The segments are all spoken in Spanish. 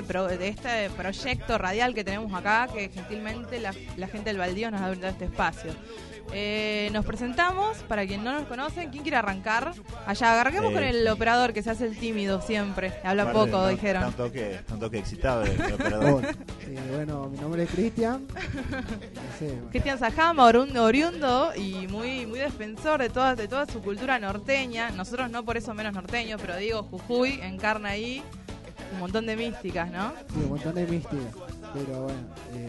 este pro- de este proyecto radial que tenemos acá, que gentilmente la, la gente del baldío nos ha brindado este espacio. Eh, nos presentamos, para quien no nos conocen, ¿quién quiere arrancar? Allá, arranquemos Eh, con el operador que se hace el tímido siempre, habla poco, no- dijeron. Toque, está un toque excitado el, el operador. Eh, bueno, mi nombre es Cristian. No sé, bueno. Cristian Sajama, oriundo, oriundo y muy muy defensor de toda, de toda su cultura norteña. Nosotros no por eso menos norteños, pero digo, Jujuy encarna ahí un montón de místicas, ¿no? Sí, un montón de mística. Pero bueno, eh,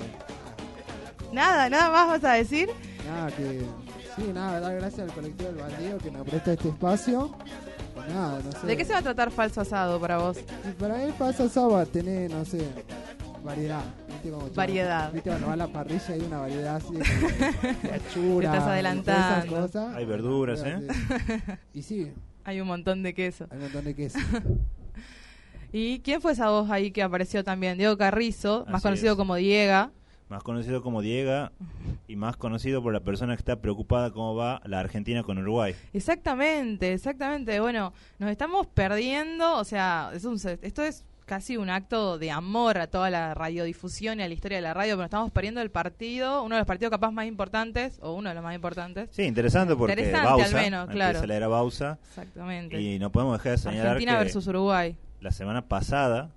Nada, nada más vas a decir. nada, que. Sí, nada, dar gracias al colectivo del baldío que nos presta este espacio. Y nada, no sé. ¿De qué se va a tratar falso asado para vos? Y para mí pasa sábado tener, no sé, variedad. ¿viste? Como chavo- Variedad. Viste, cuando va a la parrilla hay una variedad así de, achura. Estás adelantando. esas cosas. Hay verduras, ¿eh? Sí. Y sí, Hay un montón de queso. hay un montón de queso. ¿Y quién fue esa voz ahí que apareció también? Diego Carrizo, más Así conocido es. como Diega. Más conocido como Diego y más conocido por la persona que está preocupada cómo va la Argentina con Uruguay. Exactamente, exactamente. Bueno, nos estamos perdiendo, o sea, es un, esto es casi un acto de amor a toda la radiodifusión y a la historia de la radio, pero estamos perdiendo el partido, uno de los partidos capaz más importantes, o uno de los más importantes. Sí, interesante porque Interesante, Bausa, al menos, claro. empieza la era Bausa Exactamente. y no podemos dejar de señalar Argentina que versus Uruguay. La semana pasada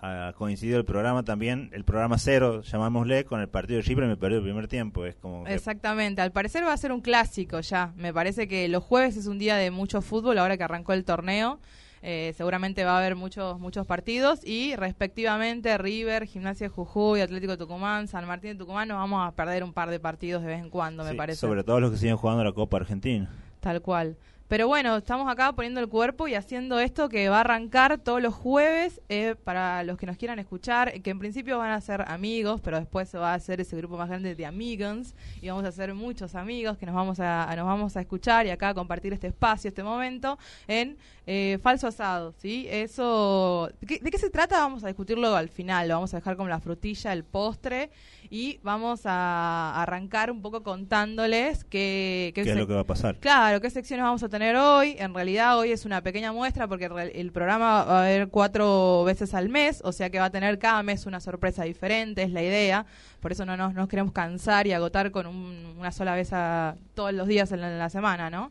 ha coincidido el programa también, el programa cero, llamámosle, con el partido de Chipre y me perdió el primer tiempo. Es como que Exactamente, al parecer va a ser un clásico ya. Me parece que los jueves es un día de mucho fútbol, ahora que arrancó el torneo. Eh, seguramente va a haber muchos muchos partidos y respectivamente River, Gimnasia Jujuy, Atlético Tucumán, San Martín de Tucumán nos vamos a perder un par de partidos de vez en cuando, me parece. sobre todo los que siguen jugando la Copa Argentina. Tal cual. Pero bueno, estamos acá poniendo el cuerpo y haciendo esto que va a arrancar todos los jueves eh, para los que nos quieran escuchar, que en principio van a ser amigos, pero después se va a hacer ese grupo más grande de amigos y vamos a ser muchos amigos que nos vamos a, a- nos vamos a escuchar y acá a compartir este espacio, este momento en eh, falso asado, ¿sí? Eso, ¿de qué, de qué se trata? Vamos a discutirlo al final, lo vamos a dejar como la frutilla, el postre y vamos a arrancar un poco contándoles qué, ¿Qué se- es lo que va a pasar? Claro, ¿qué secciones vamos a tener hoy? En realidad hoy es una pequeña muestra porque el programa va a haber cuatro veces al mes, o sea que va a tener cada mes una sorpresa diferente, es la idea. Por eso no nos, queremos cansar y agotar con un- una sola vez a, todos los días en la, semana, ¿no?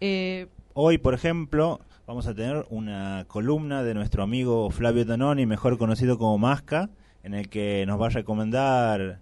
Eh, Hoy, por ejemplo, vamos a tener una columna de nuestro amigo Flavio Tanoni, mejor conocido como Masca, en el que nos va a recomendar,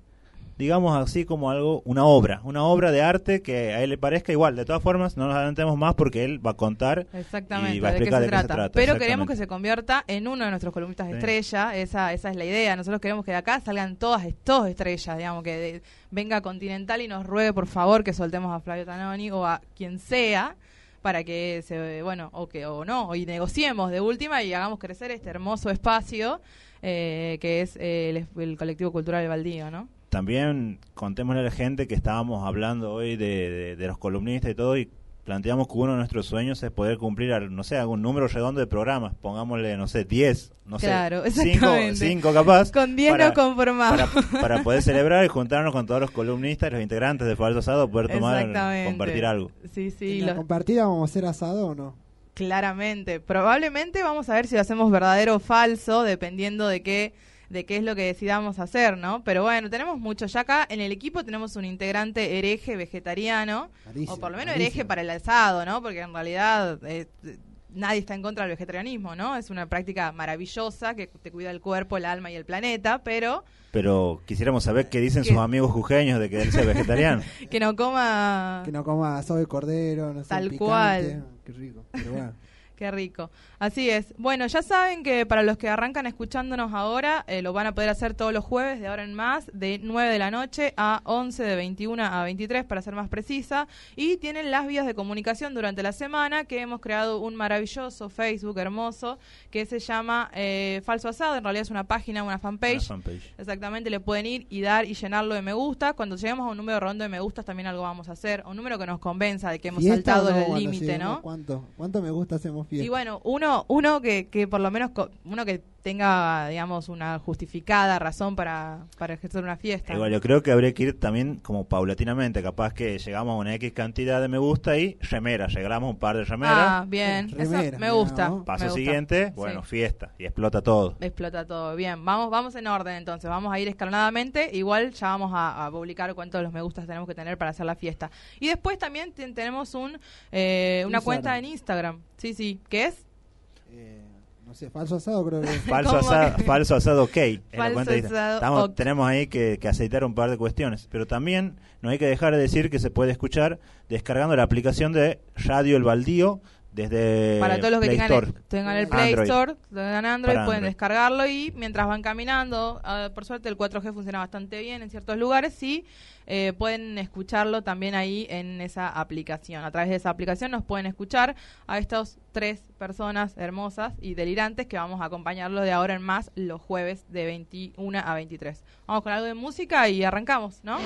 digamos así como algo, una obra, una obra de arte que a él le parezca igual. De todas formas, no nos adelantemos más porque él va a contar Exactamente, y va a de qué explicar se de qué se trata. trata. Pero queremos que se convierta en uno de nuestros columnistas Sí. estrella, esa, esa es la idea. Nosotros queremos que de acá salgan todas, todas estrellas, digamos, que de- venga Continental y nos ruegue por favor que soltemos a Flavio Tanoni o a quien sea para que se, bueno, o que o no, y negociemos de última y hagamos crecer este hermoso espacio eh, que es eh, el, el colectivo cultural del Baldío, ¿no? También contémosle a la gente que estábamos hablando hoy de, de- de los columnistas y todo y planteamos que uno de nuestros sueños es poder cumplir, no sé, algún número redondo de programas. Pongámosle, no sé, 10, no Claro, sé, 5 exactamente. cinco capaz. Con 10 para- nos conformamos. para, para poder celebrar y juntarnos con todos los columnistas y los integrantes de Falso Asado, poder tomar, compartir algo. Sí, sí. ¿En la los- compartida vamos a hacer asado o no? Claramente. Probablemente vamos a ver si lo hacemos verdadero o falso, dependiendo de qué de qué es lo que decidamos hacer, ¿no? Pero bueno, tenemos mucho. Ya acá en el equipo tenemos un integrante hereje vegetariano, Carísimo, o por lo menos carísimo. hereje para el asado, ¿no? Porque en realidad eh, nadie está en contra del vegetarianismo, ¿no? Es una práctica maravillosa que te cuida el cuerpo, el alma y el planeta, pero Pero quisiéramos saber qué dicen ¿Qué? sus amigos jujeños de que él sea vegetariano. que no coma... Que no coma asado de cordero, no sé, Tal picante. cual. Qué rico. Pero bueno. Qué rico. Así es. Bueno, ya saben que para los que arrancan escuchándonos ahora, eh, lo van a poder hacer todos los jueves de ahora en más, de 9 de la noche a 11, de 21 a 23, para ser más precisa. Y tienen las vías de comunicación durante la semana, que hemos creado un maravilloso Facebook hermoso, que se llama eh, Falso Asado. En realidad es una página, una Una fanpage. fanpage. Exactamente, le pueden ir y dar y llenarlo de me gusta. Cuando lleguemos a un número redondo de me gustas, también algo vamos a hacer. Un número que nos convenza de que hemos ¿Fiesta saltado no? el límite, ¿no? ¿Cuánto, ¿Cuánto me gusta hacemos fiesta? Y bueno, uno, uno que, que por lo menos, uno que tenga, digamos, una justificada razón para, para ejercer una fiesta. Igual yo creo que habría que ir también como paulatinamente, capaz que llegamos a una X cantidad de me gusta y remeras, regalamos un par de remeras. Ah, bien, Sí, eso remera, me gusta. ¿no? Paso me gusta. siguiente, Sí. bueno, fiesta y explota todo. Explota todo. Bien, vamos, vamos en orden entonces. Vamos a ir escalonadamente. Igual ya vamos a, a publicar cuántos de los me gustas tenemos que tener para hacer la fiesta. Y después también ten- tenemos un eh, una Instagram. cuenta en Instagram. Sí, sí. ¿Qué es? Eh, no sé, falso asado creo que. Falso ¿Cómo asado, que? falso asado Falso Estamos- ok. Tenemos ahí que, que aceitar un par de cuestiones. Pero también no hay que dejar de decir que se puede escuchar descargando la aplicación de Radio El Baldío desde para todos los que Play tengan el, tengan el Play Android. Store, tengan Android, Para pueden Android. descargarlo y mientras van caminando, ah, por suerte el 4G funciona bastante bien en ciertos lugares y eh, pueden escucharlo también ahí en esa aplicación. A través de esa aplicación nos pueden escuchar a estas tres personas hermosas y delirantes que vamos a acompañarlos de ahora en más los jueves de 21 a 23. Vamos con algo de música y arrancamos, ¿no?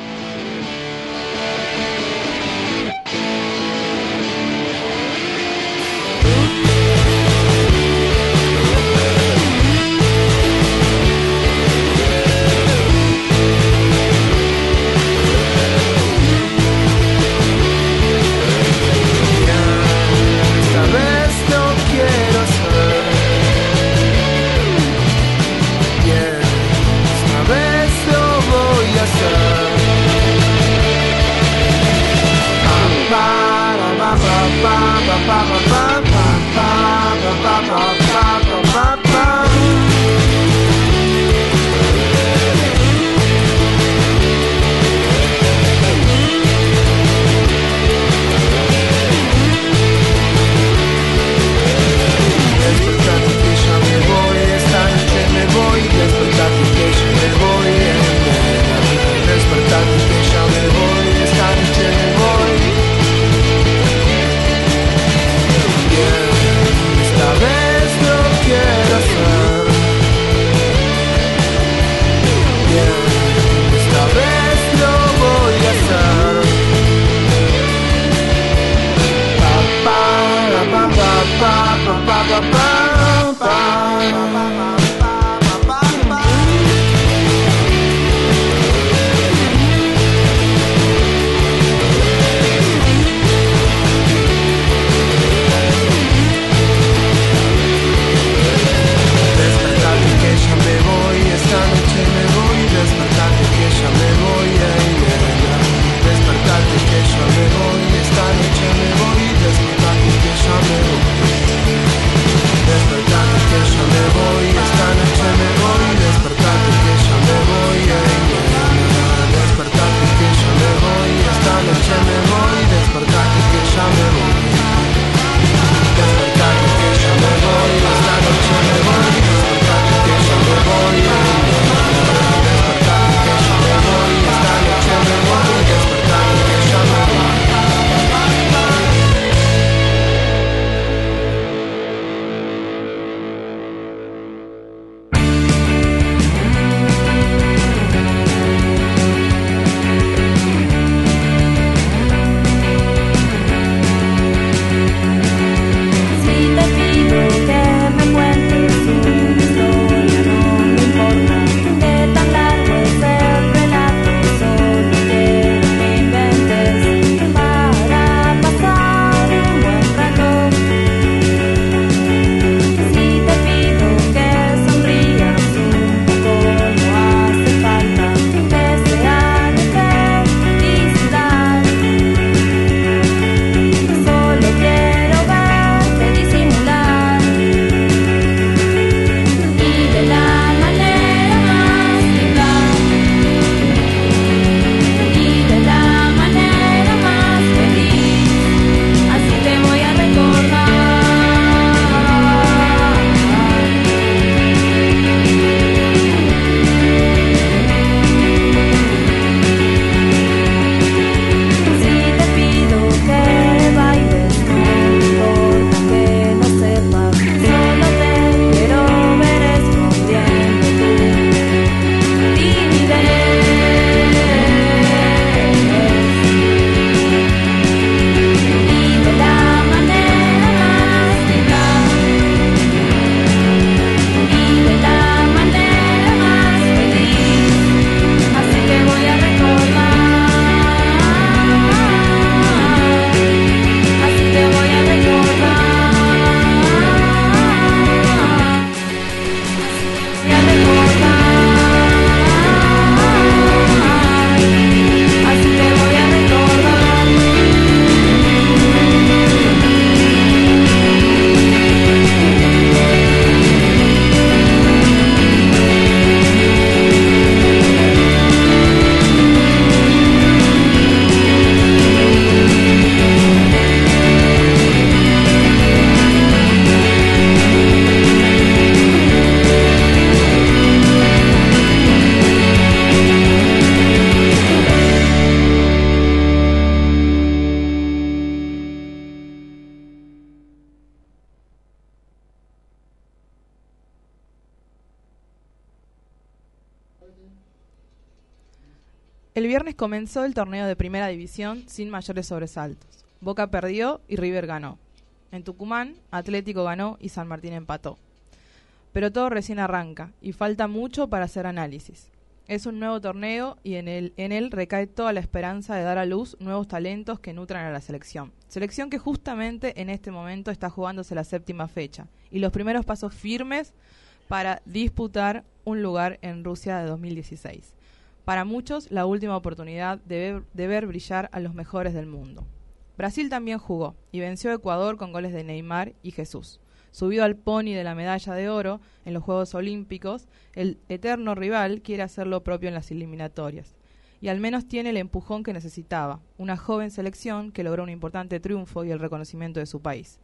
Viernes comenzó el torneo de primera división sin mayores sobresaltos. Boca perdió y River ganó. En Tucumán, Atlético ganó y San Martín empató. Pero todo recién arranca y falta mucho para hacer análisis. Es un nuevo torneo y en él, en él recae toda la esperanza de dar a luz nuevos talentos que nutran a la selección. Selección que justamente en este momento está jugándose la séptima fecha y los primeros pasos firmes para disputar un lugar en Rusia de 2016. Para muchos, la última oportunidad de ver, de ver brillar a los mejores del mundo. Brasil también jugó y venció a Ecuador con goles de Neymar y Jesús. Subido al pony de la medalla de oro en los Juegos Olímpicos, el eterno rival quiere hacer lo propio en las eliminatorias. Y al menos tiene el empujón que necesitaba, una joven selección que logró un importante triunfo y el reconocimiento de su país.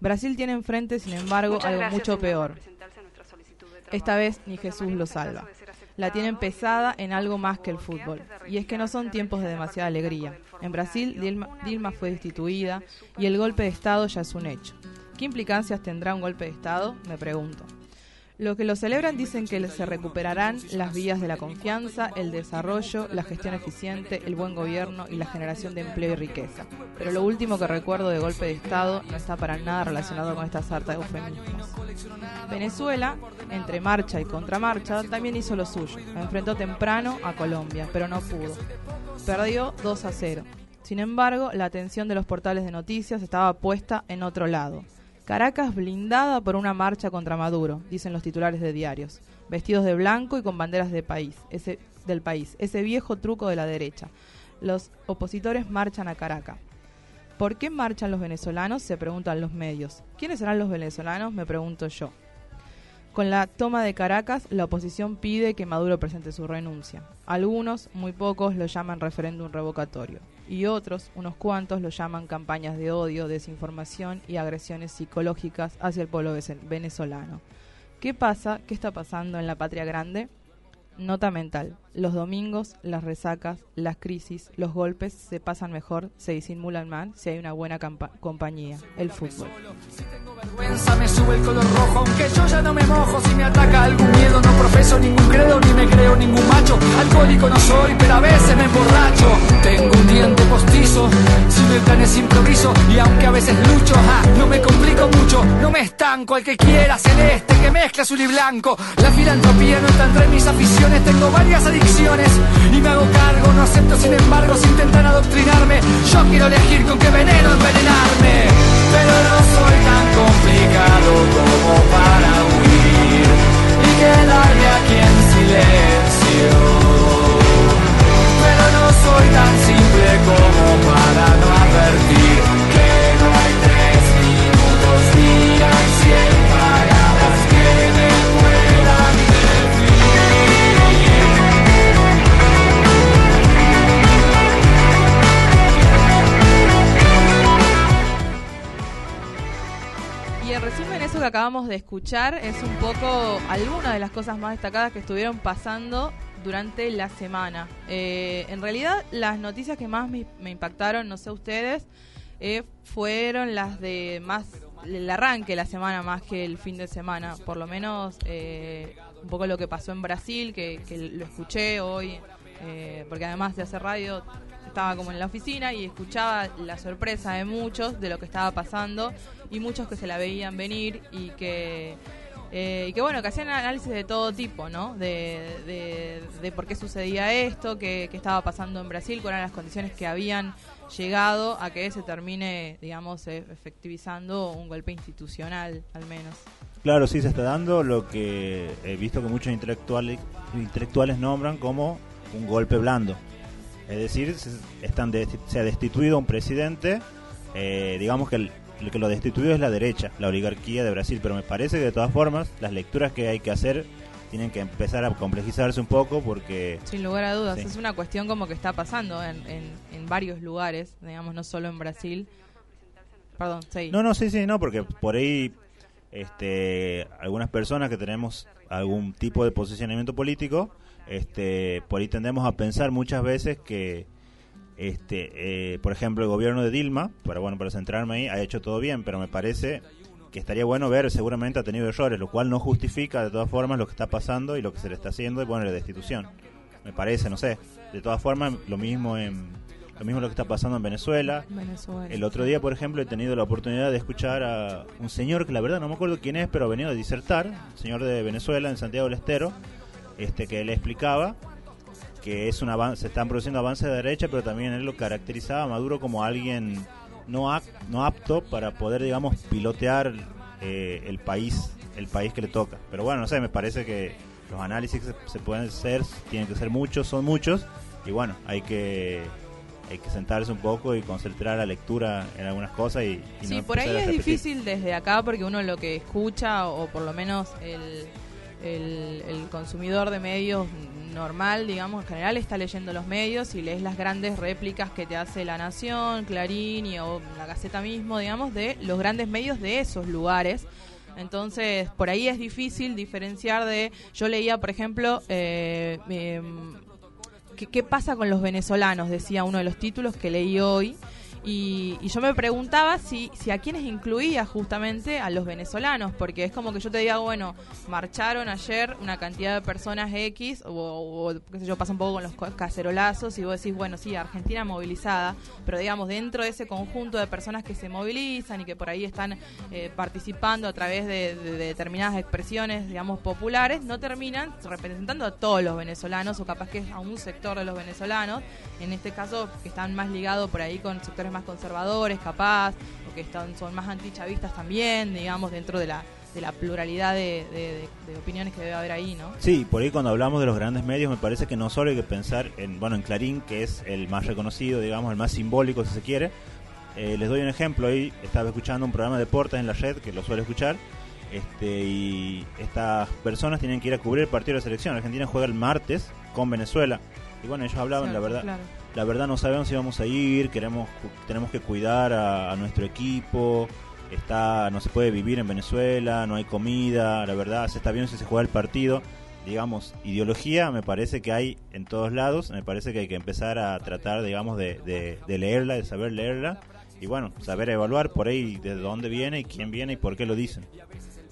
Brasil tiene enfrente, sin embargo, Muchas algo mucho peor. Esta vez ni Jesús lo salva. La tienen pesada en algo más que el fútbol. Y es que no son tiempos de demasiada alegría. En Brasil. Dilma, Dilma fue destituida y el golpe de. Estado ya es un hecho. ¿Qué implicancias tendrá un golpe de Estado? Me pregunto. Los que lo celebran dicen que se recuperarán las vías de la confianza, el desarrollo, la gestión eficiente, el buen gobierno y la generación de empleo y riqueza. Pero lo último que recuerdo de golpe de Estado no está para nada relacionado con esta sarta de eufemismos. Venezuela, entre marcha y contramarcha, también hizo lo suyo. Enfrentó temprano a Colombia, pero no pudo. Perdió 2 a 0. Sin embargo, la atención de los portales de noticias estaba puesta en otro lado. Caracas blindada por una marcha contra Maduro, dicen los titulares de diarios, vestidos de blanco y con banderas de país, ese, del país, ese viejo truco de la derecha. Los opositores marchan a Caracas. ¿Por qué marchan los venezolanos? Se preguntan los medios. ¿Quiénes serán los venezolanos? Me pregunto yo. Con la toma de Caracas, la oposición pide que Maduro presente su renuncia. Algunos, muy pocos, lo llaman referéndum revocatorio. Y otros, unos cuantos, lo llaman campañas de odio, desinformación y agresiones psicológicas hacia el pueblo venezolano. ¿Qué pasa? ¿Qué está pasando en la patria grande? Nota mental. Los domingos, las resacas, las crisis, los golpes se pasan mejor, se disimulan más si hay una buena compañía, el fútbol. vergüenza me sube el color rojo Aunque yo ya no me mojo. Si me ataca algún miedo No profeso ningún credo Ni me creo ningún macho. Alcohólico no soy Pero a veces me emborracho. Tengo un diente postizo Simultáneos improviso Y aunque a veces lucho ja, No me complico mucho. No me estanco Al que quiera celeste Que mezcla azul y blanco. La filantropía no está entre mis aficiones Tengo varias adicciones Y me hago cargo No acepto sin embargo Si intentan adoctrinarme Yo quiero elegir con qué veneno envenenarme Pero no soy tan complicado como para huir y quedarme aquí en silencio. Pero no soy tan simple como para no advertir que acabamos de escuchar es un poco algunas de las cosas más destacadas que estuvieron pasando durante la semana. Eh, en realidad, las noticias que más me, impactaron, no sé ustedes, eh, fueron las de más el arranque de la semana más que el fin de semana. Por lo menos eh, un poco lo que pasó en Brasil, que lo escuché hoy, eh, porque además de hacer radio estaba como en la oficina y escuchaba la sorpresa de muchos de lo que estaba pasando y muchos que se la veían venir y que eh, y que bueno que hacían análisis de todo tipo no de, de, por qué sucedía esto qué, qué estaba pasando en Brasil cuáles eran las condiciones que habían llegado a que se termine digamos eh, efectivizando un golpe institucional al menos. Claro, sí se está dando lo que he visto que muchos intelectuales, intelectuales nombran como un golpe blando. Es decir, se, están se ha destituido a un presidente, eh, digamos que el, el que lo destituido es la derecha, la oligarquía de Brasil, pero me parece que de todas formas las lecturas que hay que hacer tienen que empezar a complejizarse un poco porque Sin lugar a dudas, Sí. es una cuestión como que está pasando en, en, en varios lugares, digamos, no solo en Brasil. Perdón, sí. No, no, sí, sí, no, porque por ahí este, algunas personas que tenemos algún tipo de posicionamiento político, este, por ahí tendemos a pensar muchas veces que, este, eh, por ejemplo, el gobierno de Dilma, para bueno, para centrarme ahí, ha hecho todo bien, pero me parece que estaría bueno ver, seguramente ha tenido errores, lo cual no justifica de todas formas lo que está pasando y lo que se le está haciendo y bueno, la destitución. Me parece, no sé. De todas formas, lo mismo en lo mismo lo que está pasando en Venezuela. Venezuela. El otro día, por ejemplo, he tenido la oportunidad de escuchar a un señor que la verdad no me acuerdo quién es, pero ha venido a disertar, señor de Venezuela, en Santiago del Estero, este, que le explicaba que es un avance, se están produciendo avances de derecha, pero también él lo caracterizaba a Maduro como alguien no, ap- no apto para poder, digamos, pilotear eh, el país, el país que le toca. Pero bueno, no sé, me parece que los análisis que se, se pueden hacer tienen que ser muchos, son muchos, y bueno, hay que hay que sentarse un poco y concentrar la lectura en algunas cosas y, y Sí, no por ahí a es difícil desde acá porque uno lo que escucha o por lo menos el, el, el consumidor de medios normal, digamos, en general está leyendo los medios y lees las grandes réplicas que te hace La Nación, Clarín y o la Gaceta mismo, digamos, de los grandes medios de esos lugares. Entonces, por ahí es difícil diferenciar de... Yo leía, por ejemplo, eh, em, ¿qué, qué pasa con los venezolanos? Decía uno de los títulos que leí hoy. Y, yo me preguntaba si, si a quiénes incluía justamente a los venezolanos, porque es como que yo te diga, bueno, marcharon ayer una cantidad de personas X, o, qué sé yo, pasa un poco con los cacerolazos, y vos decís, bueno, sí, Argentina movilizada, pero digamos, dentro de ese conjunto de personas que se movilizan y que por ahí están eh, participando a través de determinadas expresiones, digamos, populares, no terminan representando a todos los venezolanos, o capaz que es a un sector de los venezolanos, en este caso que están más ligados por ahí con sectores más conservadores, capaz, o que están, son más antichavistas también, digamos, dentro de la, de la pluralidad de, de- de- de opiniones que debe haber ahí, ¿no? Sí, por ahí cuando hablamos de los grandes medios me parece que no solo hay que pensar en, bueno, en Clarín, que es el más reconocido, digamos, el más simbólico si se quiere. Eh, les doy un ejemplo, hoy estaba escuchando un programa de deportes en la red, que lo suelo escuchar, este, y estas personas tienen que ir a cubrir el partido de la selección. Argentina juega el martes con Venezuela. Y bueno, ellos hablaban, la verdad, claro. La verdad no sabemos si vamos a ir, queremos tenemos que cuidar a, a nuestro equipo, está no se puede vivir en Venezuela, no hay comida, la verdad se está viendo si se juega el partido. Digamos, ideología me parece que hay en todos lados, me parece que hay que empezar a tratar, digamos, de, de- de leerla, de saber leerla y bueno, saber evaluar por ahí de dónde viene y quién viene y por qué lo dicen.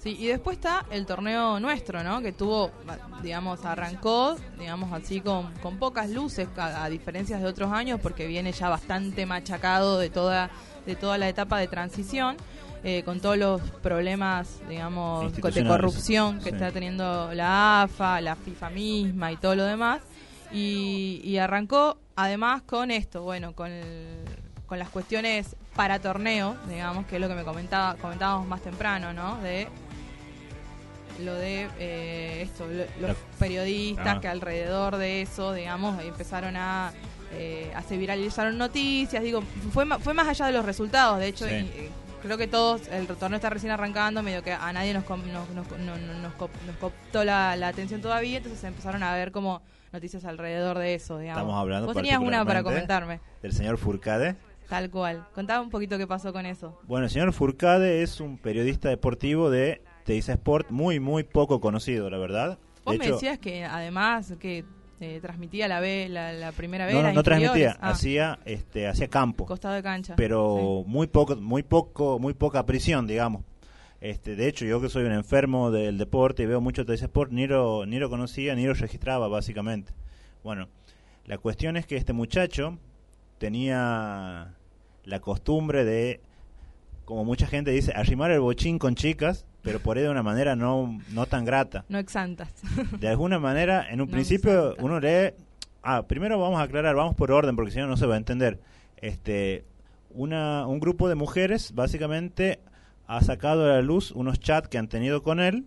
Sí, y después está el torneo nuestro, ¿no? Que tuvo, digamos, arrancó, digamos así, con, con pocas luces, a, a diferencias de otros años, porque viene ya bastante machacado de toda, de toda la etapa de transición, eh, con todos los problemas, digamos, de corrupción que sí. está teniendo la AFA, la FIFA misma y todo lo demás. Y, y arrancó además con esto, bueno, con, el- con las cuestiones para torneo, digamos, que es lo que me comentaba, comentábamos más temprano, ¿no? De lo de eh, esto, lo- los periodistas Ah. que alrededor de eso, digamos, empezaron a, eh, se viralizaron noticias, digo, fue, fue más allá de los resultados, de hecho, Sí. y, eh, creo que todos, el torneo está recién arrancando, medio que a nadie nos, nos, nos, no- no- nos, nos coptó la, la atención todavía, entonces empezaron a ver como noticias alrededor de eso, digamos. Estamos hablando Vos tenías una para comentarme, Del señor Furcade. tal cual. Contaba un poquito qué pasó con eso. Bueno, el señor Furcade es un periodista deportivo de Teisa Sport muy, muy poco conocido, la verdad. Vos De me hecho, decías que además que eh, transmitía la B, la, la primera vez. no, no, no transmitía, Ah, hacía, este, hacía campo, costado de cancha. pero muy poco, muy poco, muy poca prisión, digamos. Este, de hecho, yo que soy un enfermo del deporte y veo mucho Teisa Sport, ni lo, ni lo conocía ni lo registraba, básicamente. Bueno, la cuestión es que este muchacho tenía la costumbre de, como mucha gente dice, arrimar el bochín con chicas, pero por ahí de una manera no, no tan grata. No exantas. De alguna manera, en un No principio uno lee... Ah, primero vamos a aclarar, vamos por orden, porque si no, no se va a entender. Este, una, un grupo de mujeres, básicamente, ha sacado a la luz unos chats que han tenido con él,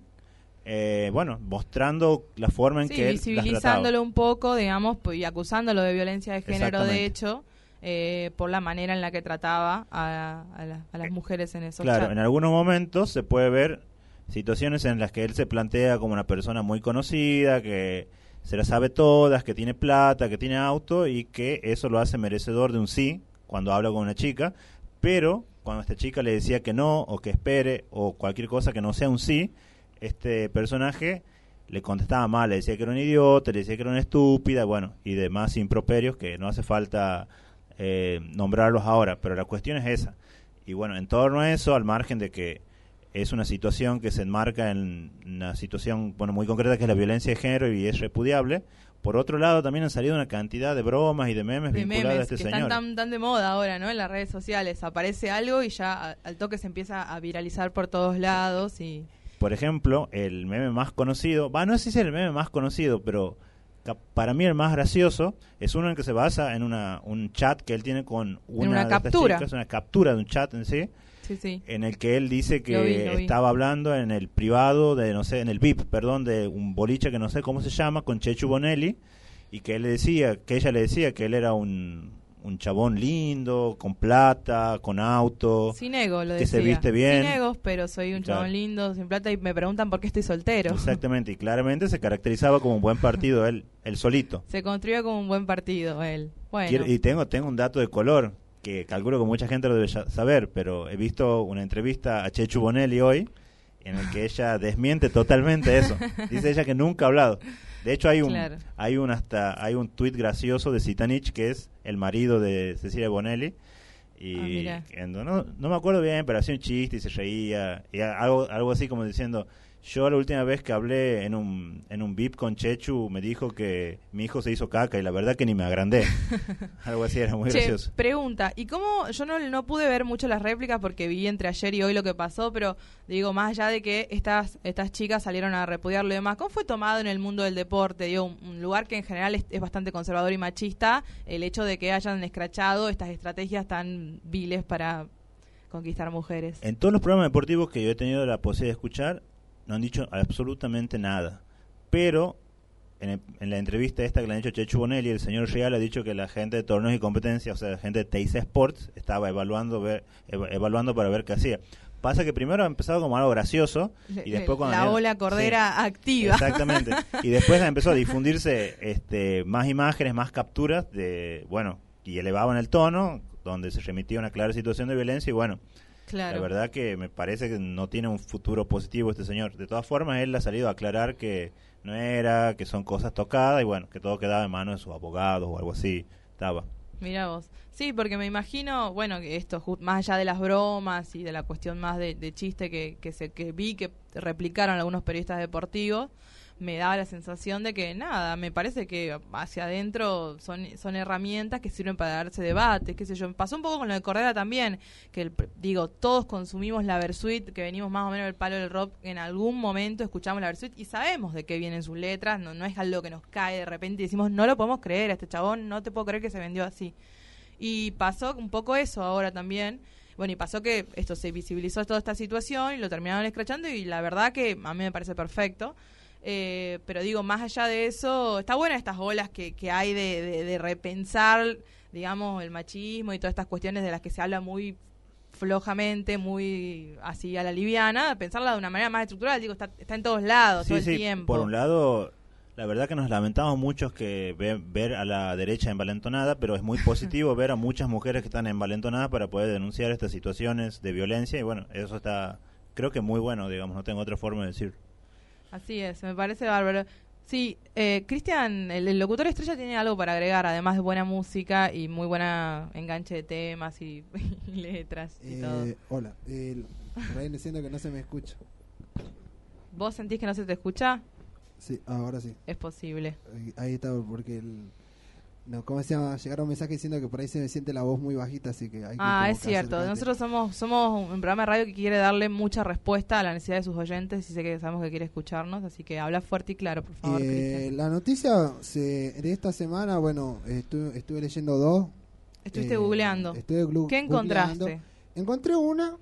eh, bueno, mostrando la forma en sí, que él las visibilizándolo un poco, digamos, pues, y acusándolo de violencia de género, de hecho, eh, por la manera en la que trataba a, a la- a las mujeres en esos Claro, chats. en algunos momentos se puede ver situaciones en las que él se plantea como una persona muy conocida, que se la sabe todas, que tiene plata, que tiene auto y que eso lo hace merecedor de un sí cuando habla con una chica, pero cuando esta chica le decía que no o que espere o cualquier cosa que no sea un sí, este personaje le contestaba mal, le decía que era un idiota, le decía que era una estúpida, bueno, y demás improperios que no hace falta eh, nombrarlos ahora, pero la cuestión es esa. Y bueno, en torno a eso, al margen de que es una situación que se enmarca en una situación bueno muy concreta que es la violencia de género y es repudiable. Por otro lado, también han salido una cantidad de bromas y de memes de vinculadas a este que señor. están tan, tan de moda ahora, ¿no? En las redes sociales. Aparece algo y ya al toque se empieza a viralizar por todos lados y... Por ejemplo, el meme más conocido, va, no sé si es el meme más conocido, pero para mí el más gracioso es uno en que se basa en una, un chat que él tiene con una, una de estas captura. chicas, una captura de un chat en sí, Sí, sí. en el que él dice que Lo vi, lo vi. estaba hablando en el privado de, no sé, en el VIP, perdón, de un boliche que no sé cómo se llama, con Chechu Bonelli, y que él le decía, que ella le decía que él era un, un chabón lindo, con plata, con auto. Sin ego, lo que decía. se viste bien. Sin egos, pero soy un Claro. chabón lindo, sin plata, y me preguntan por qué estoy soltero. Exactamente, y claramente se caracterizaba como un buen partido él, él solito. Se construyó como un buen partido él. Bueno, y tengo, tengo un dato de color que calculo que mucha gente lo debe saber, pero he visto una entrevista a Chechu Bonelli hoy en el que ella desmiente totalmente eso. Dice ella que nunca ha hablado. De hecho hay un Claro. hay un hasta hay un tuit gracioso de Zitanich que es el marido de Cecilia Bonelli. Y Ah, no, no me acuerdo bien, pero hacía un chiste y se reía. Y algo algo así como diciendo yo la última vez que hablé en un, en un VIP con Chechu me dijo que mi hijo se hizo caca y la verdad que ni me agrandé. Algo así era muy Che, gracioso. pregunta, ¿y cómo? Yo no, no pude ver mucho las réplicas porque vi entre ayer y hoy lo que pasó, pero digo, más allá de que estas estas chicas salieron a repudiarlo y demás, ¿cómo fue tomado en el mundo del deporte? Digo, un, un lugar que en general es, es bastante conservador y machista, el hecho de que hayan escrachado estas estrategias tan viles para conquistar mujeres. En todos los programas deportivos que yo he tenido la posibilidad de escuchar, no han dicho absolutamente nada. Pero en, el- en la entrevista esta que le han hecho Chechu Bonelli, el señor Real ha dicho que la gente de torneos y competencias, o sea, la gente de TIC Sports, estaba evaluando ver, eva- evaluando para ver qué hacía. Pasa que primero ha empezado como algo gracioso y después cuando la ola cordera activa. Exactamente. Y después empezó a difundirse este, más imágenes, más capturas de, bueno, y elevaban el tono, donde se remitía una clara situación de violencia y bueno, claro. la verdad que me parece que no tiene un futuro positivo este señor. De todas formas, él ha salido a aclarar que no era, que son cosas tocadas y bueno, que todo quedaba en manos de sus abogados o algo así. Estaba. Mira vos. Sí, porque me imagino, bueno, que esto, más allá de las bromas y de la cuestión más de, de chiste que, que, se, que vi que replicaron algunos periodistas deportivos, me daba la sensación de que nada, me parece que hacia adentro son, son herramientas que sirven para darse debate, qué sé yo. Pasó un poco con lo de Cordera también, que digo, todos consumimos la Versuit, que venimos más o menos del palo del rock, en algún momento escuchamos la Versuit y sabemos de qué vienen sus letras, no, no es algo que nos cae de repente y decimos, no lo podemos creer, a este chabón no te puedo creer que se vendió así. Y pasó un poco eso ahora también. Bueno, y pasó que esto se visibilizó toda esta situación y lo terminaron escrachando y la verdad que a mí me parece perfecto. Eh, pero digo, más allá de eso, está buena estas olas que, que hay de, de- de repensar, digamos, el machismo y todas estas cuestiones de las que se habla muy flojamente, muy así a la liviana, pensarla de una manera más estructural, digo, está, está en todos lados, todo Sí, el sí, tiempo. por un lado, la verdad que nos lamentamos muchos que ve- ver a la derecha envalentonada, pero es muy positivo ver a muchas mujeres que están envalentonadas para poder denunciar estas situaciones de violencia y bueno, eso está, creo que muy bueno, digamos, no tengo otra forma de decir. Así es, me parece bárbaro. Sí, eh, Cristian, el, el locutor estrella tiene algo para agregar, además de buena música y muy buena enganche de temas y, y letras y todo. Eh, hola, el, por ahí siento que no se me escucha. ¿Vos sentís que no se te escucha? Sí, ahora sí. Es posible. Ahí- Ahí está, porque el, no, ¿cómo se llama? Llegaron mensajes diciendo que por ahí se me siente la voz muy bajita, así que hay que Ah, como es que cierto. acercarte. Nosotros somos somos un programa de radio que quiere darle mucha respuesta a la necesidad de sus oyentes y sé que sabemos que quiere escucharnos, así que habla fuerte y claro, por favor, Eh, la noticia se, de esta semana, bueno, estuve, estuve leyendo dos. Estuviste eh, googleando. estuve glu- ¿Qué encontraste? googleando. Encontré una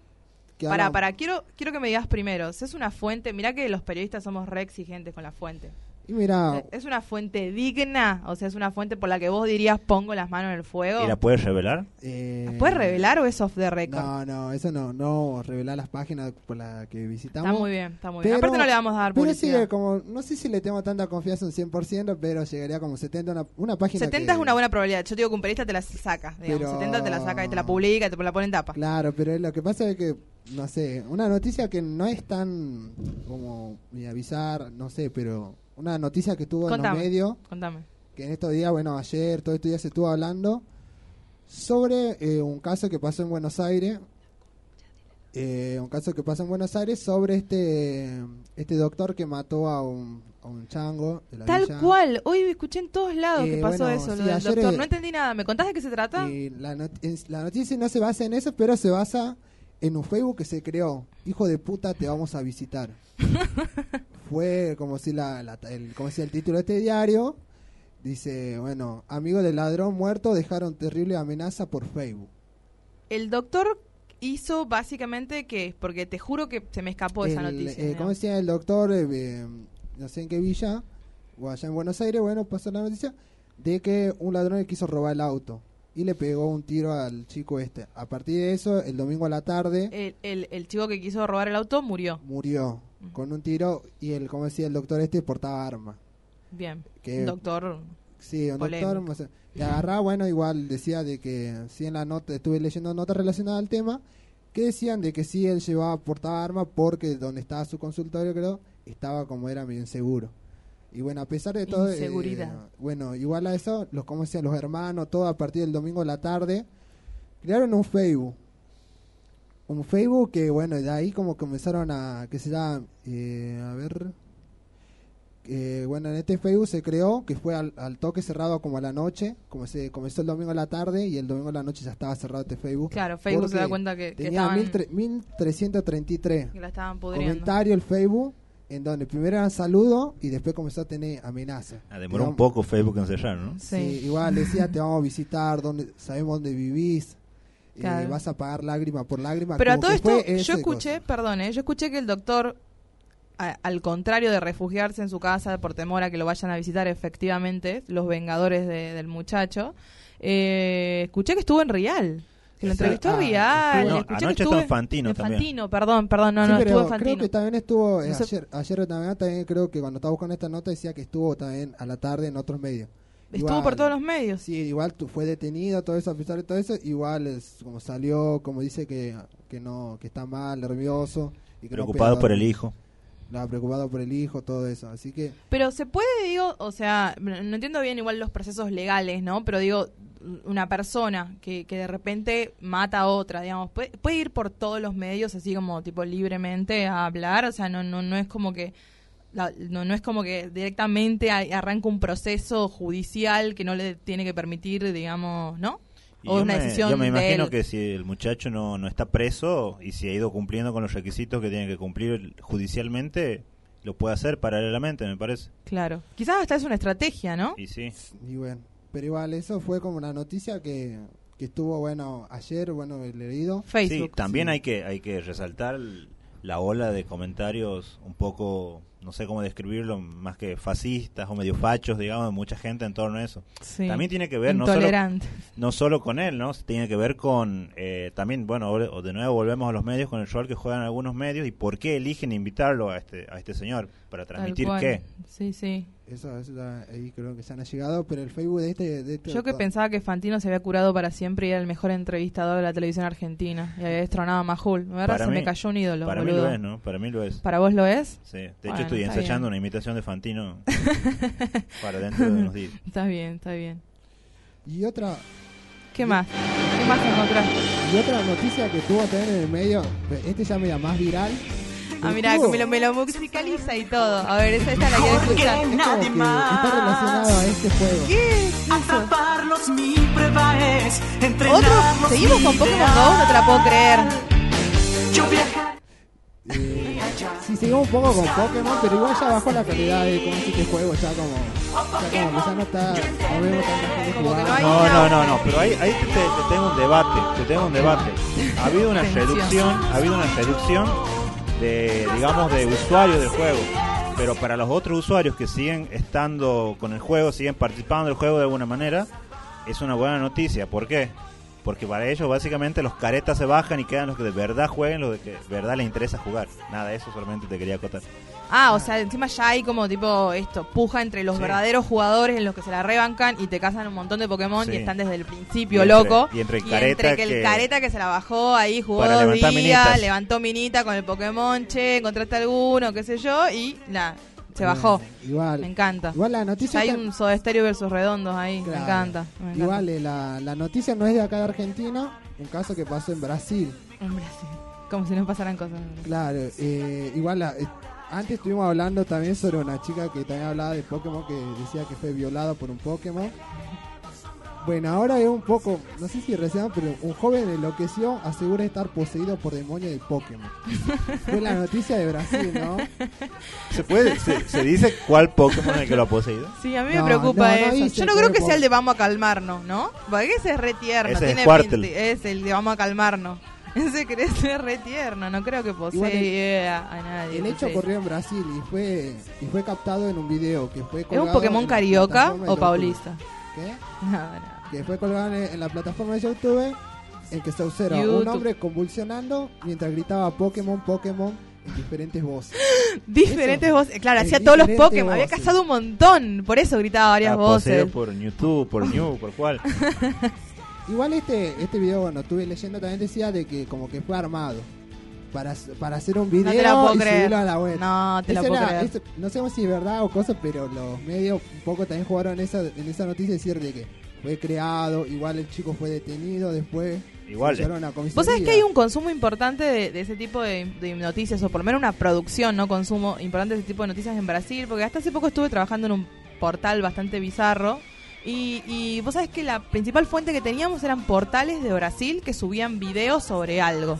que Para, para, quiero, quiero que me digas primero, si es una fuente, mirá que los periodistas somos re exigentes con la fuente. Y mira, Eh, ¿Es una fuente digna? O sea, ¿es una fuente por la que vos dirías pongo las manos en el fuego? ¿Y la puedes revelar? eh, ¿La puedes revelar o es off the record? No, no, eso no, no revelar las páginas por las que visitamos. está muy bien, está muy bien. Pero- Aparte no le vamos a dar Pero publicidad. sigue como, no sé si le tengo tanta confianza un 100%, pero llegaría como 70, una, una página 70 que- es una buena probabilidad. Yo te digo que un periodista te la saca. Digamos. Pero- 70 te la saca y te la publica y te la pone en tapa. Claro, pero lo que pasa es que, no sé, una noticia que no es tan como ni avisar, no sé, pero una noticia que estuvo en Contame. los medios, Contame. que en estos días, bueno, ayer, todo estos días se estuvo hablando sobre eh, un caso que pasó en Buenos Aires. eh, un caso que pasa en Buenos Aires sobre este este doctor que mató a un, a un chango de la Tal villa. cual. Hoy escuché en todos lados que Eh, pasó bueno, eso, sí, lo del doctor. eh, No entendí nada. ¿Me contás de qué se trata? La, not- la noticia no se basa en eso, pero se basa en un Facebook que se creó. Hijo de puta, te vamos a visitar. Fue como si la, la- el, como si el título de este diario dice, bueno, amigos del ladrón muerto dejaron terrible amenaza por Facebook. El doctor hizo básicamente que, porque te juro que se me escapó esa noticia. eh. ¿Cómo decía el doctor? eh, eh, no sé en qué villa, o allá en Buenos Aires, bueno, pasó la noticia de que un ladrón le quiso robar el auto y le pegó un tiro al chico este. A partir de eso, el domingo a la tarde, el, el, el chico que quiso robar el auto murió. murió con un tiro y el, como decía el doctor este, portaba arma. Bien. Que- Un doctor. Sí, un Polémico. doctor. sé, Y agarraba, bueno, igual decía de que, sí, en la nota, estuve leyendo notas relacionadas al tema, que decían de que sí, él llevaba, portaba arma porque donde estaba su consultorio, creo, estaba como era medio inseguro. Y bueno, a pesar de todo, eh, Inseguridad. bueno, igual a eso, los, como decían los hermanos, todo a partir del domingo a la tarde, crearon un Facebook. Un Facebook que, bueno, de ahí como comenzaron a, que se llama, eh, a ver, eh, bueno, en este Facebook se creó, que fue al, al toque cerrado como a la noche, como se comenzó el domingo a la tarde y el domingo a la noche ya estaba cerrado este Facebook. Claro, Facebook se da cuenta que, que Tenía estaban, 13- 1333 que la estaban pudriendo. comentario el Facebook, en donde primero eran saludos y después comenzó a tener amenazas. Ah, demoró un poco Facebook en cerrar, ¿no? Sí. Sí, igual decía, te vamos a visitar, donde, sabemos dónde vivís, eh, Claro. vas a pagar lágrima por lágrima. Pero a todo esto, yo escuché, cosa. perdón, ¿eh? yo escuché que el doctor, a- al contrario de refugiarse en su casa por temor a que lo vayan a visitar efectivamente, los vengadores de- del muchacho, eh, escuché que estuvo en Real. Que lo entrevistó Ah, estuvo- No, escuché anoche que estuvo Fantino en también. Fantino, perdón, perdón, no, Sí, no, pero estuvo en creo Fantino. que también estuvo, eh, No sé- ayer, ayer también, también creo que cuando estaba buscando esta nota decía que estuvo también a la tarde en otros medios. Estuvo Igual- por todos los medios. Sí, igual fue detenido, todo eso, a pesar de todo eso, igual es como salió, como dice que, que no, que está mal, nervioso. Y que no Preocupado puede por el hijo. No, preocupado por el hijo, todo eso. Así que, Pero se puede, digo, o sea, no entiendo bien igual los procesos legales, ¿no? Pero digo, una persona que, que de repente mata a otra, digamos, puede, puede ir por todos los medios así como tipo libremente a hablar, o sea, no no no es como que la- no, no es como que directamente arranca un proceso judicial que no le tiene que permitir, digamos, ¿no? Y O yo una me- decisión Yo me de imagino él. que si el muchacho no, no está preso y si ha ido cumpliendo con los requisitos que tiene que cumplir judicialmente, lo puede hacer paralelamente, me parece. Claro. Quizás hasta es una estrategia, ¿no? Y sí. y bueno. Pero igual, eso fue como una noticia que, que estuvo, bueno, ayer, bueno, he leído. Facebook. Sí, también sí. hay que hay que resaltar la ola de comentarios un poco, no sé cómo describirlo, más que fascistas o medio fachos, digamos, de mucha gente en torno a eso. Sí. También tiene que ver no solo, Intolerante. no solo con él, ¿no? Tiene que ver con, eh, también, bueno, de nuevo volvemos a los medios, con el rol que juegan algunos medios y por qué eligen invitarlo a este, a este señor, para transmitir qué. Sí, sí. Eso, eso ya ahí creo que se han llegado, pero el Facebook de este... De este Yo que pensaba que Fantino se había curado para siempre y era el mejor entrevistador de la televisión argentina y había destronado a Majul. La verdad Para se mí- me cayó un ídolo, Para mí boludo. lo es, ¿no? Para mí lo es. ¿Para vos lo es? Sí, de Bueno, hecho estoy está ensayando bien. una imitación de Fantino para dentro de unos días. Está bien, está bien. Y otra, ¿Qué más? ¿Qué más encontraste? y otra noticia que tuvo también en el medio, este ya media más viral. Ah, mira, me lo, me lo musicaliza y todo. A ver, esa, esta la quiero escuchar. Es que está relacionado a este juego. ¿Qué es? Atraparlos mi prueba es ¿Otro? entrenarlos ¿Seguimos con Pokémon. GO? No te la puedo creer. Yo viajaré Eh, sí, seguimos un poco con Pokémon, pero igual ya bajó la calidad de cómo este juego, ya como, ya como que ya no está, no vemos tanta gente que jugando. No, no, no, no, pero ahí, ahí te, te- te tengo un debate, te tengo un debate. Ha habido una reducción, ha habido una reducción de, digamos, de usuarios del juego. Pero para los otros usuarios que siguen estando con el juego, siguen participando del juego de alguna manera, es una buena noticia. ¿Por qué? Porque para ellos básicamente los caretas se bajan y quedan los que de verdad jueguen, los de que de verdad les interesa jugar. Nada, eso solamente te quería acotar. Ah, o sea, encima ya hay como tipo esto, puja entre los Sí. verdaderos jugadores en los que se la rebancan y te cazan un montón de Pokémon Sí. y están desde el principio Y entre- loco. y entre el careta que el que- careta que se la bajó ahí, jugó dos días, minitas. levantó minita con el Pokémon, che, encontraste alguno, qué sé yo, y nada, se bajó. Igual, Me encanta. igual la noticia hay está- un Soda Stereo versus Redondos ahí, me encanta. me encanta. Igual eh, la, la noticia no es de acá de Argentina, un caso que pasó en Brasil. En Brasil. Como si no pasaran cosas. Claro, eh, igual la- eh, antes estuvimos hablando también sobre una chica que también hablaba de Pokémon que decía que fue violada por un Pokémon. Bueno, ahora es un poco, no sé si recién, pero un joven enloqueció, asegura estar poseído por demonios de Pokémon. fue la noticia de Brasil, ¿no? ¿Se, puede, se, se dice cuál Pokémon es el que lo ha poseído? Sí, a mí No, me preocupa no, no eso. Yo no creo que sea el de vamos a calmarnos, ¿no? Porque ese es re tierno. Ese es tiene Squirtle. pinta- es el de vamos a calmarnos. Ese cree ser re tierno. No creo que posee el- a nadie. El hecho ocurrió en Brasil y fue y fue captado en un video que fue ¿Es un Pokémon carioca o paulista? ¿Qué? No, no. Que fue colgado en, en la plataforma de YouTube en que se observa un YouTube. hombre convulsionando mientras gritaba Pokémon, Pokémon en diferentes voces. Diferentes Eso. voces. Claro, hacía todos los Pokémon. Había cazado un montón. Por eso gritaba varias Ah, voces. por YouTube, por New, por cuál. Igual este este video, bueno, estuve leyendo también decía de que como que fue armado para, para hacer un video No te la puedo y creer. subirlo a la web. No, te la puedo era- creer. ese- no sabemos si es verdad o cosa, pero los medios un poco también jugaron esa, en esa noticia decir de que fue creado, igual el chico fue detenido después. Igual. Vos sabés que hay un consumo importante de, de ese tipo de, de noticias, o por lo menos una producción, no consumo importante de ese tipo de noticias en Brasil, porque hasta hace poco estuve trabajando en un portal bastante bizarro. Y, y vos sabés que la principal fuente que teníamos eran portales de Brasil que subían videos sobre algo.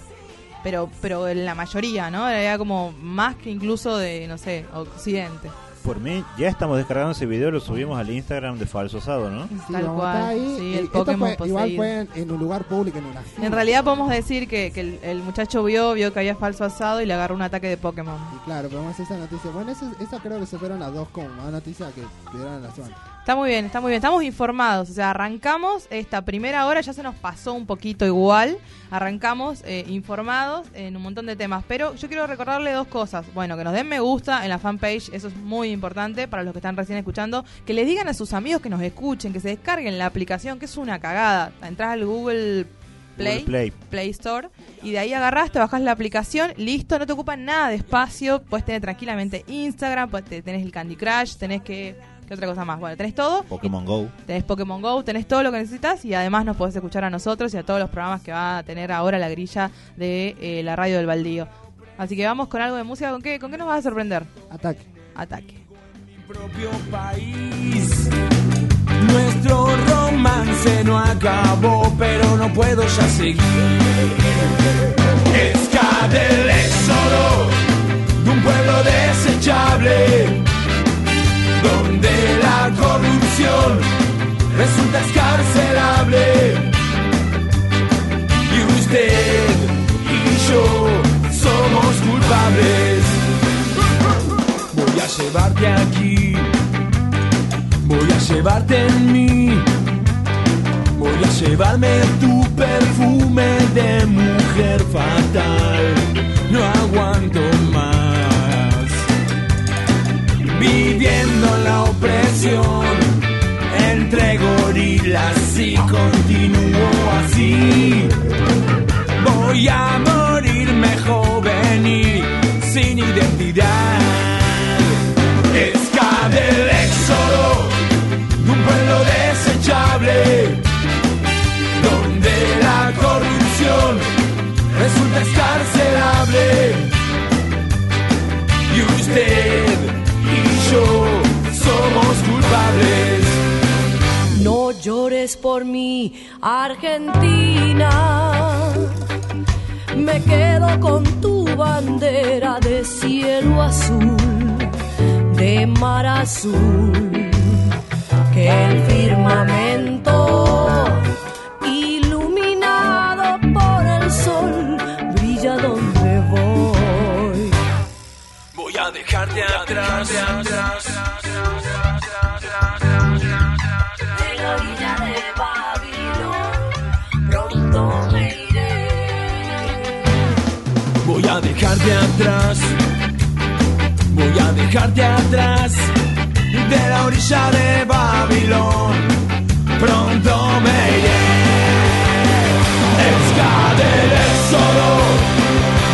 Pero, pero en la mayoría, ¿no? Era como más que incluso de, no sé, Occidente. Por mí, ya estamos descargando ese video, lo subimos al Instagram de Falso Asado, ¿no? Sí, Tal cual. ahí. Sí, el esto Pokémon fue- igual fue en, en un lugar público, en una fila. En realidad podemos decir que, que el, el muchacho vio, vio que había falso asado y le agarró un ataque de Pokémon. Y claro, podemos hacer esa noticia. Bueno, esa, esa creo que se fueron las dos como más noticias que dieron en la zona. Está muy bien, está muy bien. Estamos informados. O sea, arrancamos esta primera hora, ya se nos pasó un poquito igual. Arrancamos eh, informados en un montón de temas. Pero yo quiero recordarle dos cosas. Bueno, que nos den me gusta en la fanpage, eso es muy importante para los que están recién escuchando. Que le digan a sus amigos que nos escuchen, que se descarguen la aplicación, que es una cagada. Entras al Google Play. Play. Play Store y de ahí agarrás, te bajás la aplicación, listo, no te ocupa nada de espacio, puedes tener tranquilamente Instagram, pues te- tenés el Candy Crush, tenés que ¿qué otra cosa más? Bueno, tenés todo. Pokémon Go. Tenés Pokémon Go, tenés todo lo que necesitas y además nos podés escuchar a nosotros y a todos los programas que va a tener ahora la grilla de eh, la radio del baldío. Así que vamos con algo de música, ¿con qué, con qué nos vas a sorprender? Ataque. Ataque. propio país. Nuestro romance no acabó, pero no puedo ya seguir. Esca del éxodo de un pueblo desechable, donde la corrupción resulta escarcelable. Y usted y yo somos culpables. Voy a llevarte aquí, voy a llevarte en mí, voy a llevarme tu perfume de mujer fatal. No aguanto viviendo en la opresión entre gorilas y continúo así. Voy a morirme joven y sin identidad. Esca del éxodo de un pueblo desechable, donde la corrupción resulta escarcelable. Y usted llores por mí, Argentina. Me quedo con tu bandera de cielo azul, de mar azul, que el firmamento, iluminado por el sol, brilla donde voy. Voy a dejarte atrás. De dejarte atrás. Voy a dejarte atrás. De la orilla de Babilón. Pronto me iré. Esca del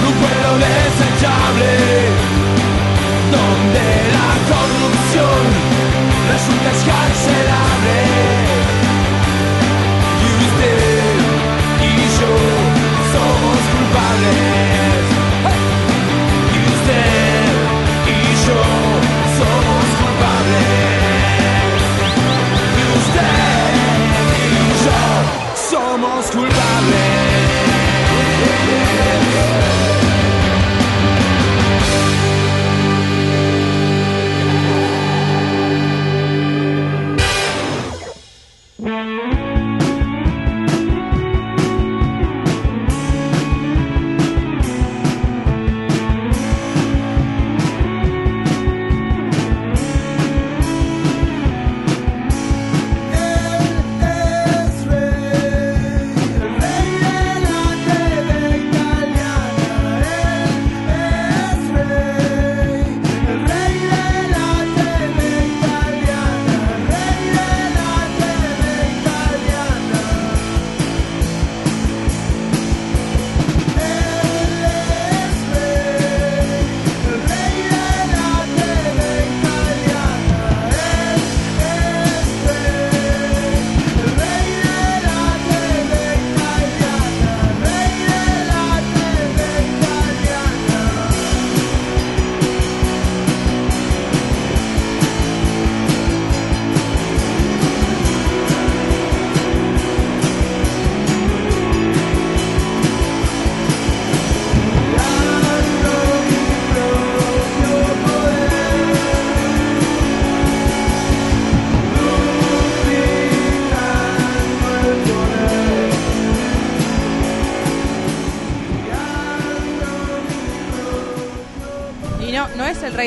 Un pueblo desechable. Donde la corrupción resulta escarcelable. Y usted y yo somos culpables. somos culpables.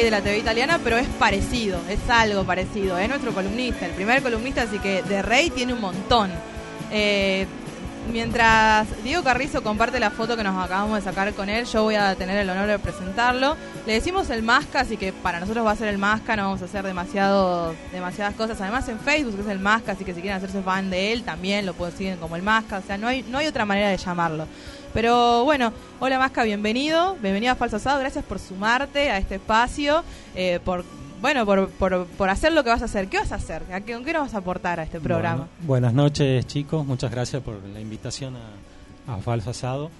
De la TV italiana, pero es parecido, es algo parecido. Es nuestro columnista, el primer columnista, así que de rey tiene un montón. Eh, mientras Diego Carrizo comparte la foto que nos acabamos de sacar con él, yo voy a tener el honor de presentarlo. Le decimos el Masca, así que para nosotros va a ser el Masca, no vamos a hacer demasiado, demasiadas cosas. Además en Facebook es el Masca, así que si quieren hacerse fan de él, también lo pueden seguir como el Masca. O sea, no hay, no hay otra manera de llamarlo. Pero bueno, hola Masca, bienvenido, bienvenido a Falso Asado, gracias por sumarte a este espacio, eh, por bueno, por, por, por hacer lo que vas a hacer. ¿Qué vas a hacer? ¿A qué, ¿Con qué nos vas a aportar a este programa? Bueno, buenas noches chicos, muchas gracias por la invitación a, a Falso Asado.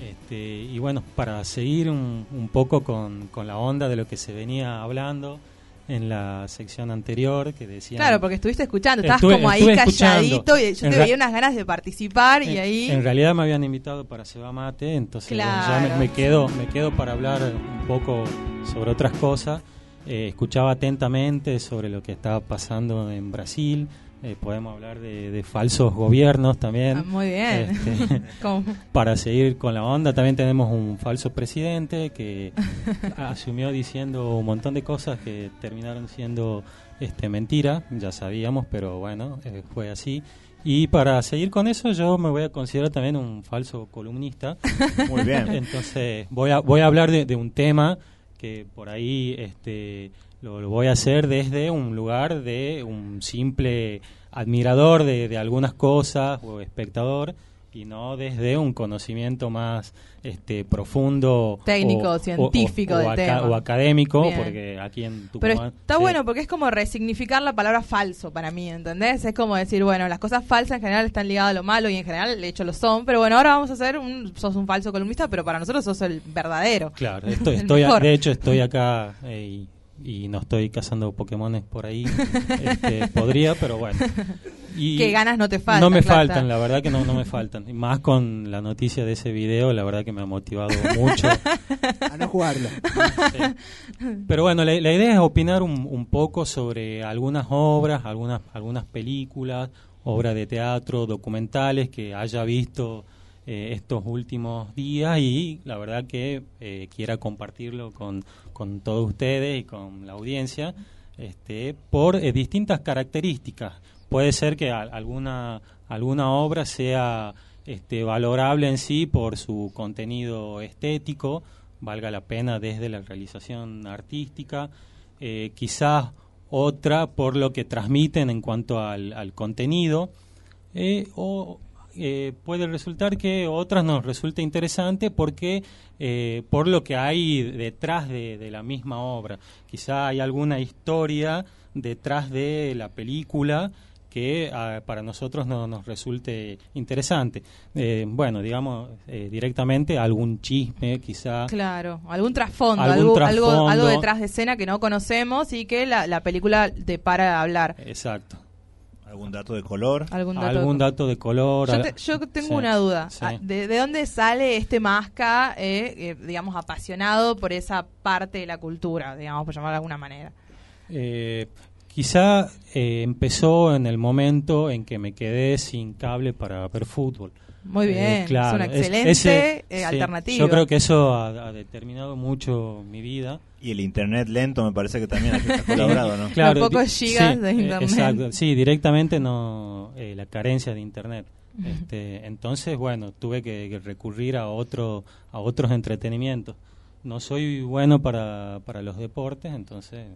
Este, y bueno, para seguir un, un poco con, con la onda de lo que se venía hablando en la sección anterior que decía Claro, porque estuviste escuchando, estabas Estuve- como ahí calladito y yo te veía unas ganas de participar y ahí... en realidad me habían invitado para Seba Mate, entonces bueno, ya me quedo me quedo para hablar un poco sobre otras cosas. Eh, escuchaba atentamente sobre lo que estaba pasando en Brasil. Eh, podemos hablar de, de falsos gobiernos también. Ah, muy bien. Este, para seguir con la onda, también tenemos un falso presidente que asumió diciendo un montón de cosas que terminaron siendo este mentira, ya sabíamos, pero bueno, eh, fue así. Y para seguir con eso, yo me voy a considerar también un falso columnista. Muy bien. Entonces, voy a, voy a hablar de, de un tema que por ahí este, lo, lo voy a hacer desde un lugar de un simple admirador de, de algunas cosas o espectador y no desde un conocimiento más este, profundo Técnico, o- científico o, del aca- tema. o académico Bien. porque aquí en Pero Tucumán está sí. bueno porque es como resignificar la palabra falso para mí, ¿entendés? Es como decir, bueno, las cosas falsas en general están ligadas a lo malo y en general, de hecho, lo son. Pero bueno, ahora vamos a hacer un. Sos un falso columnista, pero para nosotros sos el verdadero. Claro, estoy, a- de hecho estoy acá eh, y, y no estoy cazando Pokémones por ahí. Este, podría, pero bueno. Y Qué ganas no te faltan, No me claro, faltan, está. la verdad que no, no me faltan. Y más con la noticia de ese video, la verdad que me ha motivado mucho. A no jugarlo. Sí. Pero bueno, la, la idea es opinar un, un poco sobre algunas obras, algunas, algunas películas, obras de teatro, documentales que haya visto eh, estos últimos días y la verdad que eh, quiera compartirlo con, con todos ustedes y con la audiencia este, por eh, distintas características. Puede ser que al- alguna, alguna obra sea este, valorable en sí por su contenido estético, valga la pena desde la realización artística, eh, quizás otra por lo que transmiten en cuanto al, al contenido, o eh, puede resultar que otras nos resulte interesante porque eh, por lo que hay detrás de, de la misma obra. Quizá hay alguna historia detrás de la película que ah, para nosotros no nos resulte interesante. Eh, bueno, digamos eh, directamente algún chisme, quizá. Claro, algún trasfondo, Algún algo, trasfondo. algo, algo detrás de escena que no conocemos y que la, la película te para de hablar. Exacto. ¿Algún dato de color? Algún dato. Algún dato de color. Yo, te- yo tengo Sí, una duda. sí. Ah, ¿De, de dónde sale este Masca, eh, eh, digamos, apasionado por esa parte de la cultura, digamos, por llamarlo de alguna manera? Eh, quizá eh, empezó en el momento en que me quedé sin cable para ver fútbol. Muy bien, Eh, claro, es una es- excelente ese- eh, sí, alternativa. Yo creo que eso ha, ha determinado mucho mi vida. Y el internet lento me parece que también ha colaborado, ¿no? Claro, pocos gigas sí, de eh, internet. exacto, sí, directamente no eh, la carencia de internet. Este, entonces, bueno, tuve que, que recurrir a otro a otros entretenimientos. No soy bueno para, para los deportes, entonces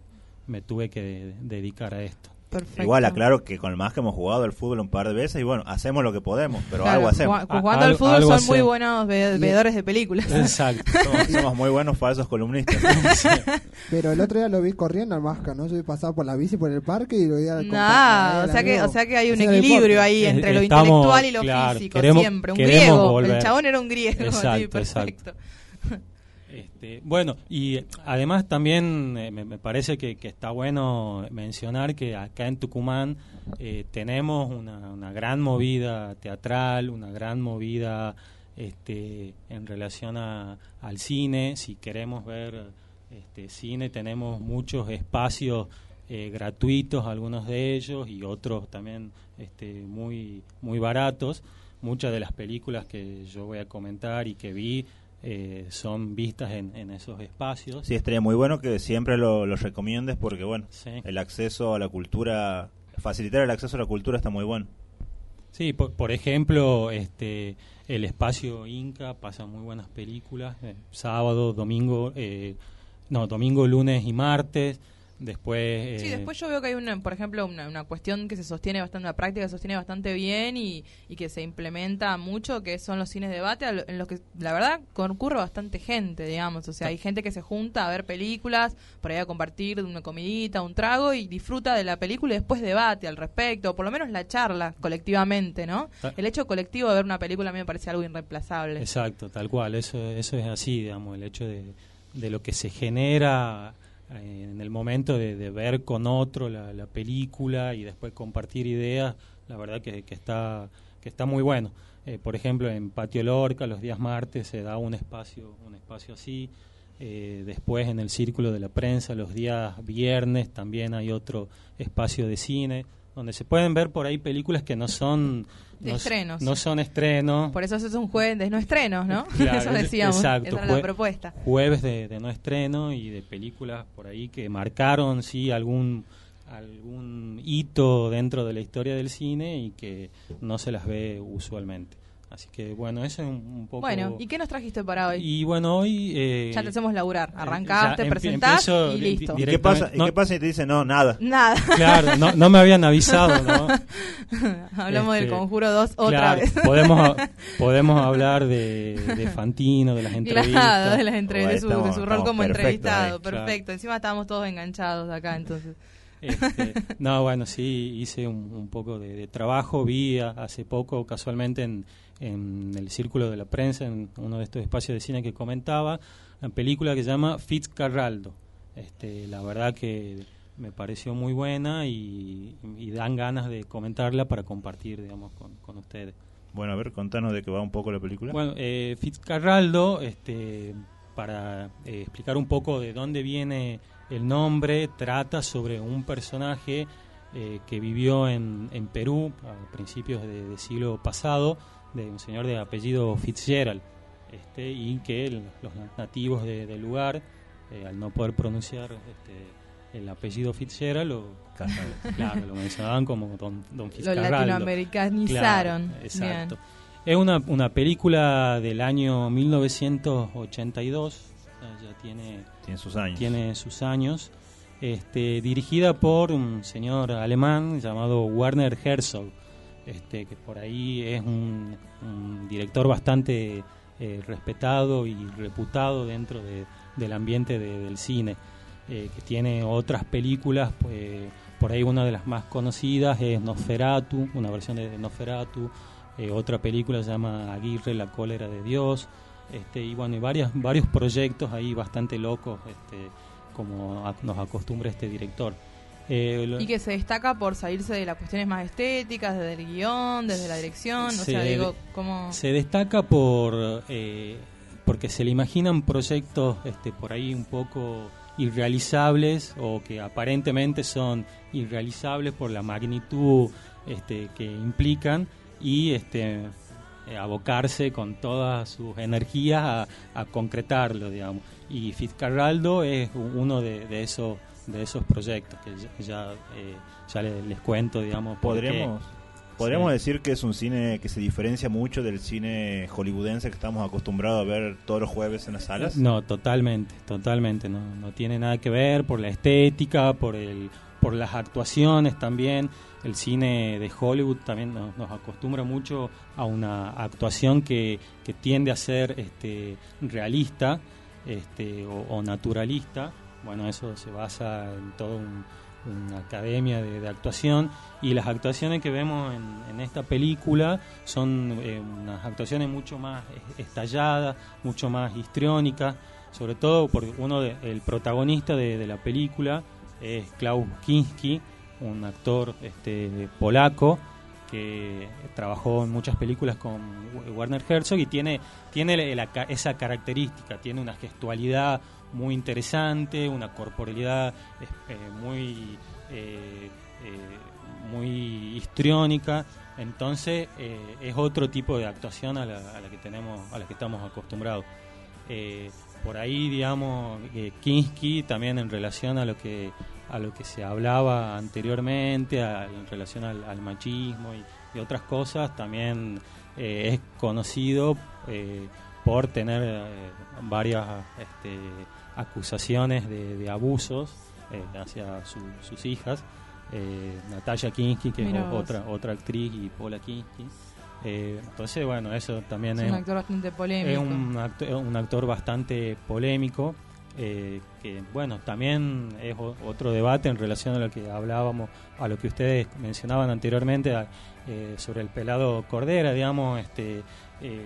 me tuve que de- dedicar a esto. Perfecto. Igual aclaro que con el más que hemos jugado al fútbol un par de veces y bueno, hacemos lo que podemos, pero Claro, algo hacemos. jugando al fútbol son muy buenos ve- veedores de películas. Exacto. Somos, somos muy buenos falsos columnistas. Pero el otro día lo vi corriendo al Masca, ¿no? Yo pasaba por la bici por el parque y lo veía No, compa- o sea que, o sea que hay un equilibrio ahí entre lo estamos- intelectual y lo claro, físico, queremos- siempre. Un griego, el volver. chabón era un griego, Exacto, sí, exacto. Este, bueno, y eh, además también eh, me, me parece que, que está bueno mencionar que acá en Tucumán eh, tenemos una, una gran movida teatral, una gran movida este, en relación a- al cine. Si queremos ver este, cine, tenemos muchos espacios eh, gratuitos, algunos de ellos, y otros también este, muy, muy baratos. Muchas de las películas que yo voy a comentar y que vi eh, son vistas en, en esos espacios. Sí, estaría muy bueno que siempre lo, lo recomiendes porque, bueno, Sí. el acceso a la cultura, facilitar el acceso a la cultura está muy bueno. Sí, por, por ejemplo, este, el espacio Inca pasa muy buenas películas, eh, sábado, domingo, eh, no, domingo, lunes y martes. Después, Sí, eh, después yo veo que hay, una, por ejemplo, una, una cuestión que se sostiene bastante, una práctica que se sostiene bastante bien y, y que se implementa mucho, que son los cines de debate, en los que la verdad concurre bastante gente, digamos. O sea, hay gente que se junta a ver películas, por ahí a compartir una comidita, un trago y disfruta de la película y después debate al respecto, o por lo menos la charla colectivamente, ¿no? El hecho colectivo de ver una película a mí me parece algo irreemplazable. Exacto, tal cual, eso, eso es así, digamos, el hecho de, de lo que se genera en el momento de, de ver con otro la, la película y después compartir ideas, la verdad que, que está que está muy bueno. Eh, por ejemplo, en Patio Lorca los días martes se da un espacio un espacio así. Eh, después en el Círculo de la Prensa los días viernes también hay otro espacio de cine donde se pueden ver por ahí películas que no son De no, estrenos. no son estrenos Por eso es un jueves de no estrenos, ¿no? Claro, eso decíamos, exacto, esa era la propuesta. jueves de, de no estreno y de películas por ahí que marcaron sí algún algún hito dentro de la historia del cine y que no se las ve usualmente así que bueno eso es un, un poco Bueno, ¿y qué nos trajiste para hoy? y bueno hoy eh, ya te hacemos laburar. ya Arrancaste, empiezo y listo. ¿Y qué pasa, ¿Y qué pasa si te dicen no, nada? Nada. claro no, no me habían avisado no Hablamos del Este, Conjuro 2 otra Claro, vez. podemos podemos hablar de, de Fantino de las entrevistas Claro, de, las entre- de, su, de su rol como estamos entrevistado. Perfecto. Encima estábamos todos enganchados acá, entonces. Este, no, bueno, sí, hice un, un poco de, de trabajo. Vi a- hace poco, casualmente, en, en el Círculo de la Prensa, en uno de estos espacios de cine que comentaba, una película que se llama Fitzcarraldo. Este, la verdad que me pareció muy buena y, y dan ganas de comentarla para compartir, digamos, con, con ustedes. Bueno, a ver, contanos de qué va un poco la película. Bueno, eh, Fitzcarraldo, este, para eh, explicar un poco de dónde viene el nombre, trata sobre un personaje eh, que vivió en, en Perú a principios de- del siglo pasado, de un señor de apellido Fitzgerald, este, y que el- los nativos de- del lugar, eh, al no poder pronunciar este, el apellido Fitzgerald, lo, claro, lo mencionaban como Don, don Lo Fitzcarraldo. latinoamericanizaron. Claro, exacto. Bien. Es una, una película del año 1982, ya ya tiene, Tiene sus años. tiene sus años, este, dirigida por un señor alemán llamado Werner Herzog, este, que por ahí es un, director bastante eh, respetado y reputado dentro de- del ambiente de- del cine, eh, que tiene otras películas, pues, por ahí una de las más conocidas es Nosferatu, una versión de Nosferatu, eh, otra película se llama Aguirre, la cólera de Dios, este, y bueno, y varias, varios proyectos ahí bastante locos, este, como nos acostumbra este director. Eh, Y que se destaca por salirse de las cuestiones más estéticas, desde el guion, desde la dirección. O Se- sea, digo, como. Se destaca por eh, porque se le imaginan proyectos este, por ahí un poco irrealizables o que aparentemente son irrealizables por la magnitud este, que implican y este, abocarse con todas sus energías a, a concretarlo, digamos. Y Fitzcarraldo es uno de, de esos de esos proyectos que ya, ya, eh, ya le- les, cuento, digamos. por qué. Podríamos, podríamos Sí. decir que es un cine que se diferencia mucho del cine hollywoodense que estamos acostumbrados a ver todos los jueves en las salas. No, totalmente, totalmente. No, no tiene nada que ver por la estética, por el, por las actuaciones también. El cine de Hollywood también nos, nos acostumbra mucho a una actuación que, que tiende a ser este, realista este, o, o naturalista. Bueno, eso se basa en toda un- una academia de, de actuación. Y las actuaciones que vemos en, en esta película son eh, unas actuaciones mucho más es- estalladas, mucho más histriónicas, sobre todo porque uno de, el protagonista de, de la película es Klaus Kinski, un actor este, polaco que trabajó en muchas películas con Werner Herzog y tiene, tiene la- esa característica, tiene una gestualidad muy interesante, una corporalidad eh, muy, eh, eh, muy histriónica, entonces eh, es otro tipo de actuación a la, que tenemos, a la que estamos acostumbrados. Eh, por ahí, digamos, eh, Kinski también en relación a lo que a lo que se hablaba anteriormente, en relación al, machismo y, otras cosas, también eh, es conocido eh, por tener eh, varias este, acusaciones de, de abusos eh, hacia su- sus hijas. Eh, Natalia Kinski, que es vos. otra, otra actriz, y Paula Kinski. Eh, entonces, bueno, eso también Es es, un actor bastante polémico. es un actor, un actor bastante polémico, eh, que bueno, también es otro debate en relación a lo que hablábamos, a lo que ustedes mencionaban anteriormente a- eh, sobre el pelado Cordera, digamos, este, eh,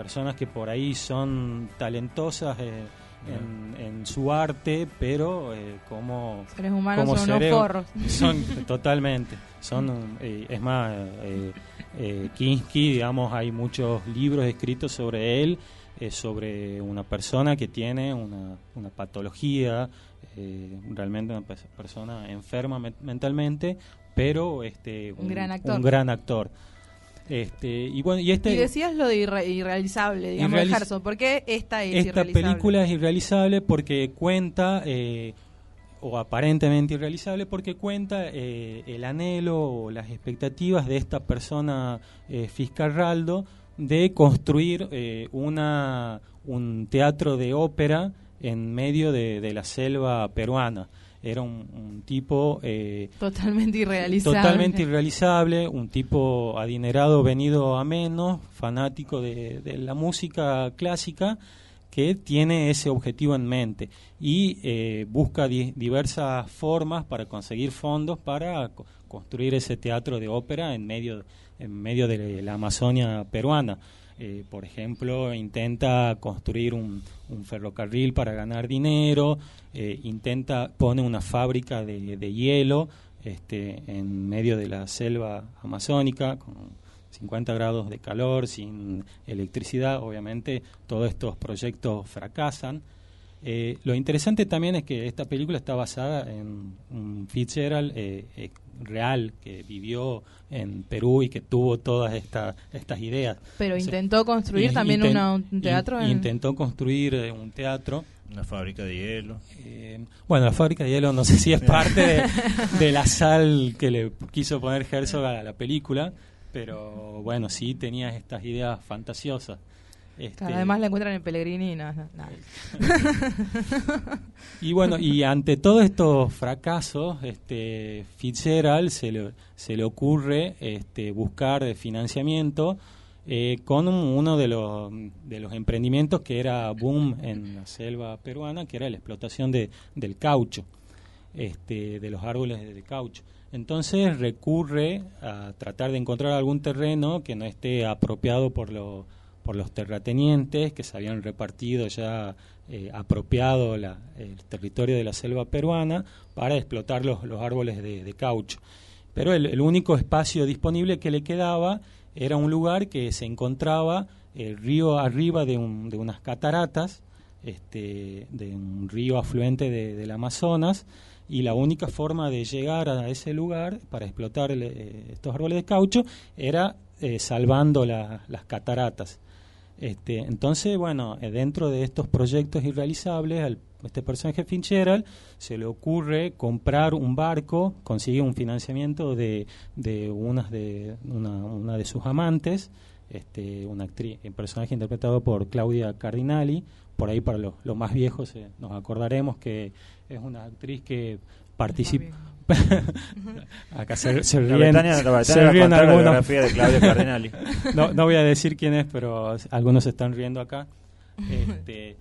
personas que por ahí son talentosas eh, en, en su arte, pero eh, como Seres humanos como son unos forros. Son totalmente. Son eh, es más eh, eh, Kinski, digamos, hay muchos libros escritos sobre él, eh, sobre una persona que tiene una, una patología, eh, realmente una pers- persona enferma men- mentalmente, pero este Un gran actor. un gran actor. Este, y bueno, y este Y decías lo de irre- irrealizable, digamos, de Irrealiz- Herzog. ¿Por qué esta es esta irrealizable? película es irrealizable porque cuenta, eh, o aparentemente irrealizable, porque cuenta eh, el anhelo o las expectativas de esta persona eh, Fiscarraldo de construir eh, una, un teatro de ópera en medio de, de la selva peruana. Era un, un tipo... eh, Totalmente irrealizable. Totalmente irrealizable, un tipo adinerado venido a menos, fanático de, de la música clásica, que tiene ese objetivo en mente y eh, busca di- diversas formas para conseguir fondos para co- construir ese teatro de ópera en medio, en medio de la Amazonia peruana. Eh, por ejemplo, intenta construir un, ferrocarril para ganar dinero, eh, intenta pone una fábrica de, hielo este, en medio de la selva amazónica con 50 grados de calor, sin electricidad. Obviamente, todos estos proyectos fracasan. Eh, lo interesante también es que esta película está basada en un Fitzgerald eh, real que vivió en Perú y que tuvo todas estas estas ideas. Pero O sea, intentó construir in- también inten- una- un teatro in- en- Intentó construir eh, un teatro. Una fábrica de hielo. Eh, bueno, la fábrica de hielo no sé si es parte de, de la sal que le quiso poner Herzog a la película, pero bueno, sí tenía estas ideas fantasiosas. Este, además la encuentran en Pellegrini y no, no, nada. Y bueno, y ante todos estos fracasos, este Fitzgerald se le, se le ocurre este, buscar financiamiento eh, con un- uno de los, de los emprendimientos que era boom en la selva peruana, que era la explotación de, del caucho, este, de los árboles de caucho. Entonces recurre a tratar de encontrar algún terreno que no esté apropiado por los por los terratenientes que se habían repartido ya eh, apropiado la- el territorio de la selva peruana para explotar los, los árboles de, caucho. Pero el, único espacio disponible que le quedaba era un lugar que se encontraba el río arriba de, un- de unas cataratas, este, de un río afluente de- del Amazonas, y la única forma de llegar a ese lugar para explotar el- eh, estos árboles de caucho era eh, salvando la- las cataratas. Este, entonces, bueno, eh, dentro de estos proyectos irrealizables, al este personaje Fitzgerald se le ocurre comprar un barco, consigue un financiamiento de, de, unas de una, una de sus amantes, este, una actriz, un personaje interpretado por Claudia Cardinali, por ahí para los, los más viejos eh, nos acordaremos que es una actriz que participa acá se, se ríen, la se ríen la algunos. de Claudia Cardinali. no, no voy a decir quién es, pero algunos se están riendo acá. Este,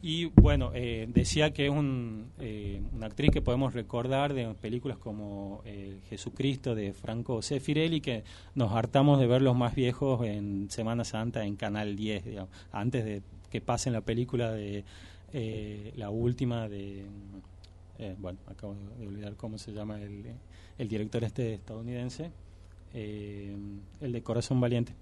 y bueno, eh, decía que es un, eh, una actriz que podemos recordar de películas como eh, Jesucristo de Franco Sefirelli, que nos hartamos de ver los más viejos en Semana Santa en Canal 10, digamos, antes de que pasen la película de eh, la última de... eh, bueno, acabo de olvidar cómo se llama el, el director este estadounidense, eh, el de Corazón Valiente.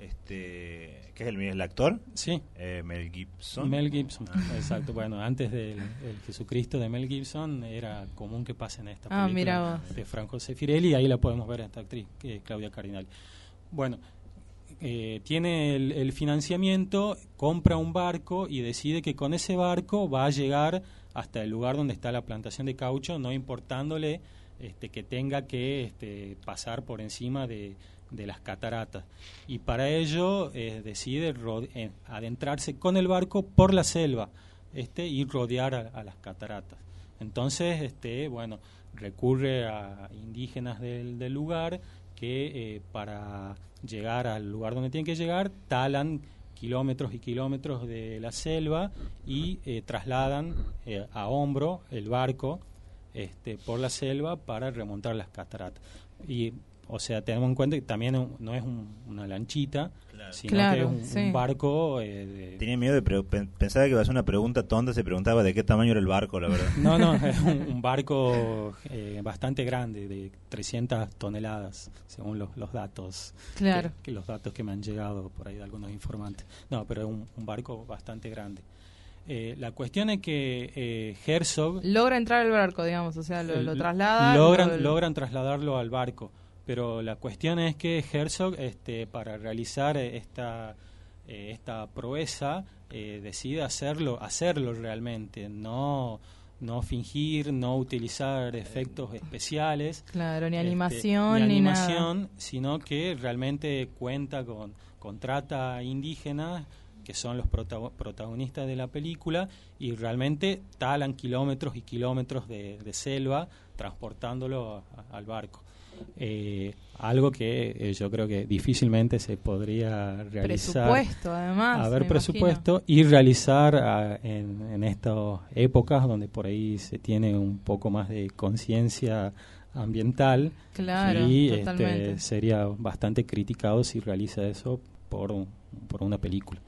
Este, ¿Qué es el, el actor? Sí. Eh, Mel Gibson. Mel Gibson, Ah. exacto. Bueno, antes del el Jesucristo de Mel Gibson era común que pasen esta Ah, película mira de Franco Sefirelli y ahí la podemos ver a esta actriz, que es Claudia Cardinal. Bueno, eh, tiene el, el financiamiento, compra un barco y decide que con ese barco va a llegar hasta el lugar donde está la plantación de caucho, no importándole este, que tenga que este, pasar por encima de, las cataratas. Y para ello eh, decide eh, adentrarse con el barco por la selva este, y rodear a, las cataratas. Entonces, este, bueno, recurre a indígenas del, del lugar que eh, para llegar al lugar donde tienen que llegar talan kilómetros y kilómetros de la selva y eh, trasladan eh, a hombro el barco este, por la selva para remontar las cataratas. Y, o sea, tenemos en cuenta que también no es un- una lanchita, sino Claro, que es un, sí. un barco eh, de, Tenía miedo de pre- pen- pensaba que iba a ser una pregunta tonta, se preguntaba de qué tamaño era el barco, la verdad. No, no, es un, un barco eh, bastante grande, de 300 toneladas, según los, los datos. Claro. Que, que los datos que me han llegado por ahí de algunos informantes. No, pero es un, un barco bastante grande. Eh, la cuestión es que eh, Herzog Logra entrar al barco, digamos, o sea, lo, lo eh, traslada. logran, lo- logran trasladarlo al barco. Pero la cuestión es que Herzog, este, para realizar eh, esta, eh, esta proeza, eh, decide hacerlo, hacerlo realmente, no, no fingir, no utilizar efectos especiales. Claro, ni este, animación, ni nada. sino que realmente cuenta con, con trata indígena que son los protago- protagonistas de la película y realmente talan kilómetros y kilómetros de, de selva transportándolo a- al barco. Eh, algo que eh, yo creo que difícilmente se podría realizar Presupuesto, además. haber presupuesto y realizar ah, en, en estas épocas donde por ahí se tiene un poco más de conciencia ambiental Claro, y este, sería bastante criticado si realiza eso por, un- por una película.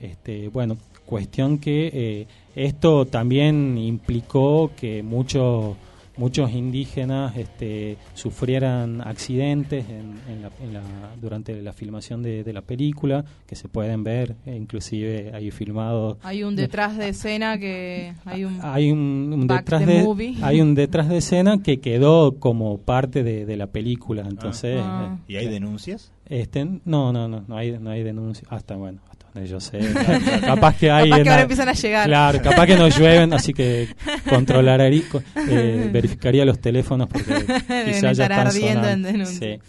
Este, bueno, cuestión que eh, esto también implicó que muchos muchos indígenas este, sufrieran accidentes en, en la- en la- durante la filmación de, de la película, que se pueden ver, e inclusive hay filmados Hay un detrás de escena que. Hay un. hay un, detrás de movie. hay un detrás de escena que quedó como parte de, de la película entonces Ah. ¿Y hay denuncias? eh, este no no no no hay no hay denuncia hasta bueno yo sé capaz que hay Capaz que ahora la- empiezan a llegar. claro capaz que no llueven así que controlaría co- eh, verificaría los teléfonos porque quizás ya están ardiendo en sonando. denuncia. Sí.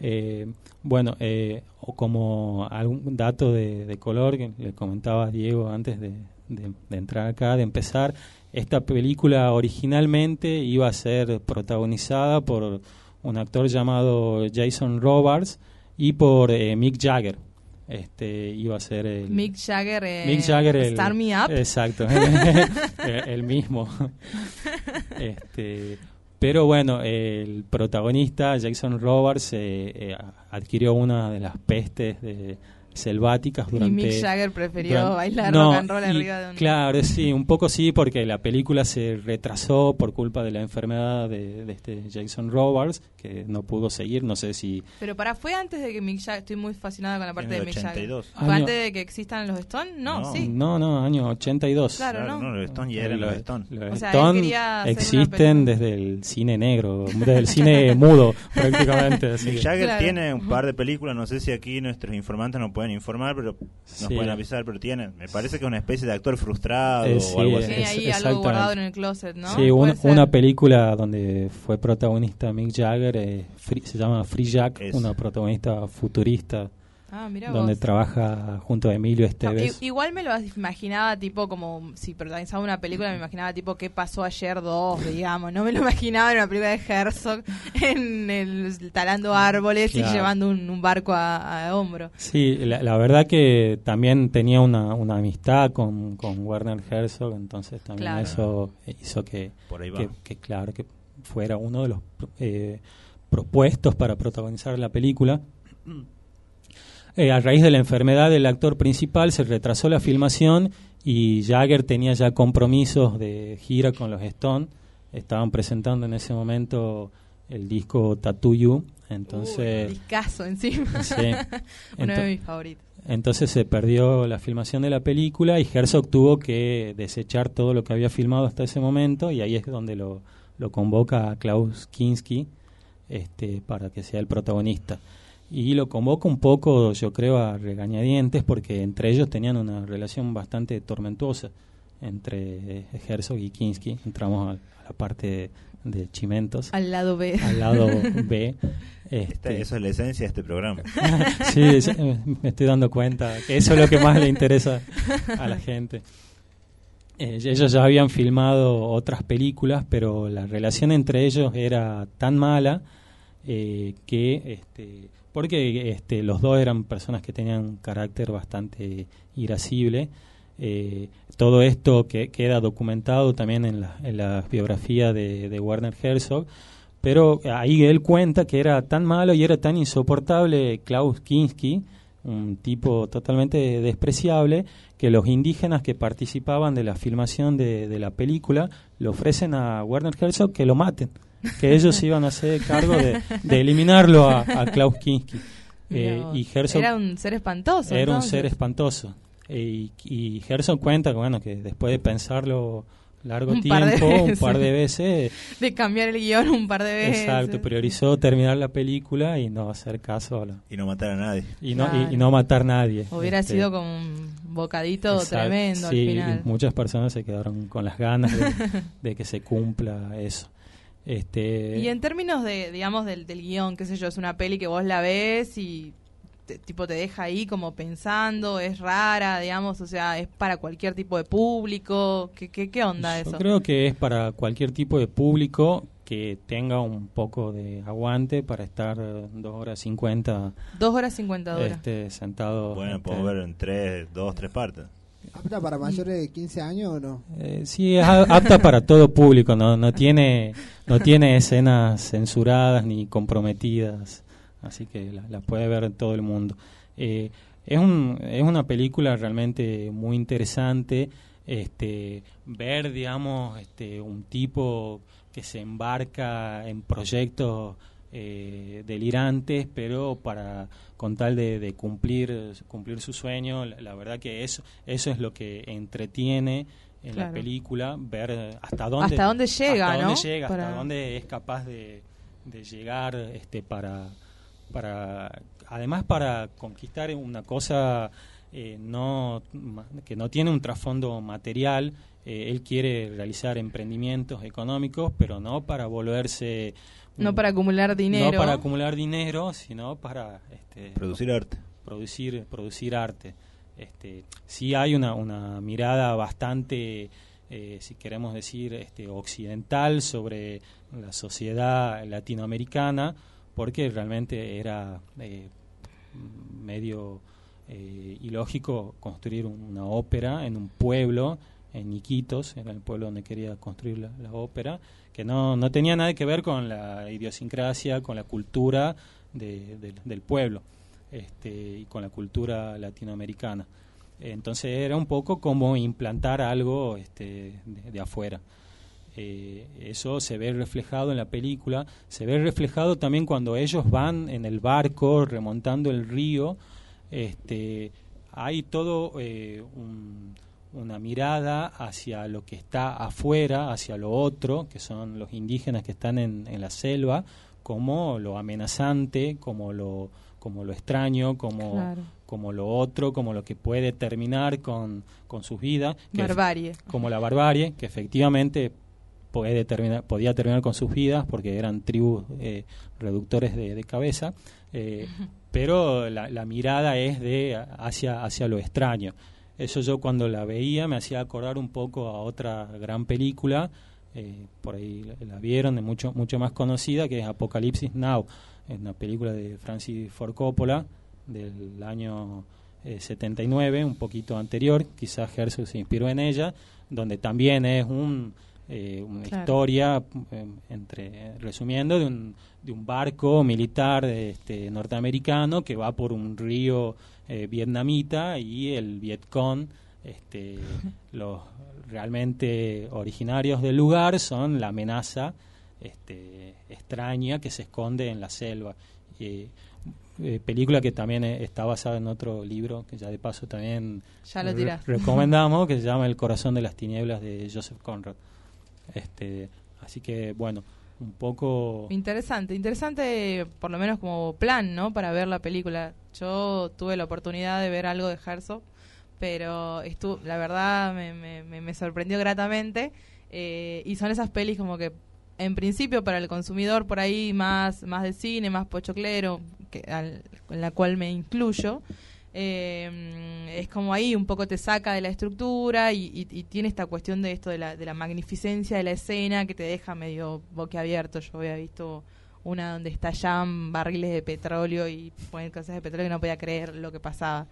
Eh, bueno, eh, o como algún dato de, de color que le comentaba Diego antes de, de- de entrar acá, de empezar, esta película originalmente iba a ser protagonizada por un actor llamado Jason Robards y por eh, Mick Jagger. Este iba a ser el Mick Jagger. eh, Mick Jagger el, Start Me Up. exacto el, el mismo este pero bueno el protagonista Jason Robards eh, eh, adquirió una de las pestes de- selváticas y durante Mick Jagger prefirió durante- bailar No, rock and roll y arriba de un. Claro, sí, un poco sí, porque la película se retrasó por culpa de la enfermedad de, de este Jason Robards, que no pudo seguir, no sé si... Pero para, fue antes de que Mick Jagger. Estoy muy fascinada con la parte de Mick Jagger. 82. ¿Fue Año- antes de que existan los Stones? No, No. sí. No, no, año 82. Claro, ¿no? los Stones ya eran los Stones. Los O sea, Stones existen desde el cine negro, desde el cine mudo prácticamente. así Mick Jagger Claro. tiene un par de películas, no sé si aquí nuestros informantes nos pueden informar, pero nos Sí. pueden avisar, pero tiene, me parece que es una especie de actor frustrado Eh, o algo así. Es- ahí algo guardado en el closet, ¿no? Sí, un- una película donde fue protagonista Mick Jagger, eh, Free- se llama Free Jack, Es. una protagonista futurista Ah, mira donde vos. trabaja junto a Emilio No, Esteves. igual me lo imaginaba tipo como si protagonizaba una película, me imaginaba tipo qué pasó ayer dos, digamos. No me lo imaginaba en una película de Herzog en el talando árboles Claro. y llevando un, un barco a, a hombro. Sí, la, la verdad que también tenía una, una amistad con, con Werner Herzog, entonces también Claro. eso hizo que, Por ahí va. que, que, claro, que fuera uno de los eh, propuestos para protagonizar la película. Eh, a raíz de la enfermedad del actor principal se retrasó la filmación y Jagger tenía ya compromisos de gira con los Stones. Estaban presentando en ese momento el disco Tattoo You. Entonces, Uy, discazo encima. sí. Uno de mis favoritos. entonces se perdió la filmación de la película y Herzog tuvo que desechar todo lo que había filmado hasta ese momento y ahí es donde lo, lo convoca a Klaus Kinski este, para que sea el protagonista. Y lo convoca un poco, yo creo, a regañadientes porque entre ellos tenían una relación bastante tormentosa entre Herzog y Kinski. Entramos a, la parte de Chimentos. Al lado B. Al lado B. Este, eso es la esencia de este programa. sí, me estoy dando cuenta que eso es lo que más le interesa a la gente. Eh, ellos ya habían filmado otras películas, pero la relación entre ellos era tan mala eh, que, este, porque este, los dos eran personas que tenían carácter bastante irascible. Eh, todo esto que queda documentado también en la, en la biografía de, de Werner Herzog, pero ahí él cuenta que era tan malo y era tan insoportable Klaus Kinski, un tipo totalmente despreciable, que los indígenas que participaban de la filmación de, la película le ofrecen a Werner Herzog que lo maten, que ellos iban a hacer cargo de, eliminarlo a, Klaus Kinski. Eh, y Herzog, era un ser espantoso. Era un ser espantoso. Eh, y, y Herzog cuenta que, bueno, que después de pensarlo largo tiempo, un par de veces. De cambiar el guion un par de veces. Exacto, priorizó terminar la película y no hacer caso. Y no matar a nadie. Y no, y, no matar a nadie. Hubiera este, sido como un bocadito tremendo sí, al final. muchas personas se quedaron con las ganas de, que se cumpla eso. Este... Y en términos de, digamos, del, del guion, qué sé yo, es una peli que vos la ves y tipo te deja ahí como pensando, es rara, digamos, o sea, es para cualquier tipo de público, ¿qué, qué, qué onda Yo eso? Creo que es para cualquier tipo de público que tenga un poco de aguante para estar dos horas cincuenta. Dos horas cincuenta horas. Este, sentado. Bueno, este, puedo ver en tres, dos, tres partes. ¿Apta para mayores de 15 años o no? Eh, sí, es apta para todo público, no, no tiene, no tiene escenas censuradas ni comprometidas así que la, puede ver todo el mundo. Eh, es, un, es una película realmente muy interesante, este, ver, digamos, este, un tipo que se embarca en proyectos eh, delirantes, pero para con tal de, cumplir cumplir su sueño, la, verdad que eso eso es lo que entretiene en la película, ver hasta dónde hasta dónde llega, hasta ¿no? dónde llega, hasta dónde es capaz de, de llegar, este, para para además para conquistar una cosa eh, no que no tiene un trasfondo material eh, él quiere realizar emprendimientos económicos pero no para volverse no para acumular dinero. no para acumular dinero sino para este, producir arte. producir producir arte. Este sí hay una, una mirada bastante eh, si queremos decir este occidental sobre la sociedad latinoamericana porque realmente era eh, medio eh, ilógico construir una ópera en un pueblo, en Iquitos, era el pueblo donde quería construir la, ópera, que no, no tenía nada que ver con la idiosincrasia, con la cultura del pueblo este, y con la cultura latinoamericana. Entonces era un poco como implantar algo este, de afuera. Eh, eso se ve reflejado en la película, se ve reflejado también cuando ellos van en el barco remontando el río, este, hay todo eh, una mirada hacia lo que está afuera, hacia lo otro, que son los indígenas que están en, la selva, como lo amenazante, como lo, como lo extraño, como, como lo otro, como lo que puede terminar con, con sus vidas. barbarie. Como la barbarie, que efectivamente puede terminar, podía terminar con sus vidas porque eran tribus eh, reductores de, cabeza, eh, pero la, mirada es de hacia, hacia lo extraño. Eso yo cuando la veía me hacía acordar un poco a otra gran película, eh, por ahí la, vieron, de mucho, mucho más conocida, que es Apocalipsis Now, es una película de Francis Ford Coppola del año 79, un poquito anterior, quizás Herzog se inspiró en ella, donde también es un eh, una historia, eh, entre resumiendo, de un, de un barco militar este, norteamericano que va por un río eh, vietnamita y el Vietcong, este, los realmente originarios del lugar son la amenaza este, extraña que se esconde en la selva. película que también está basada en otro libro que ya de paso también recomendamos que se llama El corazón de las tinieblas de Joseph Conrad. Este, así que bueno, un poco... Interesante, interesante por lo menos como plan, ¿no? Para ver la película. Yo tuve la oportunidad de ver algo de Herzog, pero estu la verdad me, me, me sorprendió gratamente. Eh, y son esas pelis como que en principio para el consumidor por ahí más, más de cine, más pochoclero, que, en la cual me incluyo, eh, es como ahí un poco te saca de la estructura y, tiene esta cuestión de esto de la, de la magnificencia de la escena que te deja medio boquiabierto. Yo había visto una donde estallan barriles de petróleo y ponen cosas de petróleo y no podía creer lo que pasaba.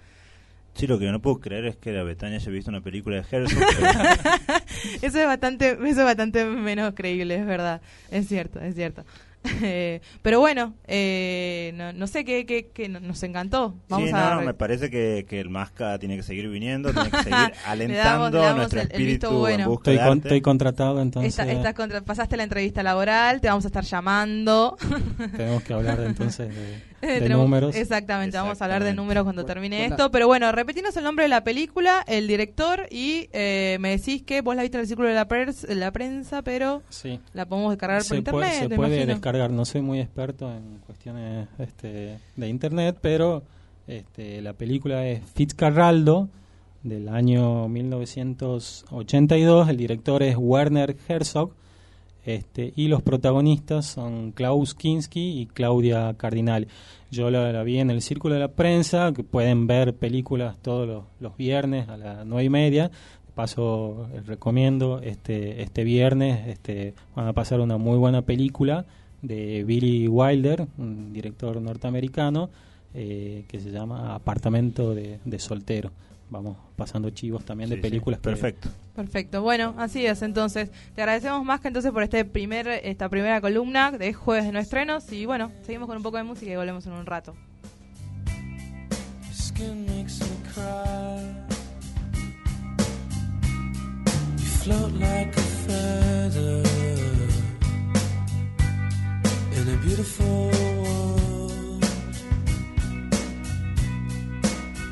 Sí, lo que no puedo creer es que la Betania haya visto una película de Herzog. eso es bastante, eso es bastante menos creíble, es verdad. Es cierto, es cierto. pero bueno, eh, no, sé qué, qué, nos encantó. Vamos a me parece que, el Masca tiene que seguir viniendo, tiene que seguir alentando nuestro espíritu estoy, contratado, entonces. pasaste la entrevista laboral, te vamos a estar llamando. Tenemos que hablar entonces de de números. Exactamente, vamos a hablar de números cuando termine esto. Pero bueno, repetimos el nombre de la película, el director y eh, me decís que vos la viste en el círculo de la, la prensa, pero sí. la podemos descargar por internet. se puede descargar, no soy muy experto en cuestiones este, de internet, pero este, la película es Fitzcarraldo del año 1982, el director es Werner Herzog este, y los protagonistas son Klaus Kinski y Claudia Cardinal. Yo la, vi en el Círculo de la Prensa, que pueden ver películas todos los, viernes a las nueve y media. Paso, les recomiendo, este, este viernes este, van a pasar una muy buena película de Billy Wilder, un director norteamericano, eh, que se llama Apartamento de Soltero vamos pasando chivos también de películas. perfecto. Perfecto. Bueno, así es. Entonces, te agradecemos más que entonces por este primer, esta primera columna de jueves de no estrenos. Y bueno, seguimos con un poco de música y volvemos en un rato.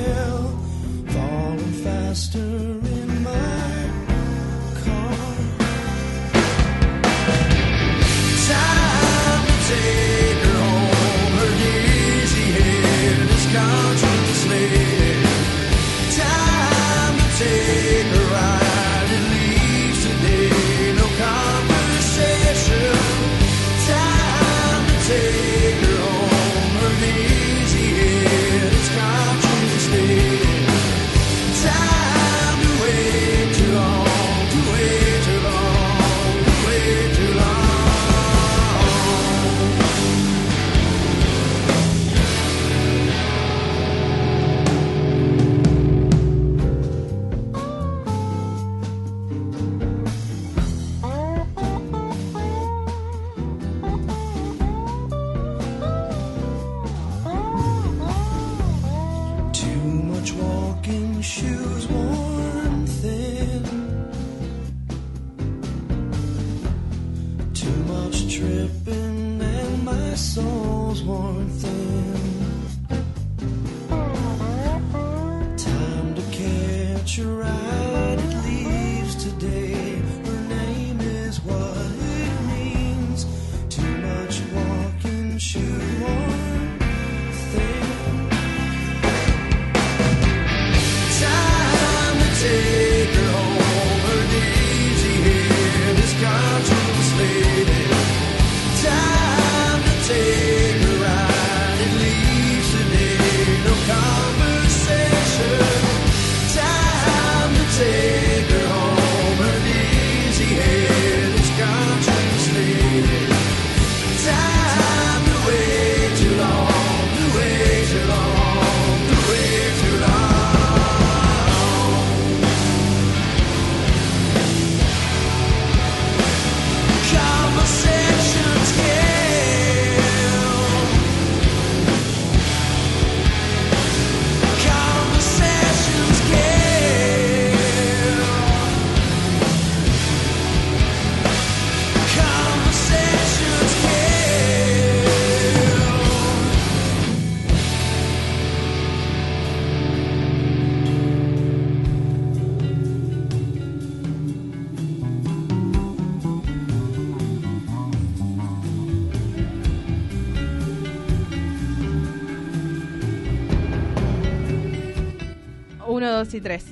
hill, falling faster.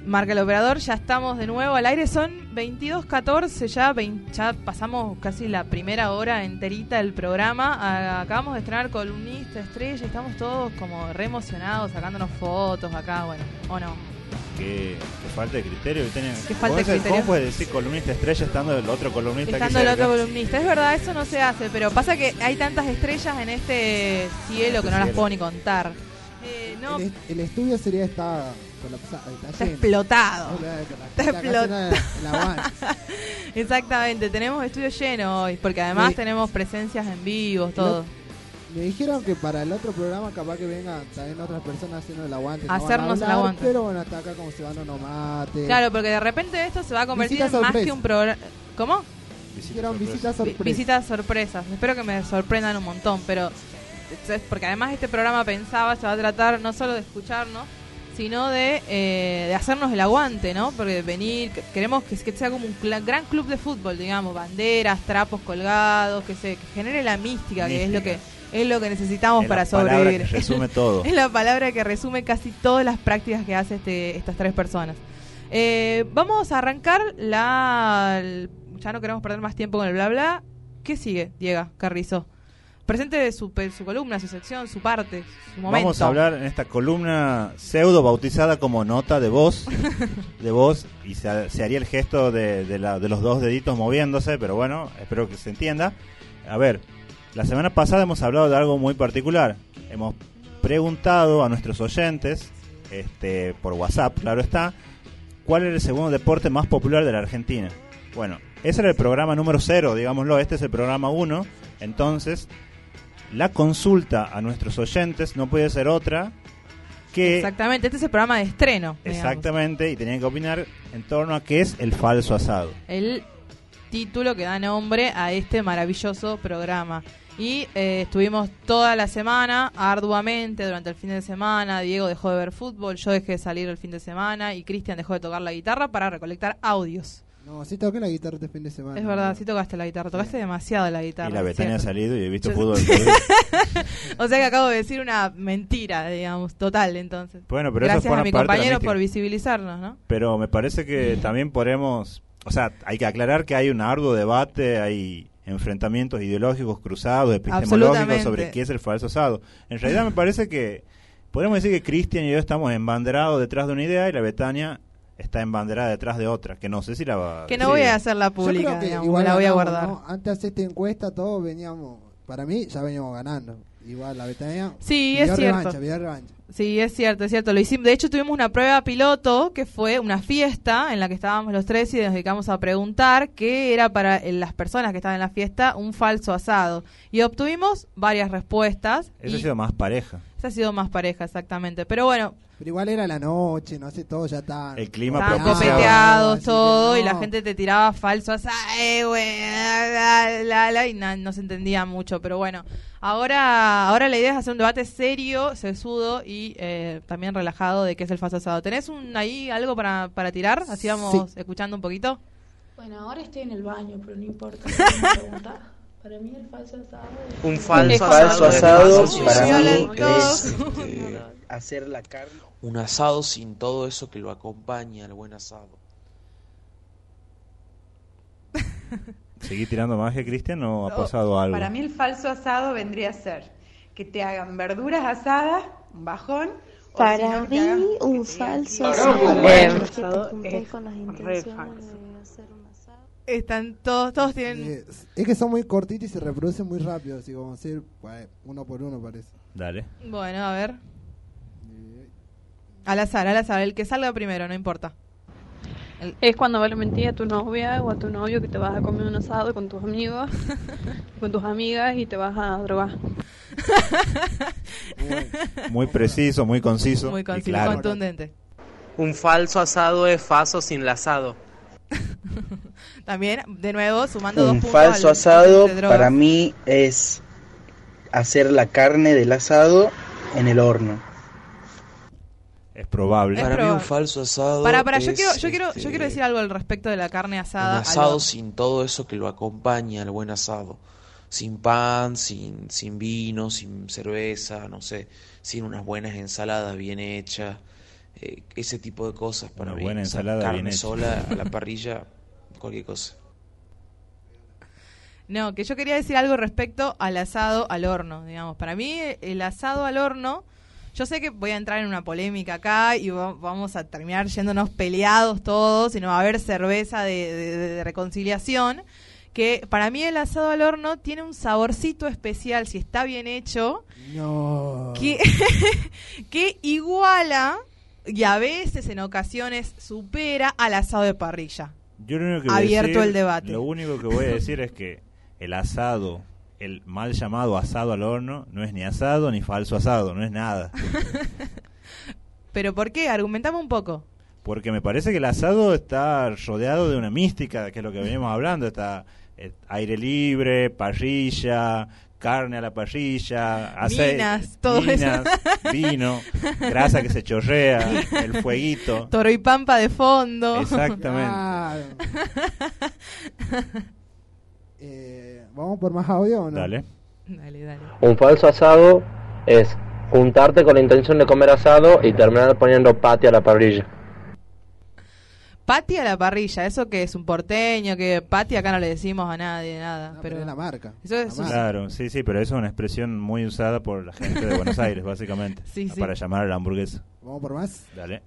Marca el operador, ya estamos de nuevo al aire. Son 22.14, ya, 20, ya pasamos casi la primera hora enterita del programa. Acabamos de estrenar columnista, estrella, y estamos todos como re emocionados, sacándonos fotos acá, bueno, ¿o no? Qué, falta de criterio que tienen. ¿Qué falta de criterio? ¿Cómo puedes decir columnista estrella estando el otro columnista Estando el otro columnista, es verdad, eso no se hace, pero pasa que hay tantas estrellas en este cielo que este no las puedo ni contar. Eh, eh, no. El estudio sería esta colapsado, está, explotado. Está explotado. Exactamente, tenemos estudio lleno hoy, porque además tenemos presencias en vivo, todo. Me dijeron que para el otro programa capaz que vengan también otras personas haciendo el aguante. no Hacernos el aguante. Pero bueno, hasta acá como se van onomate. Claro, porque de repente esto se va a convertir en más que un programa. ¿Cómo? Visitas Vi- sorpresa. Visitas sorpresas. Espero que me sorprendan un montón, pero porque además este programa pensaba se va a tratar no solo de escucharnos, sino de, eh, de hacernos el aguante, ¿no? Porque venir, que- queremos que, que sea como un gran club de fútbol, digamos, banderas, trapos colgados, que se que genere la mística, que es lo que es lo que necesitamos Es para sobrevivir. que resume todo. es la palabra que resume casi todas las prácticas que hace este, estas tres personas. Eh, vamos a arrancar la... el- ya no queremos perder más tiempo con el bla bla. ¿Qué sigue, Diego Carrizo? Presente su, columna, su sección, su parte, su momento. Vamos a hablar en esta columna pseudo bautizada como nota de voz, de voz, y se, se haría el gesto de, de la- de los dos deditos moviéndose, pero bueno, espero que se entienda. A ver, la semana pasada hemos hablado de algo muy particular. Hemos preguntado a nuestros oyentes, este, por WhatsApp, claro está, cuál era el segundo deporte más popular de la Argentina. Bueno, ese era el programa número cero, digámoslo, este es el programa uno, entonces la consulta a nuestros oyentes no puede ser otra que Exactamente, este es el programa de estreno. digamos. exactamente y tenían que opinar en torno a qué es el falso asado. el título que da nombre a este maravilloso programa. Y eh, estuvimos toda la semana, arduamente, durante el fin de semana. Diego dejó de ver fútbol, yo dejé de salir el fin de semana y Cristian dejó de tocar la guitarra para recolectar audios. No, sí toqué la guitarra este fin de semana. es verdad, sí tocaste la guitarra, tocaste demasiado la guitarra. y la Betania ha salido y he visto Yo- fútbol. O sea que acabo de decir una mentira, digamos, total, entonces. bueno, pero eso Gracias forma a mi parte de la compañero mística. por visibilizarnos, ¿no? Pero me parece que también podemos, o sea, hay que aclarar que hay un arduo debate, hay enfrentamientos ideológicos cruzados, epistemológicos Absolutamente. sobre qué es el falso asado. En realidad me parece que podemos decir que Cristian y yo estamos embanderados detrás de una idea y la Betania está embanderada detrás de otra, que no sé si la va Que no sí. voy a hacerla Yo pública, creo que digamos, la voy a guardar. ¿no? Antes de hacer esta encuesta, todos veníamos. Para mí, ya veníamos ganando. Igual la Betania. Sí, es cierto. revancha, revancha. Sí, es cierto, es cierto. Lo hicimos. De hecho, tuvimos una prueba piloto que fue una fiesta en la que estábamos los tres y nos dedicamos a preguntar qué era para eh, las personas que estaban en la fiesta un falso asado. Y obtuvimos varias respuestas. Eso y ha sido más pareja. esa ha sido más pareja, exactamente. Pero bueno, Pero igual era la noche, no sé, todo ya está. El clima estaban propiciaba. copeteados todo y la gente te tiraba falso asado, eh, güey, la, la, la, y na- no se entendía mucho. Pero bueno, ahora, ahora la idea es hacer un debate serio, sesudo y eh, también relajado de qué es el falso asado. ¿Tenés un, ahí algo para, para tirar? Así vamos escuchando un poquito. Bueno, ahora estoy en el baño, pero no importa. Para mí el falso asado es... Un falso asado, para mí es, este, hacer la carne. Un asado sin todo eso que lo acompaña al buen asado. ¿Seguí tirando magia, Cristian, o ha No, pasado algo? Para mí el falso asado vendría a ser que te hagan verduras asadas, un bajón. Para mí, hagan- un falso asado es es con las intenciones de hacer un asado. Están todos, todos tienen... Eh, es que son muy cortitos y se reproducen muy rápido, así como decir, uno por uno parece. Dale. Bueno, a ver. Al azar, al azar, el que salga primero, no importa. Es cuando vos le mentís a tu novia o a tu novio que te vas a comer un asado con tus amigos, con tus amigas y te vas a drogar. Muy preciso, muy conciso. Muy y claro. contundente. Un falso asado es faso sin lazado. También, de nuevo, sumando dos Un puntos falso al asado para mí es hacer la carne del asado en el horno. Es probable. Para mí un falso asado Para, para, yo es, quiero, yo quiero, yo este, quiero decir algo al respecto de la carne un asada. al asado sin todo eso que lo acompaña al buen asado. Sin pan, sin, sin vino, sin cerveza, no sé, sin unas buenas ensaladas bien hechas, eh, ese tipo de cosas para Una mí. buena O sea, ensalada carne bien hecha. sola a la parrilla, cualquier cosa. No, que yo quería decir algo respecto al asado al horno, digamos. Para mí, el asado al horno, yo sé que voy a entrar en una polémica acá y va- vamos a terminar yéndonos peleados todos y no va a haber cerveza de, de- de reconciliación. Que para mí el asado al horno tiene un saborcito especial, si está bien hecho, No. que, que iguala y a veces en ocasiones supera al asado de parrilla. Yo lo único que voy a Abierto decir- el debate. Lo único que voy a decir es que el asado, el mal llamado asado al horno, no es ni asado ni falso asado, no es nada. ¿Pero por qué? Argumentame un poco. Porque me parece que el asado está rodeado de una mística, que es lo que venimos hablando. Está eh, aire libre, parrilla, carne a la parrilla, aceite, Minas, todo minas, eso. vino, grasa que se chorrea, el fueguito. Toro y pampa de fondo. Exactamente. Claro. Eh, ¿Vamos por más audio o no? Dale. Dale, dale. Un falso asado es juntarte con la intención de comer asado y terminar poniendo pati a la parrilla. Pati a la parrilla, eso que es un porteño, que Pati acá no le decimos a nadie nada. pero es la marca. Eso es Claro, sí, sí, pero eso es una expresión muy usada por la gente de Buenos Aires, básicamente. Sí, sí. Para llamar a la hamburguesa. Vamos por más. Dale.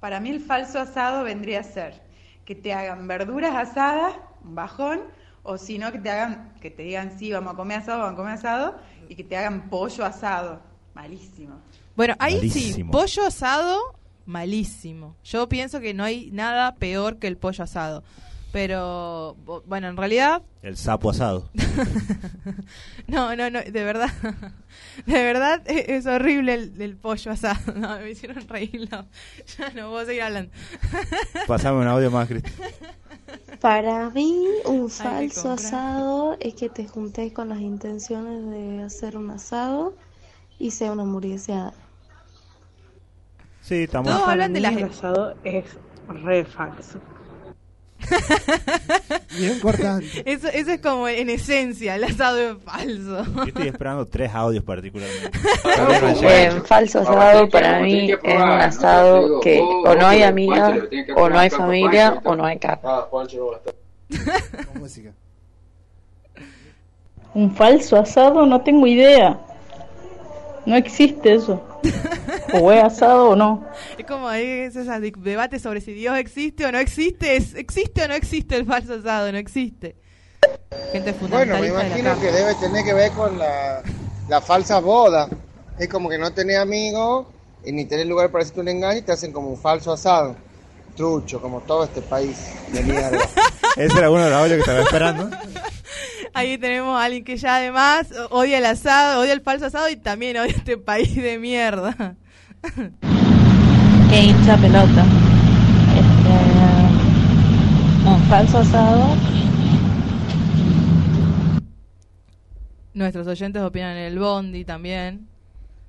Para mí el falso asado vendría a ser que te hagan verduras asadas, un bajón, o si no que te hagan, que te digan sí, vamos a comer asado, vamos a comer asado, y que te hagan pollo asado. Malísimo. Bueno, ahí sí, pollo asado, malísimo. Yo pienso que no hay nada peor que el pollo asado. Pero, bueno, en realidad, El sapo asado. no, no, no, de verdad, de verdad e- es horrible el, el pollo asado. No, me hicieron reír, no. ya no puedo seguir hablando. Pasame un audio más, Cristi. Para mí, un falso asado es que te juntes con las intenciones de hacer un asado y sea una hamburgueseada. Sí, estamos. Todos hablan de las... El asado es re falso. Bien cortante. Eso, eso es como en esencia, el asado es falso. Yo estoy esperando tres audios particularmente. Eh, falso asado para mí es un asado que o no hay amiga, o no hay familia, o no hay carne. Música. Un falso asado, no tengo idea. No existe eso. O es asado o no. Es como ese de- debate sobre si Dios existe o no existe. Es, ¿Existe o no existe el falso asado? No existe. Gente Bueno, me imagino que debe tener que ver con la, la falsa boda. Es como que no tenés amigos y ni tenés lugar para hacerte un engaño y te hacen como un falso asado. Trucho, como todo este país de mierda. Ese era uno de los audios que estaba esperando. Ahí tenemos a alguien que ya además odia el asado, odia el falso asado y también odia este país de mierda. Que hincha pelota. Este, un falso asado. Nuestros oyentes opinan en el bondi también.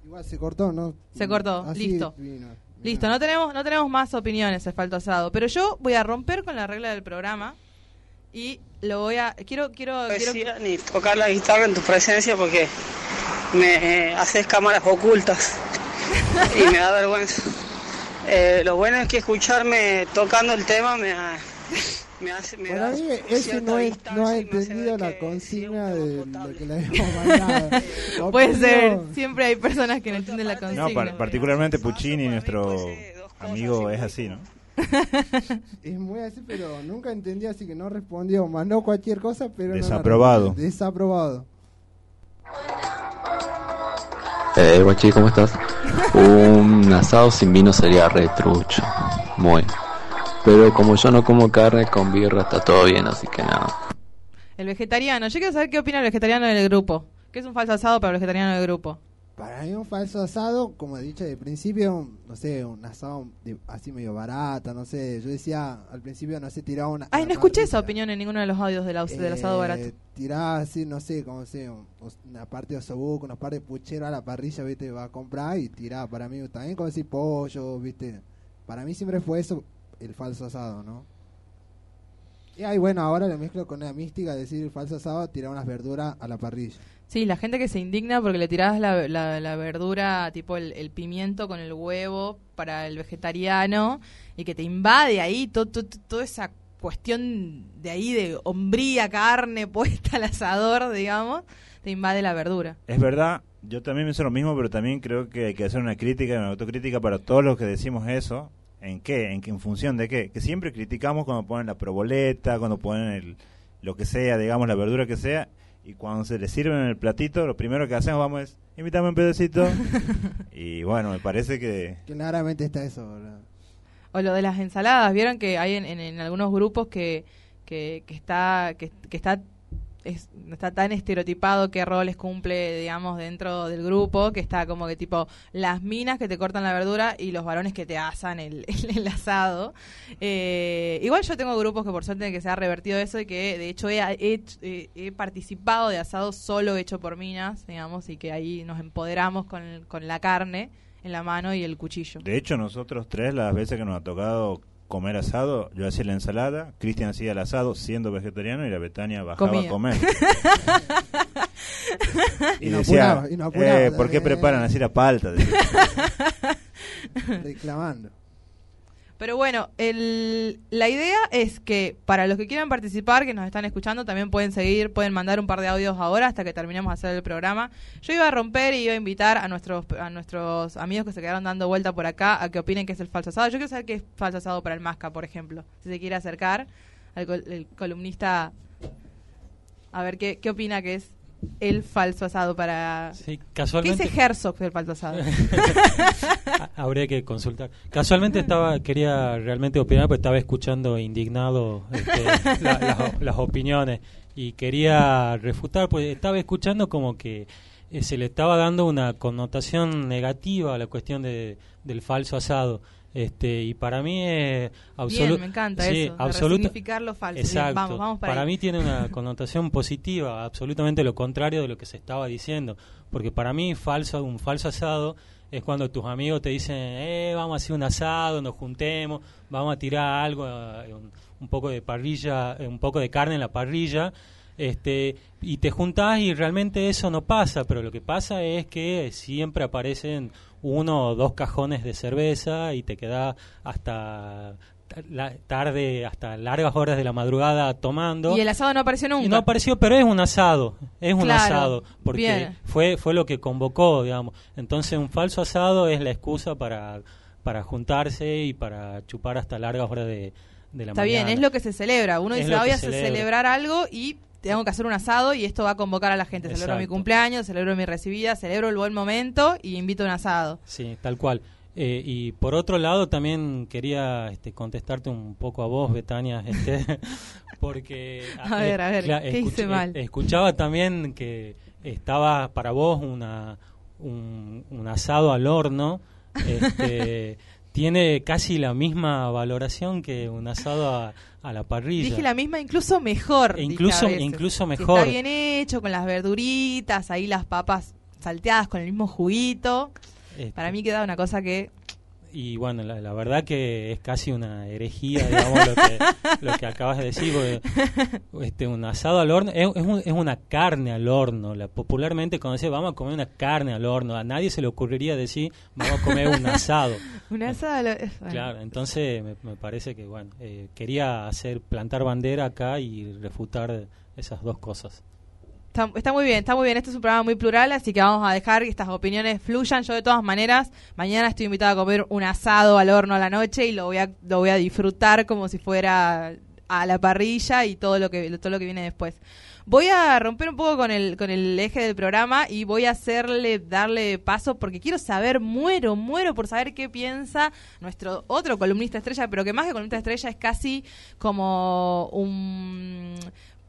Igual se cortó, ¿no? Se cortó, Así listo. vino. Listo, no tenemos, no tenemos más opiniones el falso asado. Pero yo voy a romper con la regla del programa y lo voy a. Quiero, quiero. quiero decía ni tocar la guitarra en tu presencia porque me eh, haces cámaras ocultas y me da vergüenza. Eh, lo bueno es que escucharme tocando el tema me, me hace... Me Para da mí, ese no, es, no ha entendido la consigna de lo que le habíamos mandado. Puede ser, siempre hay personas que no entienden la No, consigna. par- particularmente Puccini, nuestro amigo, es así, ¿no? Es muy así, pero nunca entendí, así que no respondió. Mandó cualquier cosa, pero Desaprobado. Desaprobado. Eh, guachi, ¿cómo estás? Un asado sin vino sería retrucho. Muy. Pero como yo no como carne con birra, está todo bien, así que nada. El vegetariano. Yo quiero saber qué opina el vegetariano del grupo. ¿Qué es un falso asado para el vegetariano del grupo? Para mí un falso asado, como he dicho de principio, no sé, un asado de- así medio barata, no sé. Yo decía al principio, no sé, tiraba una... Ay, no escuché esa opinión en ninguno de los audios del, del asado Eh, barato. Tiraba así, no sé, como sé, un- una parte de osobuco, una parte de puchero a la parrilla, viste, va a comprar y tiraba. Para mí también como decir pollo, viste. Para mí siempre fue eso, el falso asado, ¿no? Y ahí, bueno, ahora lo mezclo con una mística, decir el falso asado, tirar unas verduras a la parrilla. Sí, la gente que se indigna porque le tirás la, la- la verdura, tipo el, el pimiento con el huevo para el vegetariano y que te invade ahí to- to- to- toda esa cuestión de ahí de hombría, carne puesta al asador, digamos, te invade la verdura. Es verdad, yo también pienso lo mismo, pero también creo que hay que hacer una crítica, una autocrítica para todos los que decimos eso. ¿En qué? ¿En, qué? ¿En función de qué? Que siempre criticamos cuando ponen la proboleta, cuando ponen el, lo que sea, digamos, la verdura que sea, y cuando se le sirven en el platito, lo primero que hacemos vamos es, invítame un pedacito. y bueno, me parece que... Claramente está eso, ¿verdad? O lo de las ensaladas, vieron que hay en, en- en algunos grupos que, que, que está que, que está es- está tan estereotipado qué roles cumple, digamos, dentro del grupo, que está como que tipo las minas que te cortan la verdura y los varones que te asan el, el, el asado. Eh, igual yo tengo grupos que por suerte que se ha revertido eso y que de hecho he, he, he- participado de asado solo hecho por minas, digamos, y que ahí nos empoderamos con, con la carne en la mano y el cuchillo. De hecho, nosotros tres, las veces que nos ha tocado comer asado, yo hacía la ensalada, Cristian hacía el asado siendo vegetariano y la Betania bajaba Comía. a comer. Y, Y no decía, apuraba, y no apuraba. eh, ¿por qué Eh, preparan así la palta? Decía. Reclamando. Pero bueno, el, la idea es que para los que quieran participar, que nos están escuchando, también pueden seguir, pueden mandar un par de audios ahora hasta que terminemos de hacer el programa. Yo iba a romper y iba a invitar a nuestros a nuestros amigos que se quedaron dando vuelta por acá a que opinen qué es el falso asado. Yo quiero saber qué es falso asado para el Masca, por ejemplo. Si se quiere acercar al columnista a ver qué, qué opina que es el falso asado para... Sí, ¿Qué casualmente. dice Herzog del falso asado? Ha- Habría que consultar. Casualmente estaba quería realmente opinar porque estaba escuchando indignado este, la- las, las opiniones y quería refutar porque estaba escuchando como que eh, se le estaba dando una connotación negativa a la cuestión de, del falso asado. Este, y para mí es absoluto. Me encanta eso, de resignificar lo falso. Bien, Exacto. vamos, vamos para ahí. mí tiene una connotación positiva, absolutamente lo contrario de lo que se estaba diciendo. Porque para mí falso, un falso asado es cuando tus amigos te dicen, eh, vamos a hacer un asado, nos juntemos, vamos a tirar algo, eh, un, un poco de parrilla, eh, un poco de carne en la parrilla, este, y te juntás y realmente eso no pasa, pero lo que pasa es que siempre aparecen uno o dos cajones de cerveza y te quedás hasta la tarde, hasta largas horas de la madrugada tomando. Y el asado no apareció nunca. Y no apareció, pero es un asado, es un Claro, asado, porque bien. fue fue lo que convocó, digamos. Entonces un falso asado es la excusa para para juntarse y para chupar hasta largas horas de, de la Está mañana. bien, es lo que se celebra. Uno Es dice, lo "Ah, voy que a celebra. celebrar algo y tengo que hacer un asado y esto va a convocar a la gente. Celebro mi Exacto. cumpleaños, celebro mi recibida, celebro el buen momento y invito a un asado. Sí, tal cual. Eh, y por otro lado también quería este, contestarte un poco a vos, Betania, este, porque A ver, a ver, ¿qué hice mal? escuchaba también que estaba para vos una un, un asado al horno, este, tiene casi la misma valoración que un asado a, a la parrilla. Dije la misma, incluso mejor. incluso- incluso Si mejor. está bien hecho, con las verduritas, ahí las papas salteadas con el mismo juguito. Este, Para mí queda una cosa que... Y bueno, la, la verdad que es casi una herejía, digamos, lo que, lo que acabas de decir, porque este, un asado al horno es, es, un- es una carne al horno, la popularmente conocida, vamos a comer una carne al horno, a nadie se le ocurriría decir, vamos a comer un asado. Un asado... lo- bueno. Claro, entonces me, me parece que, bueno, eh, quería hacer, plantar bandera acá y refutar esas dos cosas. Está, está muy bien, está muy bien. Este es un programa muy plural, así que vamos a dejar que estas opiniones fluyan. Yo de todas maneras, mañana estoy invitada a comer un asado al horno a la noche y lo voy a, lo voy a disfrutar como si fuera a la parrilla y todo lo que todo lo que viene después. Voy a romper un poco con el con el eje del programa y voy a hacerle darle paso porque quiero saber, muero, muero por saber qué piensa nuestro otro columnista estrella, pero que más que columnista estrella es casi como un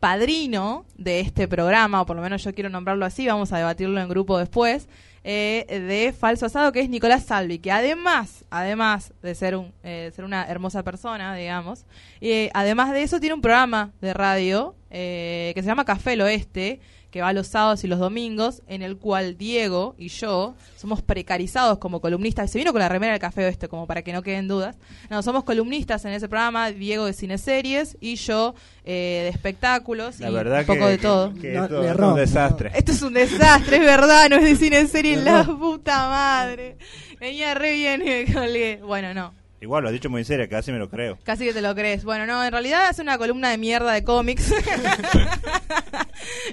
padrino de este programa, o por lo menos yo quiero nombrarlo así, vamos a debatirlo en grupo después, eh, de Falso Asado, que es Nicolás Salvi, que además, además de ser, un, eh, ser una hermosa persona, digamos, eh, además de eso tiene un programa de radio eh, que se llama Café el Oeste, que va los sábados y los domingos, en el cual Diego y yo somos precarizados como columnistas. Se vino con la remera del Café Oeste, como para que no queden dudas. No, somos columnistas en ese programa, Diego de cineseries y yo eh, de espectáculos La y verdad un poco que- de todo. que- que esto es un desastre. Esto es un desastre, es verdad, no es de cineseries, la puta madre. Venía re bien y me colgué. Bueno, no. Igual lo has dicho muy serio, casi me lo creo. Casi que te lo crees. Bueno, no, en realidad hace una columna de mierda de cómics.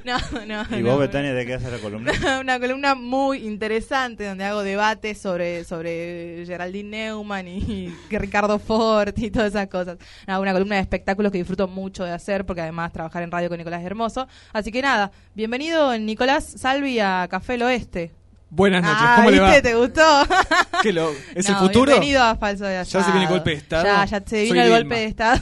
no, no. ¿Y no. vos, Betania, de qué haces la columna? una columna muy interesante donde hago debates sobre sobre Geraldine Neumann y, y Ricardo Ford y todas esas cosas. No, una columna de espectáculos que disfruto mucho de hacer porque además trabajar en radio con Nicolás es hermoso. Así que nada, bienvenido Nicolás Salvi a Café el Oeste. Buenas noches, Ah, ¿cómo le va? ¿viste? ¿Te gustó? ¿Qué lo- ¿Es el futuro? Bienvenido a Falso de Ya Asado. se viene el golpe de Estado. Ya, ya se Soy vino el Dilma. golpe de Estado.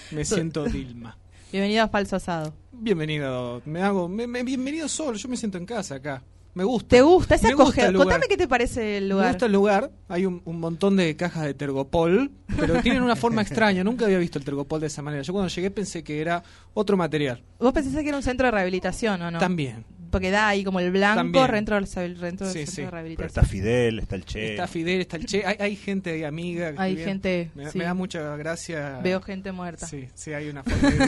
Me siento Dilma. Bienvenido a Falso Asado. Bienvenido, me hago, me- me- bienvenido solo, yo me siento en casa acá. Me gusta. ¿Te gusta? Es lugar. Contame qué te parece el lugar. Me gusta el lugar, hay un, un montón de cajas de tergopol, pero tienen una forma extraña, nunca había visto el tergopol de esa manera. Yo cuando llegué pensé que era otro material. ¿Vos pensás que era un centro de rehabilitación o no? También. Porque da ahí como el blanco dentro del, dentro del Sí, centro sí. de Pero rehabilitación. está Fidel, está el Che. Está Fidel, está el Che. Hay, hay gente ahí, amiga. Hay viene. gente, Me, sí. me da mucha gracia. Veo gente muerta. Sí, sí, hay una foto de,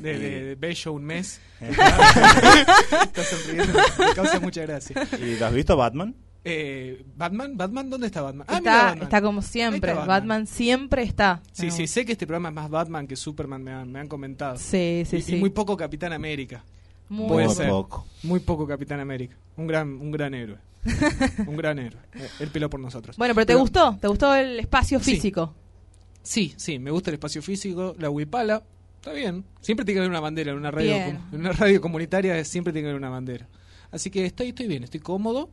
de, de- de Bello un mes. está sonriendo. Me causa mucha gracia. ¿Y lo has visto Batman? Eh, ¿Batman? ¿Batman? ¿Dónde está Batman? Ah, mira Está, Batman. está como siempre. está Batman. siempre está. Sí, sí, sé que este programa es más Batman que Superman, me han, me han comentado. Sí, sí, y, y sí. muy poco Capitán América. Muy Puede poco. ser. Poco. Muy poco Capitán América. Un gran, un gran héroe. un gran héroe. Él peló por nosotros. Bueno, pero ¿te gustó? ¿Te gustó el espacio Sí. físico? Sí, sí, me gusta el espacio físico, la huipala, está bien. Siempre tiene que haber una bandera en una radio, en una radio comunitaria, siempre tiene que haber una bandera. Así que estoy, estoy bien, estoy cómodo.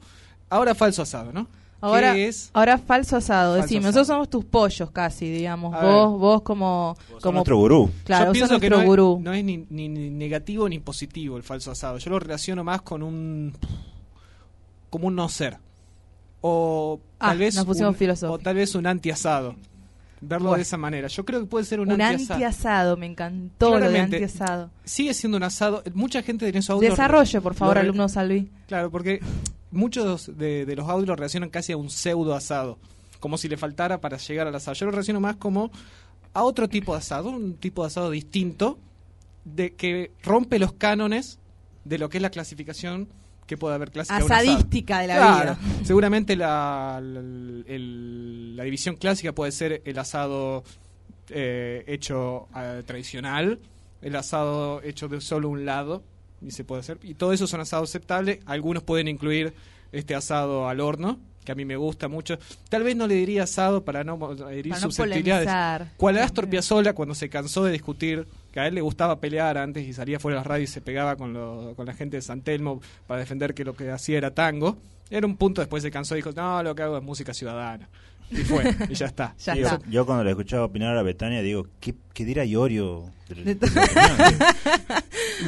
Ahora falso asado, ¿no? Ahora, ¿Qué es? ahora falso asado. Falso Decime, asado. nosotros somos tus pollos casi, digamos. A vos, ver. vos como, como nuestro gurú. Claro, Yo vos sos pienso que no es, no es ni, ni- ni negativo ni positivo el falso asado. Yo lo relaciono más con un como un no ser. O Ah, tal vez nos pusimos un, filosóficos. o tal vez un anti-asado. Verlo Bueno. de esa manera. Yo creo que puede ser un, Un anti-asado. anti-asado, me encantó lo de Claramente, anti-asado. Sigue siendo un asado. Mucha gente en esos audios. Desarrolle, por favor, alumno Salvi. Claro, porque muchos de, de los audios lo relacionan casi a un pseudo asado. Como si le faltara para llegar al asado. Yo lo relaciono más como a otro tipo de asado, un tipo de asado distinto, de que rompe los cánones de lo que es la clasificación que puede haber clásica. Asadística de la Claro, vida. Seguramente la, la, el- la división clásica puede ser el asado eh, hecho eh, tradicional, el asado hecho de solo un lado, y se puede hacer. Y todo eso son asados aceptables. Algunos pueden incluir este asado al horno, que a mí me gusta mucho. Tal vez no le diría asado para no mo- herir Para no susceptibilidades. polemizar. Cual Astor Piazzolla, cuando se cansó de discutir, que a él le gustaba pelear antes y salía fuera de las radios y se pegaba con, lo- con la gente de San Telmo para defender que lo que hacía era tango, era un punto después se cansó y dijo, no, lo que hago es música ciudadana. Y fue, y ya está. Ya Sí, está. yo, yo cuando le escuchaba opinar a Betania digo, ¿qué, qué dirá Iorio?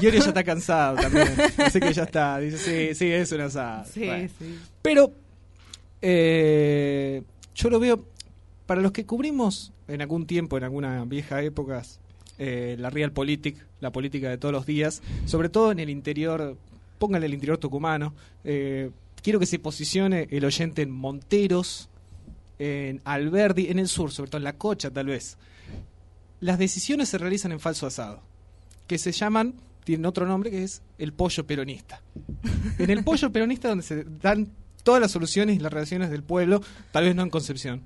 Iorio ya está cansado también. Así que ya está. Dice, sí, sí, es un asado. Sí, Bueno. sí. Pero eh, yo lo veo, para los que cubrimos en algún tiempo, en alguna vieja época, eh, la realpolitik, la política de todos los días, sobre todo en el interior, pónganle el interior tucumano, eh, quiero que se posicione el oyente en Monteros, en Alberdi, en el sur, sobre todo en La Cocha tal vez. Las decisiones se realizan en falso asado, que se llaman, tienen otro nombre que es el pollo peronista. En el pollo peronista donde se dan todas las soluciones y las relaciones del pueblo, tal vez no en Concepción.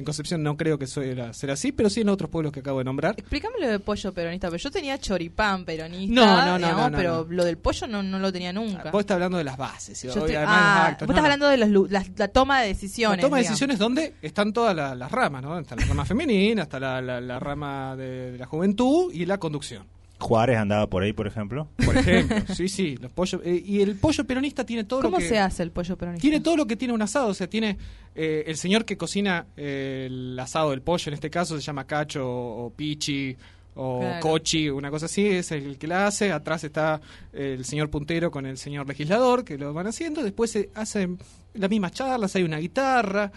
En Concepción no creo que suele ser así, pero sí en otros pueblos que acabo de nombrar. Explícame lo de pollo peronista, pero yo tenía choripán peronista, No, no, no, digamos, no, no, pero no. lo del pollo no, no lo tenía nunca. Vos estás hablando de las bases. Yo estoy- ah, actos. vos estás hablando de los la, la toma de decisiones. La toma de decisiones donde están todas la- las ramas, ¿no? Está la rama femenina, está la, la- la rama de, de la juventud y la conducción. Juárez andaba por ahí, por ejemplo. Por ejemplo, sí, sí, los pollos. eh, y el pollo peronista tiene todo ¿Cómo lo que. se hace el pollo peronista? Tiene todo lo que tiene un asado, o sea, tiene eh, el señor que cocina eh, el asado del pollo, en este caso se llama cacho o, o pichi o Claro. cochi, una cosa así, es el que la hace, atrás está el señor puntero con el señor legislador que lo van haciendo, después se hacen las mismas charlas, hay una guitarra,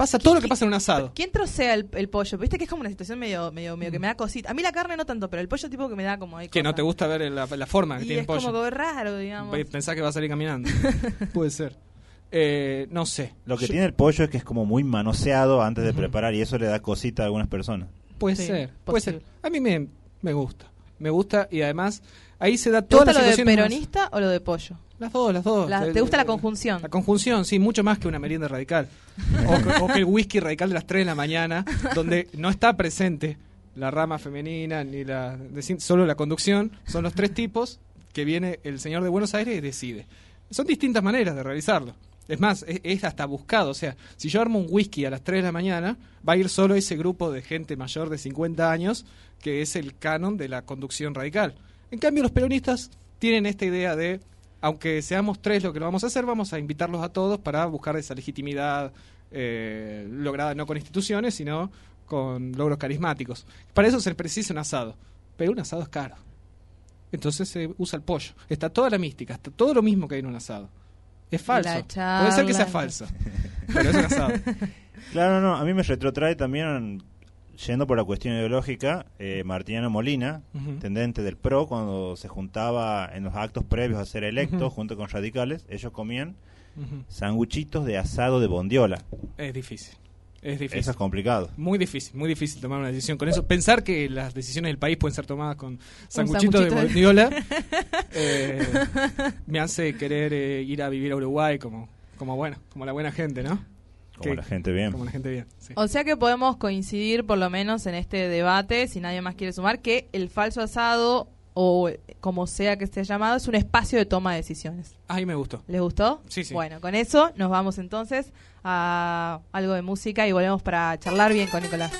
pasa todo lo que pasa en un asado. ¿Quién trocea el, el pollo? Viste que es como una situación medio, medio, medio que me da cosita. A mí la carne no tanto, pero el pollo tipo que me da como ahí Que no te gusta ver la, la forma que Y tiene es el pollo. como que raro, digamos. Pensás que va a salir caminando. Puede ser. Eh, no sé. Lo que Yo- tiene el pollo es que es como muy manoseado antes de preparar y eso le da cosita a algunas personas. Puede Sí, ser, puede ser. A mí me, me gusta. Me gusta y además ahí se da ¿Te todas gusta lo de más- peronista o lo de pollo? Las dos, las dos. La- ¿Te gusta la conjunción? La conjunción, sí, mucho más que una merienda radical. O, o que el whisky radical de las 3 de la mañana, donde no está presente la rama femenina ni la de- solo la conducción, son los tres tipos que viene el señor de Buenos Aires y decide. Son distintas maneras de realizarlo. Es más, es, es hasta buscado. O sea, si yo armo un whisky a las 3 de la mañana, va a ir solo ese grupo de gente mayor de 50 años, que es el canon de la conducción radical. En cambio, los peronistas tienen esta idea de, aunque seamos tres lo que lo vamos a hacer, vamos a invitarlos a todos para buscar esa legitimidad eh, lograda no con instituciones, sino con logros carismáticos. Para eso se precisa un asado, pero un asado es caro. Entonces se usa el pollo. Está toda la mística, está todo lo mismo que hay en un asado. Es falso. Puede ser que sea falso, pero es un asado. Claro, no, a mí me retrotrae también yendo por la cuestión ideológica, eh, Martiniano Molina, Ujú. intendente del PRO, cuando se juntaba en los actos previos a ser electo, junto con radicales, ellos comían Ujú. sanguchitos de asado de bondiola. Es difícil. Es difícil. Eso es complicado. Muy difícil, muy difícil tomar una decisión con eso. Pensar que las decisiones del país pueden ser tomadas con sanguchitos de sanguchito de- bondiola eh, me hace querer eh, ir a vivir a Uruguay como, como bueno, como la buena gente, ¿no? Como la gente bien. Como la gente bien. sí. O sea que podemos coincidir por lo menos en este debate, si nadie más quiere sumar, que el falso asado o como sea que esté llamado es un espacio de toma de decisiones. Ahí me gustó. ¿Les gustó? Sí, sí. Bueno, con eso nos vamos entonces a algo de música y volvemos para charlar bien con Nicolás.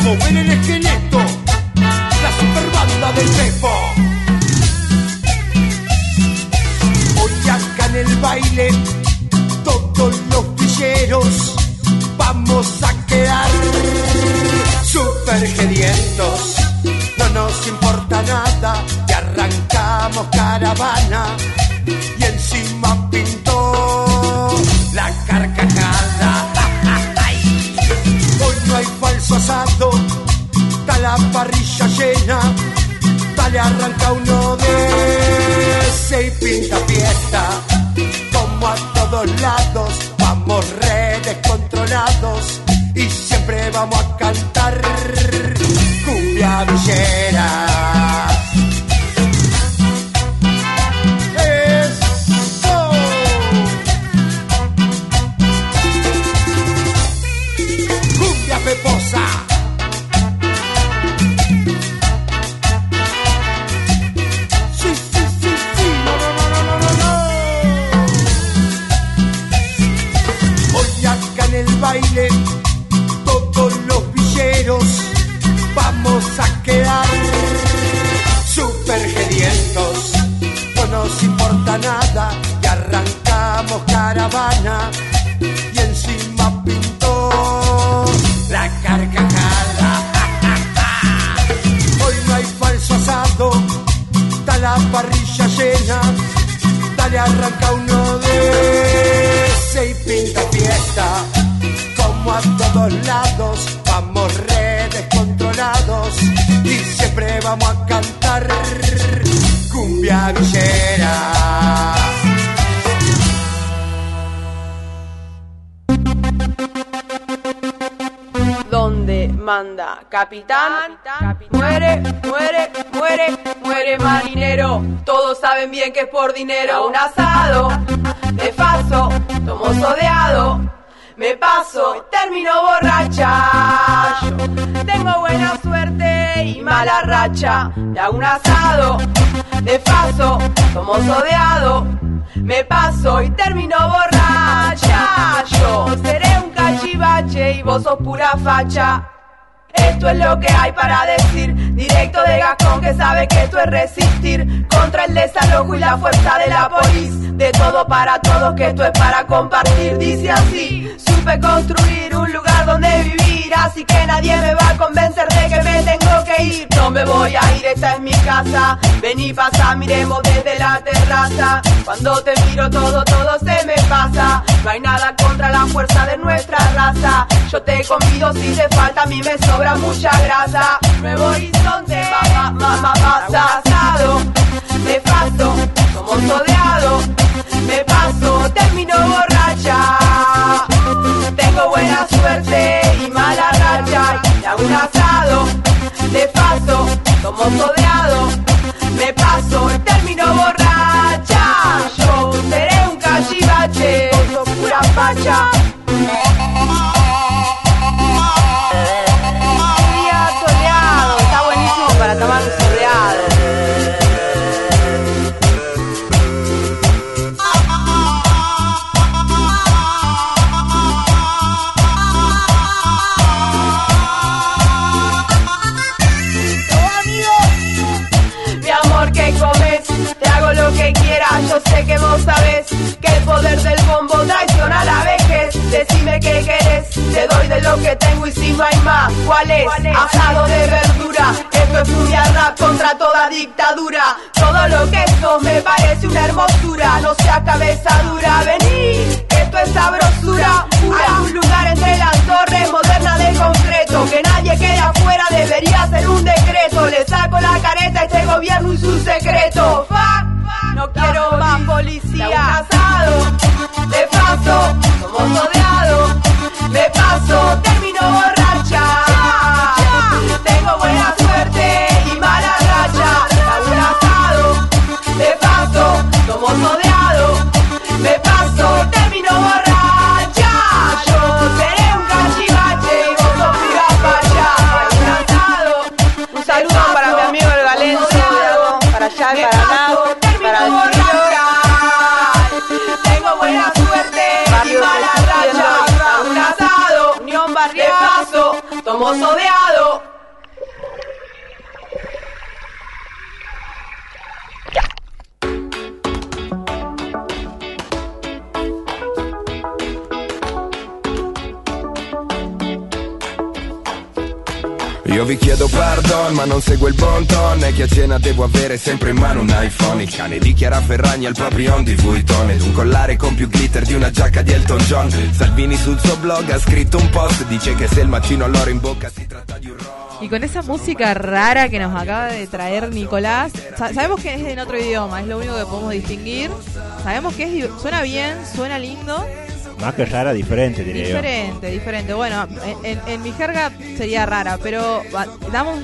A mover el esqueleto, la super banda del Pepo. Hoy acá en el baile, todos los villeros vamos a quedar super gedientos. No nos importa nada, y arrancamos caravana y encima parrilla llena. Dale, arranca uno de ese y pinta fiesta. Como a todos lados, vamos re descontrolados. Y siempre vamos a cantar cumbia villera. Arranca uno de ese y pinta fiesta. Como a todos lados, vamos re descontrolados. Y siempre vamos a cantar cumbia villera. donde manda capitán, muere, muere, marinero. Todos saben bien que es por dinero. Un asado, de paso, tomo sodeado, me paso y termino borracha. Yo tengo buena suerte y mala racha. Me un asado, de paso, tomo sodeado, me paso y termino borracha. Yo seré un cachivache y vos sos pura facha. Esto es lo que hay para decir, directo de Gascón que sabe que esto es resistir contra el desalojo y la fuerza de la polis. De todo para todos, que esto es para compartir. Dice así, supe construir un lugar donde vivir, así que nadie me va a convencer de que me tengo que ir. No me voy a ir, esta es mi casa. Vení, pasa, miremos desde la terraza. Cuando te miro todo, todo se me pasa. No hay nada contra la fuerza de nuestra raza. Yo te convido si te falta, a mí me sobra mucha grasa. Nuevo horizonte, mamá, mamá, pasa asado. Me paso, como sodeado. Me paso, termino borracha. Tengo buena suerte y mala racha. Y hago un asado. De paso, como sodeado. sabes que el poder del bombo traiciona la vejez. Decime qué querés, te doy de lo que tengo y si no hay más, ¿cuál es? Asado de verdura, esto es furia rap contra toda dictadura. Todo lo que esto me parece una hermosura, no sea cabeza dura, vení, esto es sabrosura. Hay un lugar entre las torres modernas de concreto, que nadie quede afuera, debería ser un decreto. Le saco la careta a este gobierno y su secreto. Fuck, no quiero más policía. De paso, somos ma non seguo il bon ton. E che a cena devo avere sempre in mano un iPhone. Il cane di Chiara Ferragni al proprio on di Vuitton. Ed un collare con più glitter di una giacca di Elton John. Salvini sul suo blog ha scritto un post Dice che se il macino all'oro in bocca si tratta di un Y con esa música rara que nos acaba de traer Nicolás, sa- sabemos que es en otro idioma, es lo único que podemos distinguir. Sabemos que es, suena bien, suena lindo, Más que rara, diferente, diría diferente, diferente. Bueno, en, en- en mi jerga sería rara, pero damos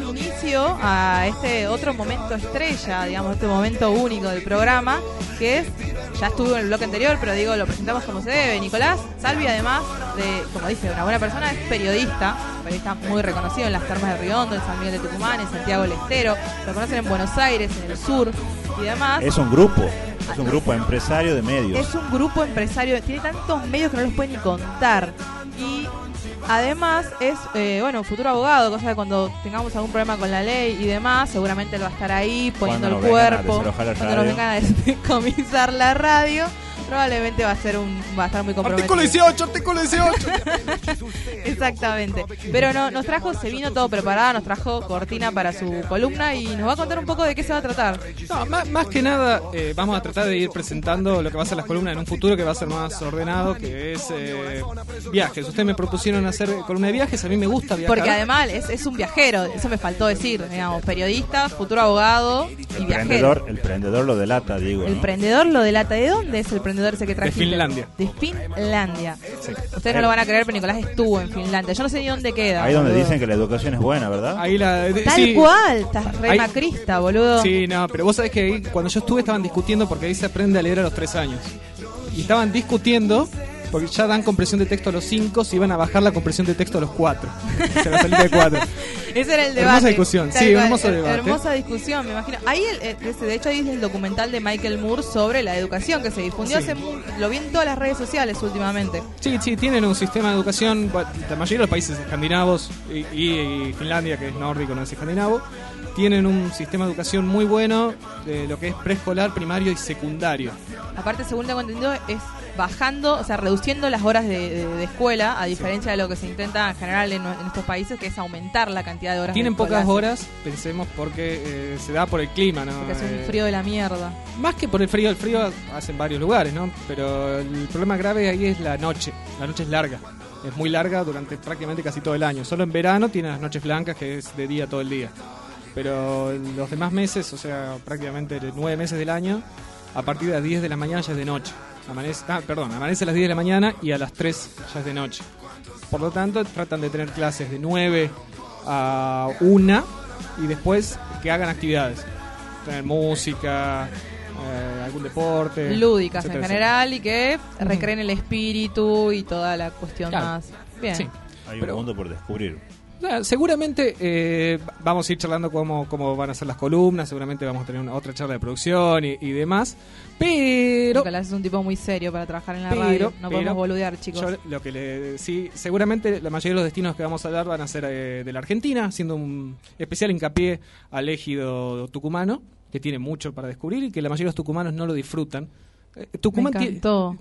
a este otro momento estrella, digamos, este momento único del programa, que es, ya estuvo en el bloque anterior, pero digo, lo presentamos como se debe. Nicolás Salvi, además de, como dije, una buena persona, es periodista, periodista muy reconocido en las termas de Riondo, en San Miguel de Tucumán, en Santiago del Estero, lo conocen en Buenos Aires, en el sur y demás. Es un grupo, es un grupo empresario de medios. Es un grupo empresario, tiene tantos medios que no los puede ni contar. Y además es, eh, bueno, futuro abogado, cosa que cuando tengamos algún problema con la ley y demás, seguramente él va a estar ahí poniendo el cuerpo. Cuando nos vengan a descomisar la radio, probablemente va a ser un va a estar muy comprometido. Artículo 18, artículo 18. Exactamente. Pero no, nos trajo, se vino todo preparado, nos trajo cortina para su columna y nos va a contar un poco de qué se va a tratar. No, más, más que nada, eh, vamos a tratar de ir presentando lo que va a ser las columnas en un futuro que va a ser más ordenado, que es eh, viajes. Ustedes me propusieron hacer columna de viajes, a mí me gusta viajar. Porque además es, es un viajero, eso me faltó decir, digamos, periodista, futuro abogado y El viajero. prendedor, el prendedor lo delata, digo. El prendedor lo delata. ¿De dónde es el prendedor ese que trajiste? Finlandia. De Finlandia. Ustedes no lo van a creer, pero Nicolás estuvo en Finlandia. Yo no sé ni dónde queda. Ahí donde boludo. dicen que la educación es buena, ¿verdad? Ahí la, de- Tal sí. cual, estás re Ahí- macrista, boludo. Sí, no, pero vos sabés que ahí, cuando yo estuve estaban discutiendo porque ahí se aprende a leer a los tres años. Y estaban discutiendo porque ya dan compresión de texto a los cinco, si iban a bajar la compresión de texto a los cuatro. O sea, la salida de cuatro. Ese era el debate. Hermosa discusión, Tal sí, cual, hermoso her- debate. Hermosa discusión, me imagino. Ahí, el- ese, de hecho, ahí es el documental de Michael Moore sobre la educación que se difundió Sí. hace Lo vi en todas las redes sociales últimamente. Sí, sí, tienen un sistema de educación, la mayoría de los países escandinavos y, y- y Finlandia, que es nórdico, no es escandinavo, tienen un sistema de educación muy bueno de lo que es preescolar, primario y secundario. Aparte, según tengo entendido, es bajando, o sea, reduciendo las horas de, de- de escuela, a diferencia de lo que se intenta en general en, en estos países, que es aumentar la cantidad de horas. Tienen de pocas horas, pensemos, porque eh, se da por el clima, ¿no? Porque hace un Eh, frío de la mierda. Más que por el frío, el frío hace en varios lugares, ¿no? Pero el problema grave ahí es la noche. La noche es larga. Es muy larga durante prácticamente casi todo el año. Solo en verano tienen las noches blancas, que es de día todo el día. Pero los demás meses, o sea, prácticamente nueve meses del año, a partir de las 10 de la mañana ya es de noche. Amanece, ah, perdón, amanece a las 10 de la mañana y a las 3 ya es de noche. Por lo tanto, tratan de tener clases de 9 a 1 y después que hagan actividades. Tener música, eh, algún deporte. Lúdicas en etcétera, general y que recreen el espíritu y toda la cuestión Claro. más. Bien. Sí. Hay Pero- un mundo por descubrir. Seguramente eh, vamos a ir charlando cómo, cómo van a ser las columnas, seguramente vamos a tener una, otra charla de producción y, y demás, pero... Nicolás es un tipo muy serio para trabajar en la Pero, radio. No pero, podemos boludear, chicos. yo lo que le, sí, seguramente la mayoría de los destinos que vamos a hablar van a ser eh, de la Argentina, haciendo un especial hincapié al ejido tucumano, que tiene mucho para descubrir y que la mayoría de los tucumanos no lo disfrutan. Eh, Tucumán,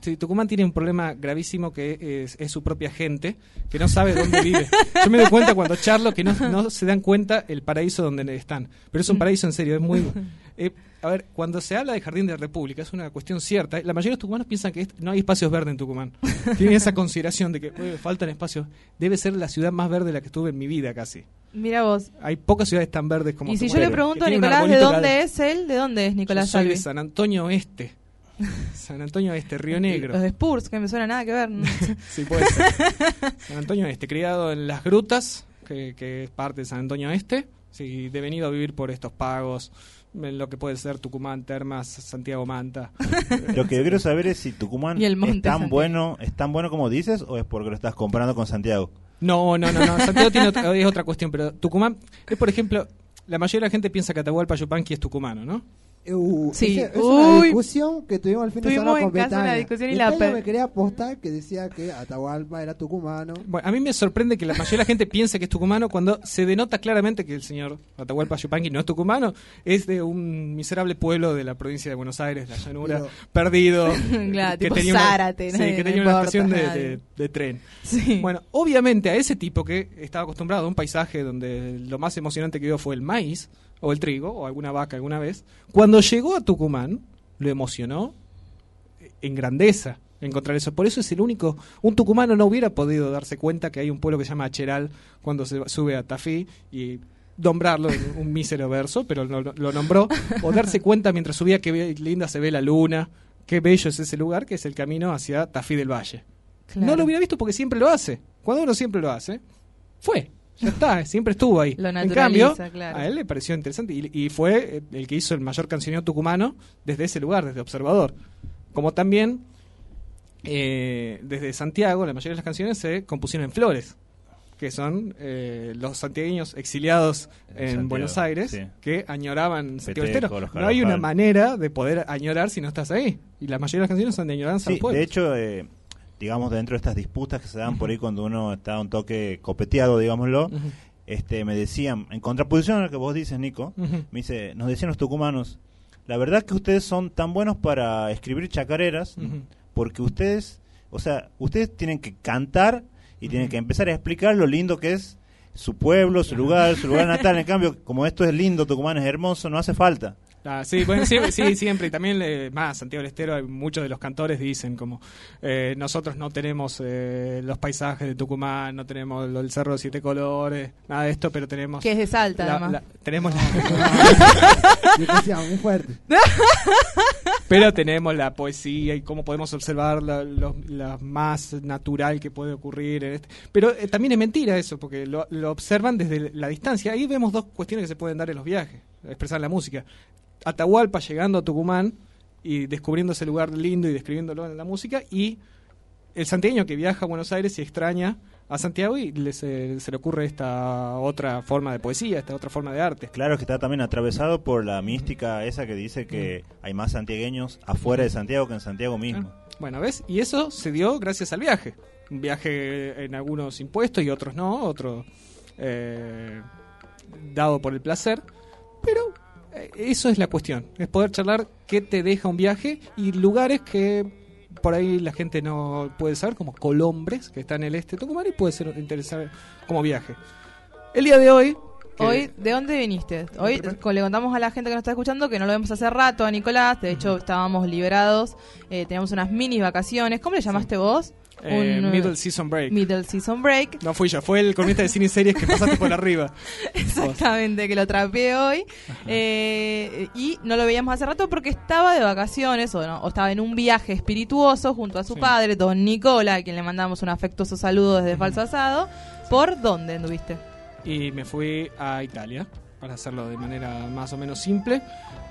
sí, tiene un problema gravísimo que es, es su propia gente, que no sabe dónde vive. Yo me doy cuenta cuando charlo que no, no se dan cuenta el paraíso donde están. Pero es un paraíso en serio, es muy... eh, a ver, cuando se habla de Jardín de la República, es una cuestión cierta. La mayoría de los tucumanos piensan que no hay espacios verdes en Tucumán. Tienen esa consideración de que "Eh, faltan espacios. Debe ser la ciudad más verde de la que estuve en mi vida casi. Mira vos. Hay pocas ciudades tan verdes como Y si yo le pregunto a Nicolás de dónde es él, ¿de dónde es Nicolás Yo soy de? San Antonio Oeste. San Antonio Oeste, Río Negro. Los de Spurs, que me suena nada que ver. Sí, puede ser. San Antonio Este, criado en las grutas, que, que es parte de San Antonio Este, sí, devenido a vivir por estos pagos, en lo que puede ser Tucumán, Termas, Santiago Manta. Lo que yo quiero saber es si Tucumán es tan Santiago. bueno, es tan bueno como dices o es porque lo estás comparando con Santiago. No, no, no, no. Santiago tiene otra, es otra cuestión, pero Tucumán es, por ejemplo, la mayoría de la gente piensa que Atahualpa Yupanqui es tucumano, ¿no? Uh, Sí. esa- es una discusión que tuvimos el fin de Tuvimos semana en con casa una Betania. discusión y la Betania me quería apostar que decía que Atahualpa era tucumano. Bueno, a mí me sorprende que la mayoría de la gente piense que es tucumano cuando se denota claramente que el señor Atahualpa Yupanqui no es tucumano, es de un miserable pueblo de la provincia de Buenos Aires, la llanura, Pero- perdido, Claro, tipo tenía una, Zárate, sí, nadie- que no tenía una importa estación de, de- de tren. Sí. Bueno, obviamente a ese tipo que estaba acostumbrado a un paisaje donde lo más emocionante que vio fue el maíz o el trigo o alguna vaca alguna vez, cuando llegó a Tucumán lo emocionó en grandeza encontrar eso. Por eso es el único. Un tucumano no hubiera podido darse cuenta que hay un pueblo que se llama Acheral cuando se sube a Tafí y nombrarlo en un mísero verso, pero lo, lo nombró. O darse cuenta mientras subía que linda se ve la luna, qué bello es ese lugar, que es el camino hacia Tafí del Valle. Claro. No lo hubiera visto porque siempre lo hace. Cuando uno siempre lo hace, fue. Ya está, siempre estuvo ahí. Lo en cambio, claro. a él le pareció interesante y, y fue eh, el que hizo el mayor cancionero tucumano desde ese lugar, desde Observador. Como también eh, desde Santiago, la mayoría de las canciones se compusieron en flores, que son eh, los santiagueños exiliados en, Santiago, Buenos Aires sí. que añoraban Santiago Peteco, Estero. No hay una manera de poder añorar si no estás ahí. Y la mayoría de las canciones son de añoranza Sí, al pueblo. de hecho, eh, digamos, dentro de estas disputas que se dan por ahí cuando uno está un toque copeteado, digámoslo, este, me decían, en contraposición a lo que vos dices, Nico, me dice, nos decían los tucumanos, la verdad que ustedes son tan buenos para escribir chacareras, porque ustedes, o sea, ustedes tienen que cantar y tienen que empezar a explicar lo lindo que es su pueblo, su lugar, su lugar natal. En cambio, como esto es lindo, Tucumán es hermoso, no hace falta. Ah, sí, bueno, siempre, sí, siempre. Y también, eh, más, Santiago del Estero, muchos de los cantores dicen como, eh, nosotros no tenemos eh, los paisajes de Tucumán, no tenemos lo del Cerro de Siete Colores, nada de esto, pero tenemos... Que es de Salta, la- además. la- tenemos la... Yo decía, muy fuerte. pero tenemos la poesía y cómo podemos observar la, lo, la más natural que puede ocurrir. En este. Pero eh, también es mentira eso, porque lo, lo observan desde la distancia. Ahí vemos dos cuestiones que se pueden dar en los viajes, expresar la música. Atahualpa llegando a Tucumán y descubriendo ese lugar lindo y describiéndolo en la música, y el santiagueño que viaja a Buenos Aires y extraña a Santiago y le, se, se le ocurre esta otra forma de poesía, esta otra forma de arte. Claro que está también atravesado por la mística esa que dice que hay más santiagueños afuera de Santiago que en Santiago mismo. Bueno, ¿ves? Y eso se dio gracias al viaje. Un viaje en algunos impuestos y otros no, otro eh, dado por el placer. Pero eso es la cuestión, es poder charlar qué te deja un viaje y lugares que por ahí la gente no puede saber, como Colombres, que está en el este de Tucumán y puede ser interesante como viaje. El día de hoy... Hoy, ¿de dónde viniste? Hoy le contamos a la gente que nos está escuchando que no lo vemos hace rato a Nicolás. De hecho, estábamos liberados. Eh, teníamos unas mini vacaciones. ¿Cómo le llamaste vos? Eh, Un, eh, Middle Season Break. Middle Season Break. No fui yo, fue el cronista de cine y series que pasaste por arriba. Exactamente, que lo trapeé hoy. Eh, y no lo veíamos hace rato porque estaba de vacaciones o, no, o estaba en un viaje espirituoso junto a su padre, don Nicola, a quien le mandamos un afectuoso saludo desde Falso Asado. ¿Por dónde anduviste? y me fui a Italia para hacerlo de manera más o menos simple.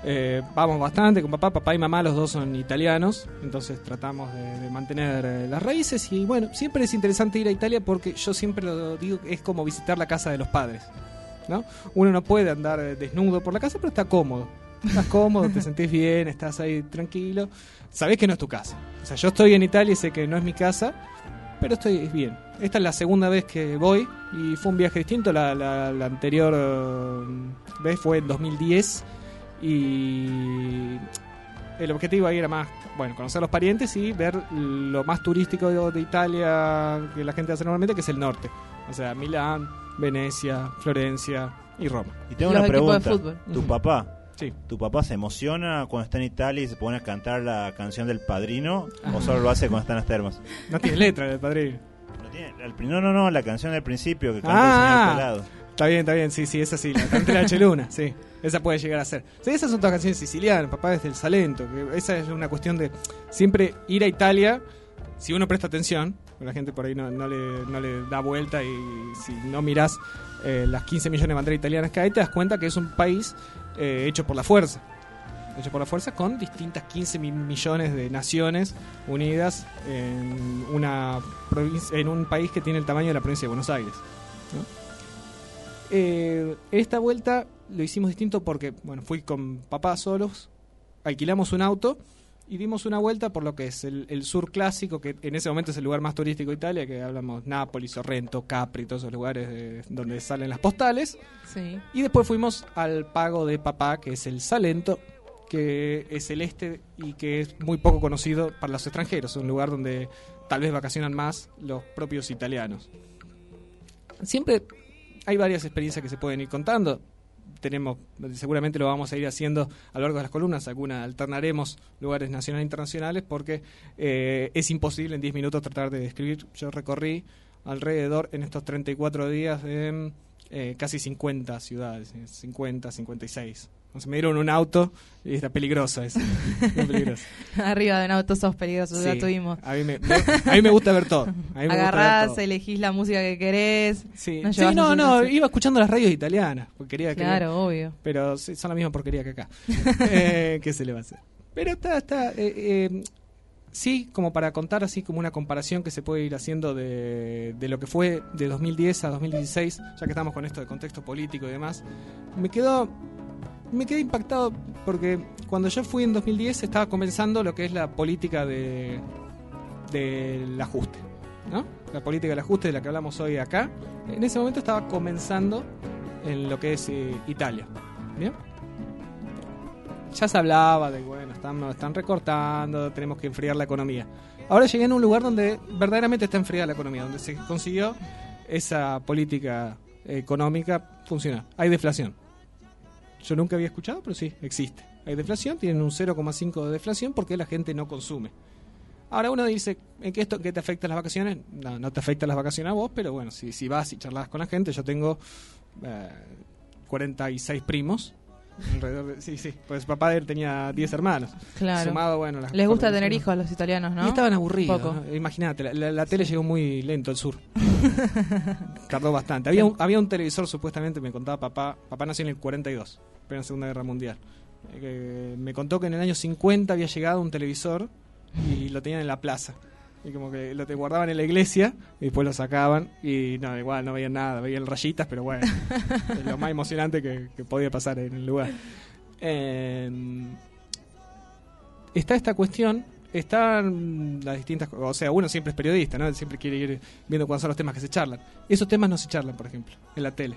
Eh, vamos bastante con papá, papá y mamá, los dos son italianos, entonces tratamos de, mantener eh, las raíces y bueno, siempre es interesante ir a Italia porque yo siempre lo digo, es como visitar la casa de los padres. ¿no? Uno no puede andar eh, desnudo por la casa, pero está cómodo. Estás cómodo, te sentís bien, estás ahí tranquilo. Sabés que no es tu casa. O sea, yo estoy en Italia y sé que no es mi casa, pero estoy bien. Esta es la segunda vez que voy y fue un viaje distinto. La, anterior vez fue en 2010 y el objetivo ahí era más, bueno, conocer los parientes y ver lo más turístico de, de Italia que la gente hace normalmente, que es el norte. O sea, Milán, Venecia, Florencia y Roma. Y tengo Los una pregunta. ¿Tu papá? Sí. ¿Tu papá se emociona cuando está en Italia y se pone a cantar la canción del padrino? Ah. ¿O solo lo hace cuando está en las termas? No tiene letra el padrino. No, tiene- el pri- no, no, no, la canción del principio que canta Ah. el señor Pelado. Está bien, está bien, sí, sí, esa sí, la canta la Cheluna, sí. Esa puede llegar a ser. Sí, esas son todas canciones sicilianas, papá es del Salento, que esa es una cuestión de siempre ir a Italia, si uno presta atención, la gente por ahí no, no le, no le da vuelta y si no mirás eh, las 15 millones de banderas italianas que hay, te das cuenta que es un país eh, hecho por la fuerza. Hecho por la fuerza con distintas 15 mil millones de naciones unidas en, una en un país que tiene el tamaño de la provincia de Buenos Aires. ¿no? Eh, esta vuelta lo hicimos distinto porque, bueno, fui con papá solos, alquilamos un auto y dimos una vuelta por lo que es el, el sur clásico, que en ese momento es el lugar más turístico de Italia, que hablamos Nápoles, Sorrento, Capri, todos esos lugares de- donde salen las postales. Sí. Y después fuimos al pago de papá, que es el Salento, que es el este y que es muy poco conocido para los extranjeros, un lugar donde tal vez vacacionan más los propios italianos. Siempre hay varias experiencias que se pueden ir contando. Tenemos, seguramente lo vamos a ir haciendo a lo largo de las columnas, alguna alternaremos lugares nacionales e internacionales porque eh, es imposible en 10 minutos tratar de describir. Yo recorrí alrededor en estos 34 días de eh, casi 50 ciudades, eh, 50, 56. O sea, me dieron un auto y está peligroso eso. peligroso. Arriba de un auto sos peligrosos, ya Sí, tuvimos. A mí me, me- a mí me gusta ver todo. A mí me Agarrás, todo. elegís la música que querés. Sí, no Sí, no, iba escuchando las radios italianas. Porque quería que- Claro, obvio. Pero sí, son la misma porquería que acá. eh, ¿Qué se le va a hacer? Pero está, está. eh, eh, sí, como para contar así como una comparación que se puede ir haciendo de, de lo que fue de 2010 a 2016, ya que estamos con esto de contexto político y demás. Me quedó. Me quedé impactado porque cuando yo fui en 2010 estaba comenzando lo que es la política de del ajuste, ¿no? La política del ajuste de la que hablamos hoy acá. En ese momento estaba comenzando en lo que es eh, Italia. Ya se hablaba de, bueno, están, están recortando, tenemos que enfriar la economía. Ahora llegué en un lugar donde verdaderamente está enfriada la economía, donde se consiguió esa política económica funcionar. Hay deflación. Yo nunca había escuchado, pero sí, existe. Hay deflación, tienen un 0,5 de deflación porque la gente no consume. Ahora uno dice, ¿en qué, esto, qué te afectan las vacaciones? No, no te afectan las vacaciones a vos, pero bueno, si, si vas y charlas con la gente, yo tengo eh, 46 primos. Alrededor de- sí, sí, pues papá de él tenía 10 hermanos. Claro. Sumado, bueno, las Les gusta tener hijos a los italianos, ¿no? Y estaban aburridos. ¿no? Imagínate, la, la- la tele llegó muy lento al sur. Tardó bastante. Había un, había un televisor, supuestamente, me contaba papá. Papá nació en el 42, pero en la Segunda Guerra Mundial. Eh, que me contó que en el año 50 había llegado un televisor y lo tenían en la plaza. Y como que lo te guardaban en la iglesia y después lo sacaban y no, igual no veían nada, veían rayitas, pero bueno, es lo más emocionante que, que podía pasar en el lugar. Eh, está esta cuestión, están las distintas, o sea, uno siempre es periodista, ¿no? Siempre quiere ir viendo cuáles son los temas que se charlan. Esos temas no se charlan, por ejemplo, en la tele.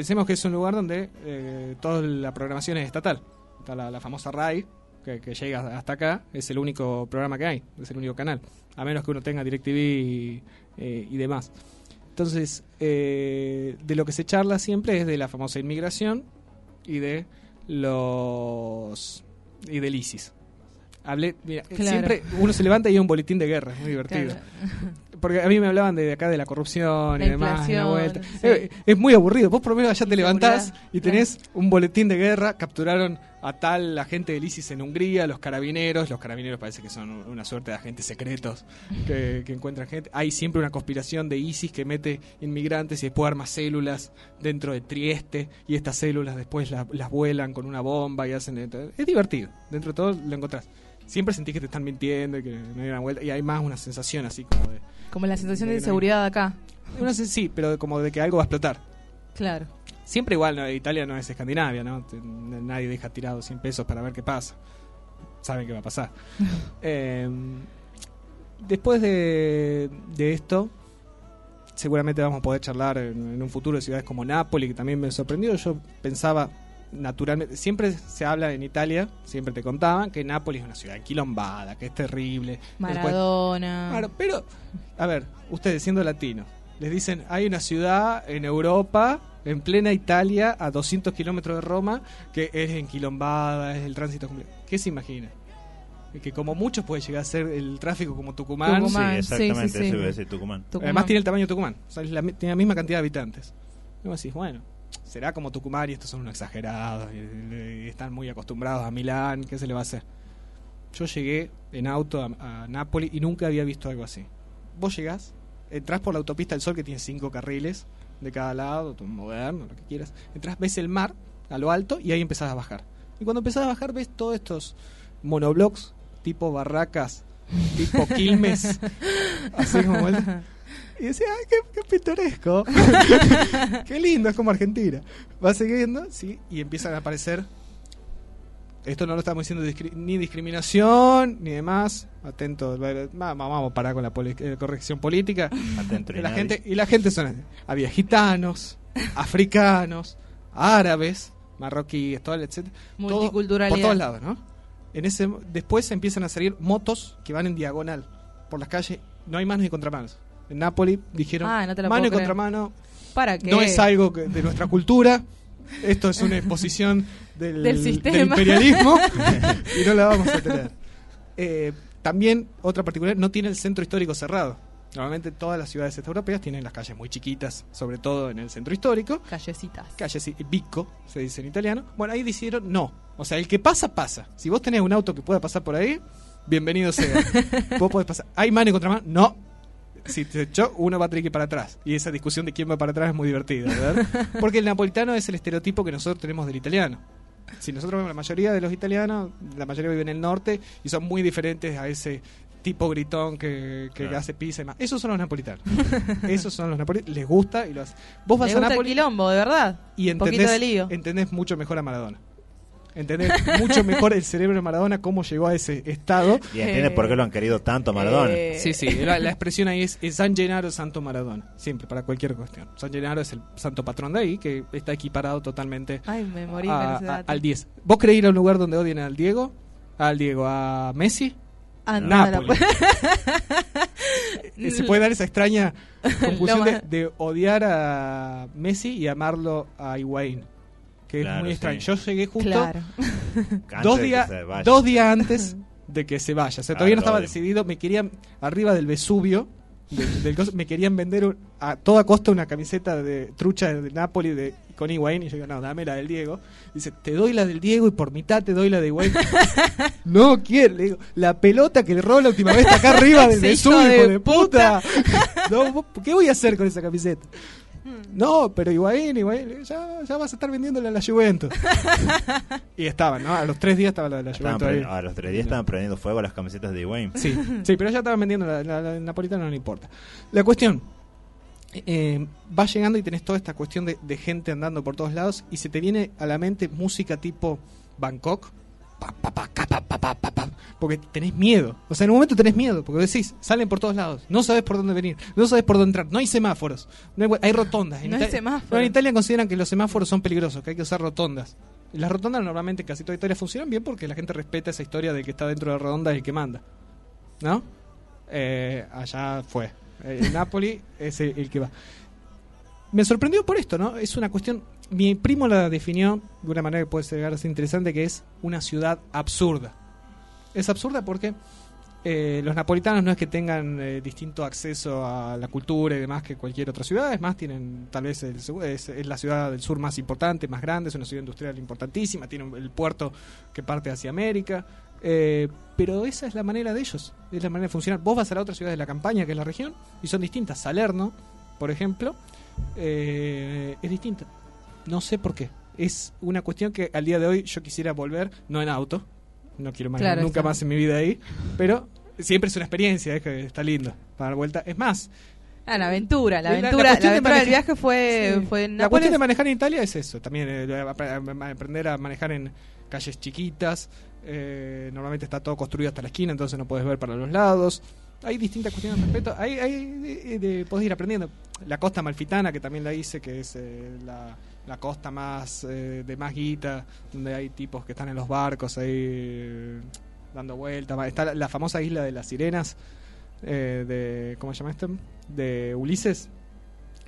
Pensemos que es un lugar donde eh, toda la programación es estatal. Está la, la famosa RAI, que, que llega hasta acá, es el único programa que hay, es el único canal, a menos que uno tenga DirecTV y, eh, y demás. Entonces, eh, de lo que se charla siempre es de la famosa inmigración y de los y del ISIS. Hablé, mira, Claro. siempre uno se levanta y hay un boletín de guerra, es muy divertido. Claro. Porque a mí me hablaban de acá de la corrupción La y demás, la vuelta. sí. Eh, es muy aburrido. Vos por lo menos allá te levantás y tenés un boletín de guerra. Capturaron a tal agente del ISIS en Hungría, los carabineros. Los carabineros parece que son una suerte de agentes secretos que, que encuentran gente. Hay siempre una conspiración de ISIS que mete inmigrantes y después arma células dentro de Trieste. Y estas células después la- las vuelan con una bomba y hacen. Es divertido. Dentro de todo lo encontrás. Siempre sentís que te están mintiendo y que no hay una vuelta. Y hay más una sensación así como de. Como la sensación de de que no hay- seguridad acá. Una sen- sí, pero como de que algo va a explotar. Claro. Siempre igual, ¿no? Italia no es Escandinavia, ¿no? Nadie deja tirado 100 pesos para ver qué pasa. Saben qué va a pasar. Eh, después de, de esto, seguramente vamos a poder charlar en, en un futuro de ciudades como Nápoles, que también me sorprendió. Yo pensaba, naturalmente, siempre se habla en Italia, siempre te contaban que Nápoles es una ciudad enquilombada, que es terrible. Después- Maradona. Claro, pero, a ver, ustedes siendo latinos, les dicen, hay una ciudad en Europa, en plena Italia, a 200 kilómetros de Roma, que es enquilombada, es el tránsito completo. ¿Qué se imagina? Que como mucho puede llegar a ser el tráfico como Tucumán. Tucumán, sí, exactamente, sí, sí, sí. eso iba a decir Tucumán. Tucumán. Además tiene el tamaño de Tucumán, o sea, es la tiene la misma cantidad de habitantes. Y vos decís, bueno, será como Tucumán y estos son unos exagerados y, están muy acostumbrados a Milán, ¿qué se le va a hacer? Yo llegué en auto a, a Nápoles y nunca había visto algo así. Vos llegás, entrás por la autopista del Sol que tiene cinco carriles de cada lado, moderno, lo que quieras. Entrás, ves el mar a lo alto y ahí empezás a bajar. Y cuando empezás a bajar ves todos estos monoblocks tipo barracas, tipo Quilmes, así como el- y decía, ay, qué, qué pintoresco. qué lindo, es como Argentina. Va siguiendo, sí, y empiezan a aparecer. Esto no lo estamos diciendo discri- ni discriminación ni demás. Atento, va- vamos, vamos a parar con la eh, corrección política. Atento, y la gente y la gente son había gitanos, africanos, árabes, marroquíes, todo. Todo- Multiculturalidad. por todos lados, ¿no? En ese después empiezan a salir motos que van en diagonal por las calles, no hay manos ni contramanos. En Nápoles dijeron, Ah, no mano y contramano ¿Para qué? no es algo que- de nuestra cultura. Esto es una exposición del, Del sistema. imperialismo y no la vamos a tener. Eh, también, otra particular, no tiene el centro histórico cerrado. Normalmente todas las ciudades europeas tienen las calles muy chiquitas, sobre todo en el centro histórico. Callecitas. Calles bico, se dice en italiano. Bueno, ahí decidieron no. O sea, el que pasa, pasa. Si vos tenés un auto que pueda pasar por ahí, bienvenido sea. vos podés pasar. ¿Hay mano y contramano? No. Si te echó, uno va a tener que ir para atrás. Y esa discusión de quién va para atrás es muy divertida, ¿verdad? Porque el napolitano es el estereotipo que nosotros tenemos del italiano. Si nosotros vemos la mayoría de los italianos, la mayoría viven en el norte y son muy diferentes a ese tipo gritón que, que Claro. hace pizza y más. Esos son los napolitanos. Esos son los napolitanos. Les gusta y lo hacen. Vos vas a gusta el quilombo, de verdad. y Un poquito entendés, de lío. entendés mucho mejor a Maradona. Entendés mucho mejor el cerebro de Maradona, cómo llegó a ese estado. Y entiende por qué lo han querido tanto a Maradona. Sí, sí, la, la expresión ahí es, es San Gennaro Santo Maradona, siempre, para cualquier cuestión. San Gennaro es el santo patrón de ahí, que está equiparado totalmente Ay, me morí a- con ese a- dato. al 10. ¿Vos querés ir a un lugar donde odien al Diego? Al Diego, a Messi. Anda, Nápoles. Eh, Se puede dar esa extraña confusión de odiar a Messi y amarlo a Higuaín. Que Claro, es muy sí. extraño. Yo llegué justo Claro. Dos días dos días antes de que se vaya. O sea, todavía no estaba obvio. decidido. Me querían, arriba del Vesubio, del- del coso, me querían vender un- a toda costa una camiseta de trucha de Napoli de, con Higuaín. Y yo digo, no, dame la del Diego. Dice, te doy la del Diego y por mitad te doy la de Higuaín. no quiero. Le digo, la pelota que le robó la última vez está acá arriba del Vesubio, hijo de de puta. no, vos- ¿Qué voy a hacer con esa camiseta? No, pero Higuaín, Higuaín, ya, ya vas a estar vendiéndole a la Juventus. y estaban, ¿no? A los tres días estaba la de la Estaban Juventus ahí. a los tres días estaban prendiendo fuego a las camisetas de Wayne. Sí, sí, pero ya estaban vendiendo la, la, la napolitana, no le importa. La cuestión, eh, vas llegando y tenés toda esta cuestión de, de gente andando por todos lados y se te viene a la mente música tipo Bangkok. Porque tenés miedo. O sea, en un momento tenés miedo, porque decís, salen por todos lados, no sabes por dónde venir, no sabes por dónde entrar, no hay semáforos, no hay, hay rotondas. En No hay Ita- semáforos. no, en Italia consideran que los semáforos son peligrosos, que hay que usar rotondas. Y las rotondas normalmente en casi toda Italia funcionan bien porque la gente respeta esa historia de que está dentro de la redonda el que manda. ¿No? Eh, allá fue. Eh, En Napoli es el, el que va. Me sorprendió por esto, ¿no? Es una cuestión. Mi primo la definió de una manera que puede llegar a ser interesante, que es una ciudad absurda. Es absurda porque eh, los napolitanos no es que tengan eh, distinto acceso a la cultura y demás que cualquier otra ciudad, es más, tienen tal vez el es, es la ciudad del sur más importante, más grande, es una ciudad industrial importantísima, tiene el puerto que parte hacia América, eh, pero esa es la manera de ellos, es la manera de funcionar. Vos vas a la otra ciudad de la campaña, que es la región, y son distintas. Salerno, por ejemplo, eh, es distinta. No sé por qué. Es una cuestión que al día de hoy yo quisiera volver, no en auto, no quiero manejar Claro, nunca más en mi vida ahí, pero siempre es una experiencia, es que está lindo para dar vuelta. Es más, Ah, la aventura, la La- la aventura, la, de del viaje fue, Sí. fue en La cuestión de manejar en Italia es eso, también eh, ap- ap- aprender a manejar en calles chiquitas, eh, normalmente está todo construido hasta la esquina, entonces no puedes ver para los lados. Hay distintas cuestiones al respecto, hay, hay de- de- podés ir aprendiendo. La costa malfitana, que también la hice, que es eh, la, la costa más eh, de más guita, donde hay tipos que están en los barcos ahí eh, dando vueltas. Está la, la famosa isla de las sirenas, eh, de ¿cómo se llama esto? De Ulises.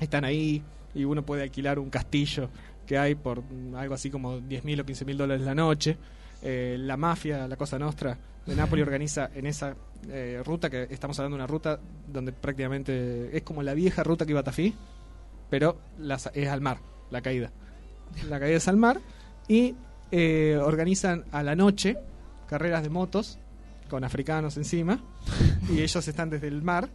Están ahí y uno puede alquilar un castillo que hay por algo así como 10 mil o 15 mil dólares la noche. Eh, la mafia, la Cosa Nostra de Nápoles organiza en esa eh, ruta, que estamos hablando de una ruta donde prácticamente es como la vieja ruta que iba a Tafí, pero las- es al mar, la caída. La caída es al mar y eh, organizan a la noche carreras de motos con africanos encima y ellos están desde el mar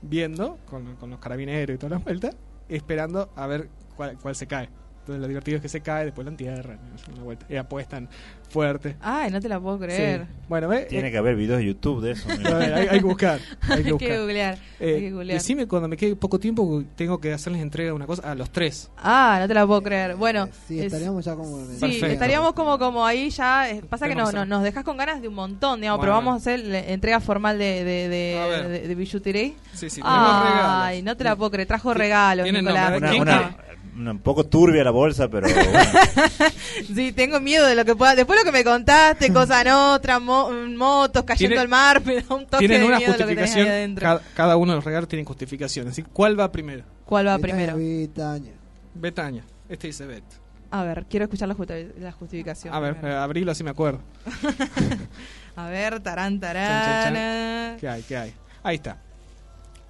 viendo con, con los carabineros y todas las vueltas, esperando a ver cuál, cuál se cae. Entonces lo divertido es que se cae, después lo entierran una vuelta. y apuestan fuerte. Ay, no te la puedo creer. Sí. Bueno, ve, Tiene eh, que haber videos de YouTube de eso. ver, hay, hay que buscar. Hay Hay que, googlear, Eh, hay que googlear. Decime cuando me quede poco tiempo, tengo que hacerles entrega de una cosa a los tres. Ah, no te la puedo creer. Bueno, Sí, es- estaríamos ya como... Sí, Perfecto. estaríamos como como ahí ya. eh, Pasa que no, no- nos dejas con ganas de un montón, digamos, Bueno. pero vamos a hacer la entrega formal de, de, de, de, de. Sí, sí, Ay, regalos. no te la puedo creer. Trajo regalos, Nicolás. nombre, Una, ¿Quién una- una un poco turbia la bolsa, pero bueno. Sí, tengo miedo de lo que pueda. Después lo que me contaste, cosa otra, mo- motos cayendo al mar, me da un toque Tienen de una miedo de lo que tenés ahí justificación. adentro. Cada, cada uno de los regalos tiene justificación. Así, ¿cuál va primero? ¿Cuál va Betaña, primero? Betaña. Betaña. Este dice Bet. A ver, quiero escuchar la, justi- la justificación. A ver, eh, abrilo así me acuerdo. A ver, tarán, Chan, chan, chan. tarán. ¿Qué hay? ¿Qué hay? Ahí está.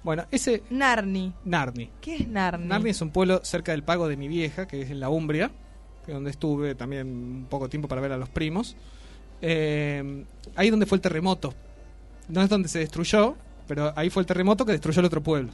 Bueno, ese Narni. Narni. ¿Qué es Narni? Narni es un pueblo cerca del pago de mi vieja, que es en la Umbria, que es donde estuve también un poco tiempo para ver a los primos. Eh, ahí donde fue el terremoto. No es donde se destruyó, pero ahí fue el terremoto que destruyó el otro pueblo.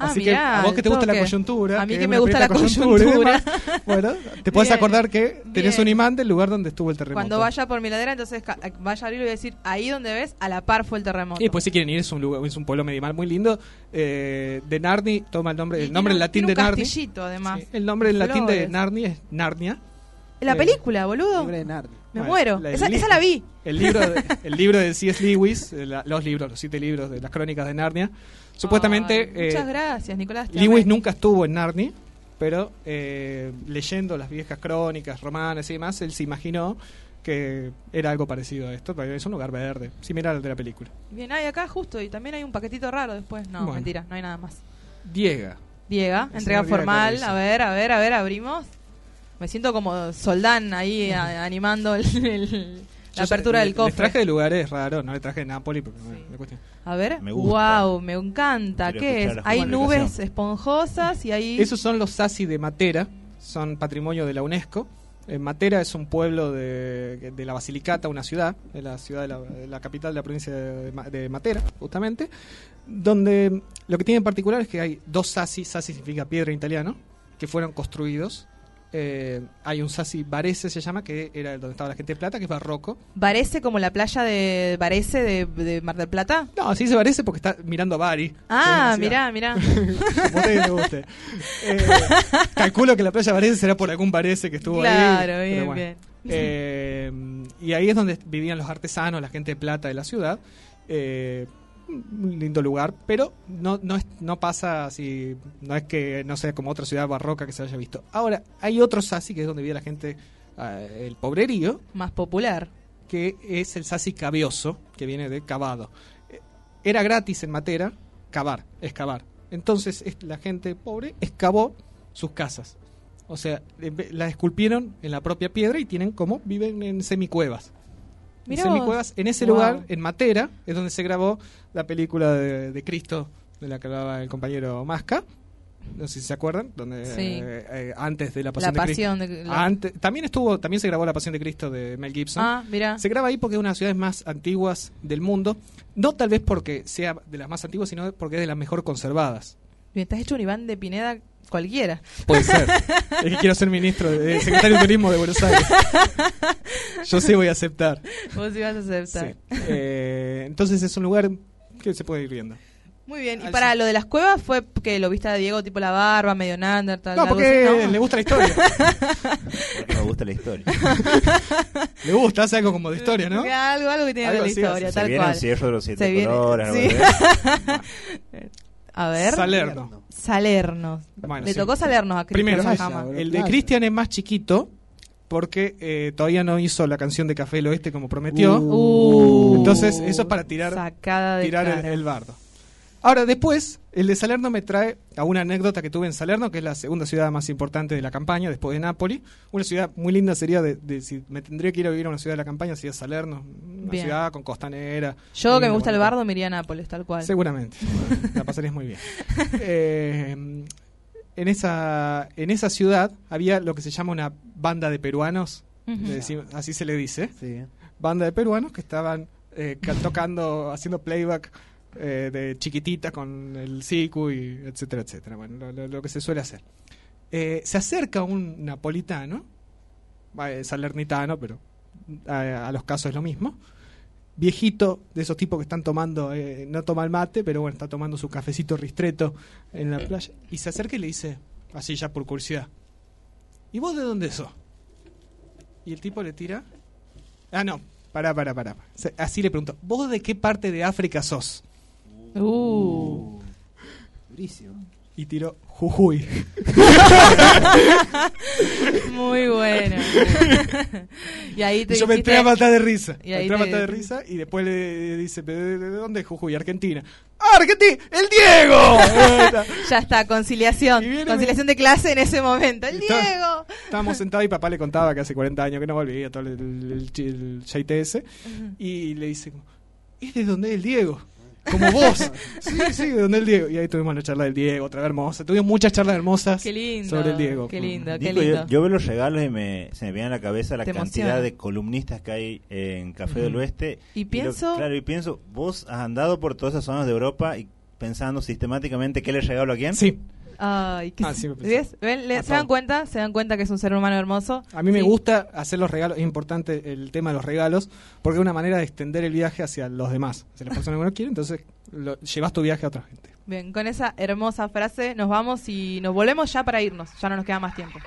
Ah, Así mirá, que a vos que te gusta la coyuntura, A mí que me gusta la coyuntura. bueno, te puedes acordar que tenés bien. un imán del lugar donde estuvo el terremoto. Cuando vaya por mi ladera, entonces ca- vaya a abrirlo y voy a decir, ahí donde ves, a la par fue el terremoto. Y después si quieren ir es un lugar, es un pueblo medieval muy lindo. Eh, de Narni toma el nombre, Y el nombre en latín de un Narni. castillito, además. Sí, el nombre en latín de. Narni es Narnia. La Eh, película, boludo. Libre de Narnia. Me Bueno, muero. la- esa, la vi. El libro de, el libro de C.S. Lewis, eh, la- los libros, los siete libros de las crónicas de Narnia. Supuestamente Ay, muchas eh, gracias, Nicolás. Lewis amé. nunca estuvo en Narnia, pero eh, leyendo las viejas crónicas romanas y demás, él se imaginó que era algo parecido a esto, pero es un lugar verde, similar al de la película. Bien, hay acá justo. Y también hay un paquetito raro después. No, Bueno. mentira, no hay nada más. Diega. Diega, El entrega formal. A ver, a ver, a ver, abrimos. Me siento como Soldán ahí a- animando el- el- la sé- apertura le- del Les cofre. traje de lugares raros, no le traje de Nápoles porque no es la cuestión. A ver, Me gusta. wow, me encanta. Quiero ¿Qué es? Hay nubes esponjosas y hay. Esos son los Sassi de Matera, son patrimonio de la UNESCO. Eh, Matera es un pueblo de, de la Basilicata, una ciudad, de la ciudad de la, de la capital de la provincia de, de Matera, justamente, donde lo que tiene en particular es que hay dos Sassi, Sassi significa piedra en italiano, que fueron construidos. Eh, hay un Sassi Varese, se llama, que era donde estaba la gente de plata, que es barroco. ¿Varese como la playa de Varese de, de Mar del Plata? No, así se Varese porque está mirando a Bari. Ah, que mirá, mirá. Como te le guste. Eh, calculo que la playa Varese será por algún Varese que estuvo Claro, ahí. bien, bueno. bien. Eh, y ahí es donde vivían los artesanos, la gente de plata de la ciudad. Eh, un lindo lugar, pero no, no, es, no pasa así, no es que no sea como otra ciudad barroca que se haya visto. Ahora, hay otro Sassi que es donde vive la gente, eh, el pobrerío. Más popular. Que es el Sassi cavioso, que viene de cavado. Eh, Era gratis en Matera cavar, excavar. Entonces es- la gente pobre excavó sus casas. O sea, ve- las esculpieron en la propia piedra y tienen como viven en semicuevas. En Mirá vos. semicuevas, en ese Wow. lugar, en Matera, es donde se grabó la película de, de Cristo, de la que hablaba el compañero Masca. No sé si se acuerdan, donde Sí. eh, eh, antes de la La Pasión de Cristo. Pasión de- la- Ante- también estuvo, también se grabó la Pasión de Cristo de Mel Gibson. Ah, mira. Se graba ahí porque es una de las ciudades más antiguas del mundo. No tal vez porque sea de las más antiguas, sino porque es de las mejor conservadas. Te has hecho un Iván de Pineda cualquiera. Puede ser. es que quiero ser ministro, de, de secretario de Turismo de Buenos Aires. Yo sí voy a aceptar. Vos ibas a aceptar. Sí. Eh, entonces es un lugar que se puede ir viendo. Muy bien. Y Al para lo de las cuevas fue que lo viste a Diego tipo la barba, medio Neandertal. No, algo porque así, ¿no? le gusta la historia. Porque me gusta la historia. le gusta, hace algo como de historia, ¿no? Algo, algo que tiene que ver la así, historia, Se tal viene cual. el cierre de los siete Se viene- colores, sí. A ver. Salerno. Salerno. Bueno, Le sí. tocó Salernos a Cristian Primero, el de Cristian es más chiquito porque eh, todavía no hizo la canción de Café del Oeste como prometió. Uh. Entonces, eso es para tirar, Sacada de tirar el bardo. Ahora, después, el de Salerno me trae a una anécdota que tuve en Salerno, que es la segunda ciudad más importante de la campaña, después de Nápoli. Una ciudad muy linda sería de, de- si me tendría que ir a vivir a una ciudad de la campaña, sería Salerno. Una Bien. ciudad con costanera. Yo que me gusta el bardo me iría a Nápoles, tal cual. Seguramente. la pasarías muy bien. Eh, en, esa, en esa ciudad había lo que se llama una banda de peruanos, decimos- así se le dice. Banda de peruanos que estaban eh, ca- tocando, haciendo playback eh, de chiquitita con el sicu y etcétera, etcétera. Bueno, lo, que se suele hacer. Eh, se acerca un napolitano, eh, salernitano, pero a, los casos es lo mismo. Viejito, de esos tipos que están tomando, eh, no toma el mate, pero bueno, está tomando su cafecito ristreto en la playa. Y se acerca y le dice, así ya por curiosidad, ¿y vos de dónde sos? Y el tipo le tira, ah, no, pará, pará, pará. Así le pregunto, ¿vos de qué parte de África sos? Uh. Y tiró Jujuy. Muy bueno. y ahí te Y yo me entré a matar de risa. Y Me ahí entré a matar de risa y después le dice, ¿pero de, de dónde es Jujuy? Argentina. ¡Ah, Argentina! ¡El Diego! ya está, conciliación. Conciliación de clase en ese momento. ¡El Está- Diego! Estábamos sentados y papá le contaba que hace 40 años que no volvía todo el, el, el, chi- el JTS. Y le dice, ¿es de dónde es el Diego? Como vos. sí, sí, de dónde es el Diego. Y ahí tuvimos la charla del Diego, otra vez hermosa. Tuvimos muchas charlas hermosas Qué lindo, sobre el Diego. qué lindo, qué lindo. yo, yo veo los regalos y me, se me viene a la cabeza la Te cantidad emociona. de columnistas que hay en Café del. Oeste. Y pienso- claro, y pienso, vos has andado por todas esas zonas de Europa y pensando sistemáticamente qué le regalo a quién. Sí. Ay, qué- Ah, sí. ¿Ves? ¿Ven? Le- A ¿Se dan cuenta? ¿Se dan cuenta que es un ser humano hermoso? A mí me Sí. gusta hacer los regalos, es importante el tema de los regalos, porque es una manera de extender el viaje hacia los demás, hacia las personas que uno quiere, entonces lo- llevas tu viaje a otra gente. Bien, con esa hermosa frase nos vamos y nos volvemos ya para irnos. Ya no nos queda más tiempo.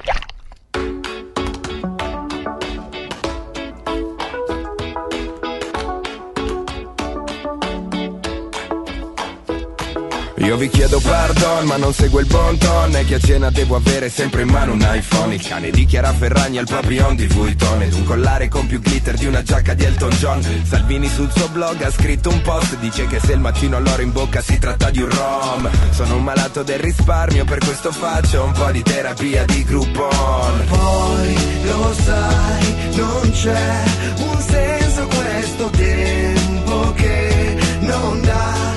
Io vi chiedo pardon ma non seguo il bon ton. E che a cena devo avere sempre in mano un iPhone. Il cane di Chiara Ferragni al papillon di Vuitton. Ed un collare con più glitter di una giacca di Elton John. Salvini sul suo blog ha scritto un post Dice che se il macino all'oro in bocca si tratta di un rom. Sono un malato del risparmio per questo faccio un po' di terapia di Groupon. Poi lo sai, non c'è un senso questo tempo che non dà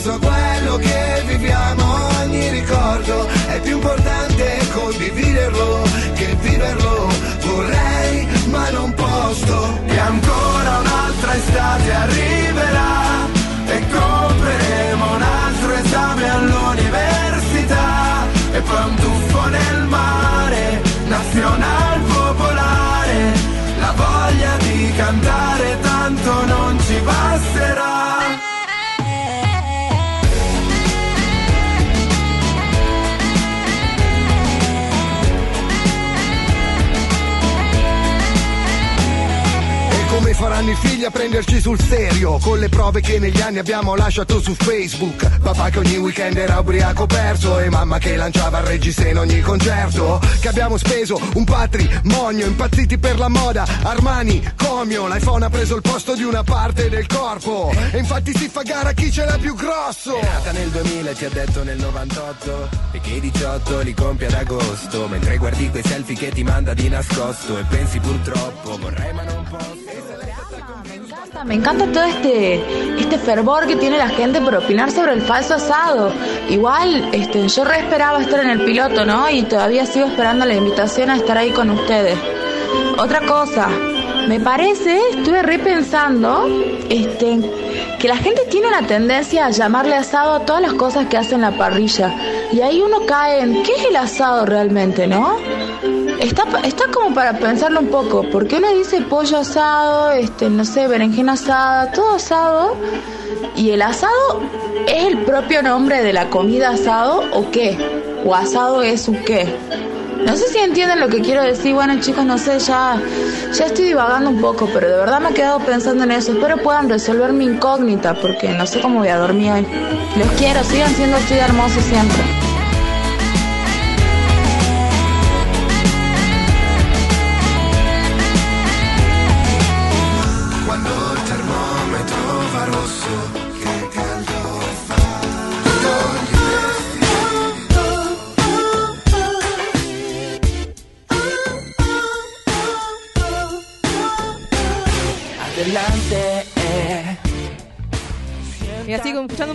giusto peso a quello che viviamo. Ogni ricordo è più importante condividerlo che viverlo. Vorrei, ma non posso. E ancora un'altra estate arriverà e compreremo un altro esame all'università e poi un tuffo nel mare, nazional popolare, la voglia di cantare faranno i figli a prenderci sul serio. Con le prove che negli anni abbiamo lasciato su Facebook. Papà che ogni weekend era ubriaco perso E mamma che lanciava il regista in ogni concerto. Che abbiamo speso un patrimonio Impazziti per la moda. Armani, Comio L'iPhone ha preso il posto di una parte del corpo. E infatti si fa gara chi ce l'ha più grosso. È nata nel 2000 ti ha detto nel 98 E che i 18 li compie ad agosto. Mentre guardi quei selfie che ti manda di nascosto. E pensi purtroppo vorrei ma non posso Me encanta todo este, este fervor que tiene la gente por opinar sobre el falso asado. Igual, este, yo re esperaba estar en el piloto, ¿no? Y todavía sigo esperando la invitación a estar ahí con ustedes. Otra cosa, me parece, estuve repensando, este, que la gente tiene una tendencia a llamarle asado a todas las cosas que hacen en la parrilla. Y ahí uno cae en, ¿qué es el asado realmente, no? Está, está como para pensarlo un poco, porque uno dice pollo asado, este, no sé, berenjena asada, todo asado, y el asado es el propio nombre de la comida asado o qué, o asado es un qué. No sé si entienden lo que quiero decir. Bueno, chicos, no sé, ya, ya estoy divagando un poco, pero de verdad me he quedado pensando en eso. Espero puedan resolver mi incógnita, porque no sé cómo voy a dormir hoy. Los quiero, sigan siendo así de hermosos siempre.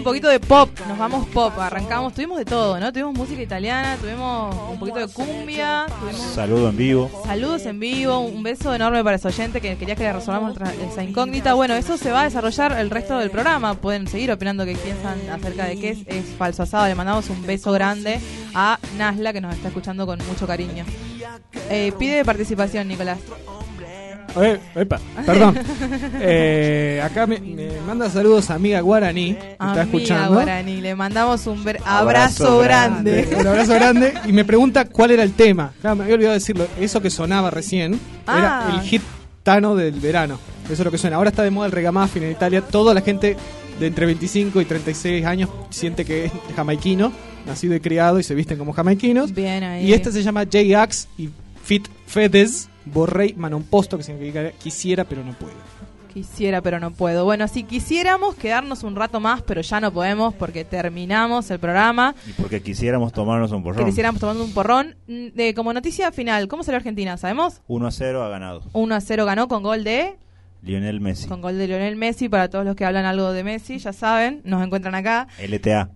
Poquito de pop, nos vamos pop, arrancamos, tuvimos de todo, ¿no? Tuvimos música italiana, tuvimos un poquito de cumbia, tuvimos Saludo en vivo. saludos en vivo, un beso enorme para ese oyente que quería que le resolvamos esa incógnita. Bueno, eso se va a desarrollar el resto del programa, pueden seguir opinando qué piensan acerca de qué es, es falso asado. Le mandamos un beso grande a Nasla que nos está escuchando con mucho cariño. Eh, pide participación, Nicolás. Eh, epa, perdón. Eh, acá me, me manda saludos a amiga Guaraní, que está escuchando. Guaraní, le mandamos un ver- abrazo, Abrazo grande. Un abrazo grande. Y me pregunta cuál era el tema. Claro, me había olvidado decirlo. Eso que sonaba recién Ah. era el hit tano del verano. Eso es lo que suena. Ahora está de moda el reggamuffin en Italia. Toda la gente de entre 25 y 36 años siente que es jamaiquino, nacido y criado y se visten como jamaiquinos. Bien ahí. Y este se llama J-Ax y Fit Fedes Borrey Manomposto, que significa quisiera pero no puedo. Quisiera, pero no puedo. Bueno, si quisiéramos quedarnos un rato más, pero ya no podemos porque terminamos el programa. Y porque quisiéramos tomarnos un porrón. quisiéramos tomando un porrón. Mm, De, como noticia final, ¿cómo salió Argentina? ¿Sabemos? 1 a 0 ha ganado. 1 a 0 ganó con gol de Lionel Messi. con gol de Lionel Messi. Para todos los que hablan algo de Messi, ya saben, nos encuentran acá. LTA.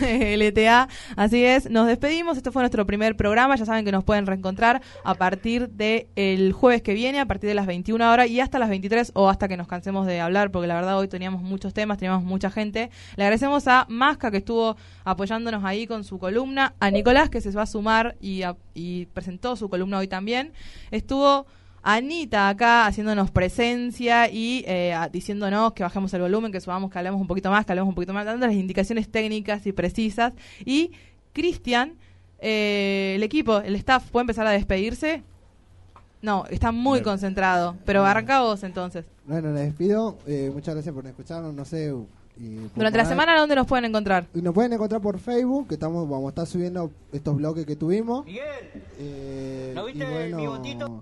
LTA. Así es, nos despedimos. Este fue nuestro primer programa. Ya saben que nos pueden reencontrar a partir del el jueves que viene, a partir de las 21 horas y hasta las 23 o hasta que nos cansemos de hablar, porque la verdad hoy teníamos muchos temas, teníamos mucha gente. Le agradecemos a Masca que estuvo apoyándonos ahí con su columna, a Nicolás que se va a sumar y, a- y presentó su columna hoy también. Estuvo Anita acá haciéndonos presencia y eh, diciéndonos que bajemos el volumen, que subamos, que hablemos un poquito más, que hablemos un poquito más, dando las indicaciones técnicas y precisas. Y Cristian, eh, el equipo, el staff, ¿puede empezar a despedirse? No, está muy concentrado, pero arranca vos entonces. Bueno, les despido. Eh, muchas gracias por escucharnos. No sé. Durante la semana, ¿dónde nos pueden encontrar? Nos pueden encontrar por Facebook, que estamos, vamos a estar subiendo estos bloques que tuvimos. Eh, ¿No viste bueno, mi botito?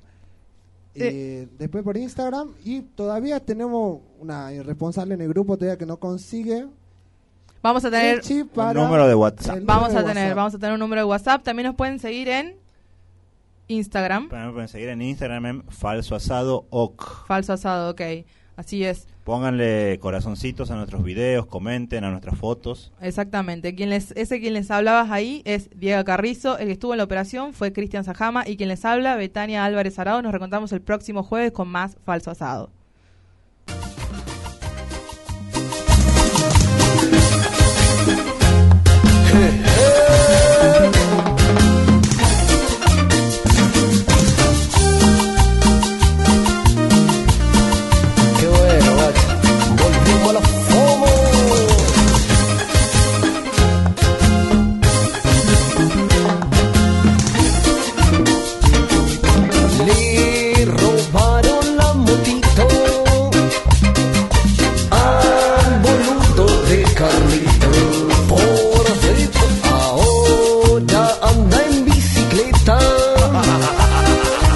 Eh, después por Instagram y todavía tenemos una irresponsable en el grupo todavía que no consigue Vamos a tener el chip Un número de WhatsApp. Vamos a tener, WhatsApp. vamos a tener un número de WhatsApp. También nos pueden seguir en Instagram. Me pueden seguir en Instagram en falso asado ok. Falso asado, ok. Así es. Pónganle corazoncitos a nuestros videos, comenten a nuestras fotos. Exactamente. Quien les, ese quien les hablabas ahí es Diego Carrizo. El que estuvo en la operación fue Cristian Sajama. Y quien les habla, Betania Álvarez Arao. Nos reencontramos el próximo jueves con más Falso Asado.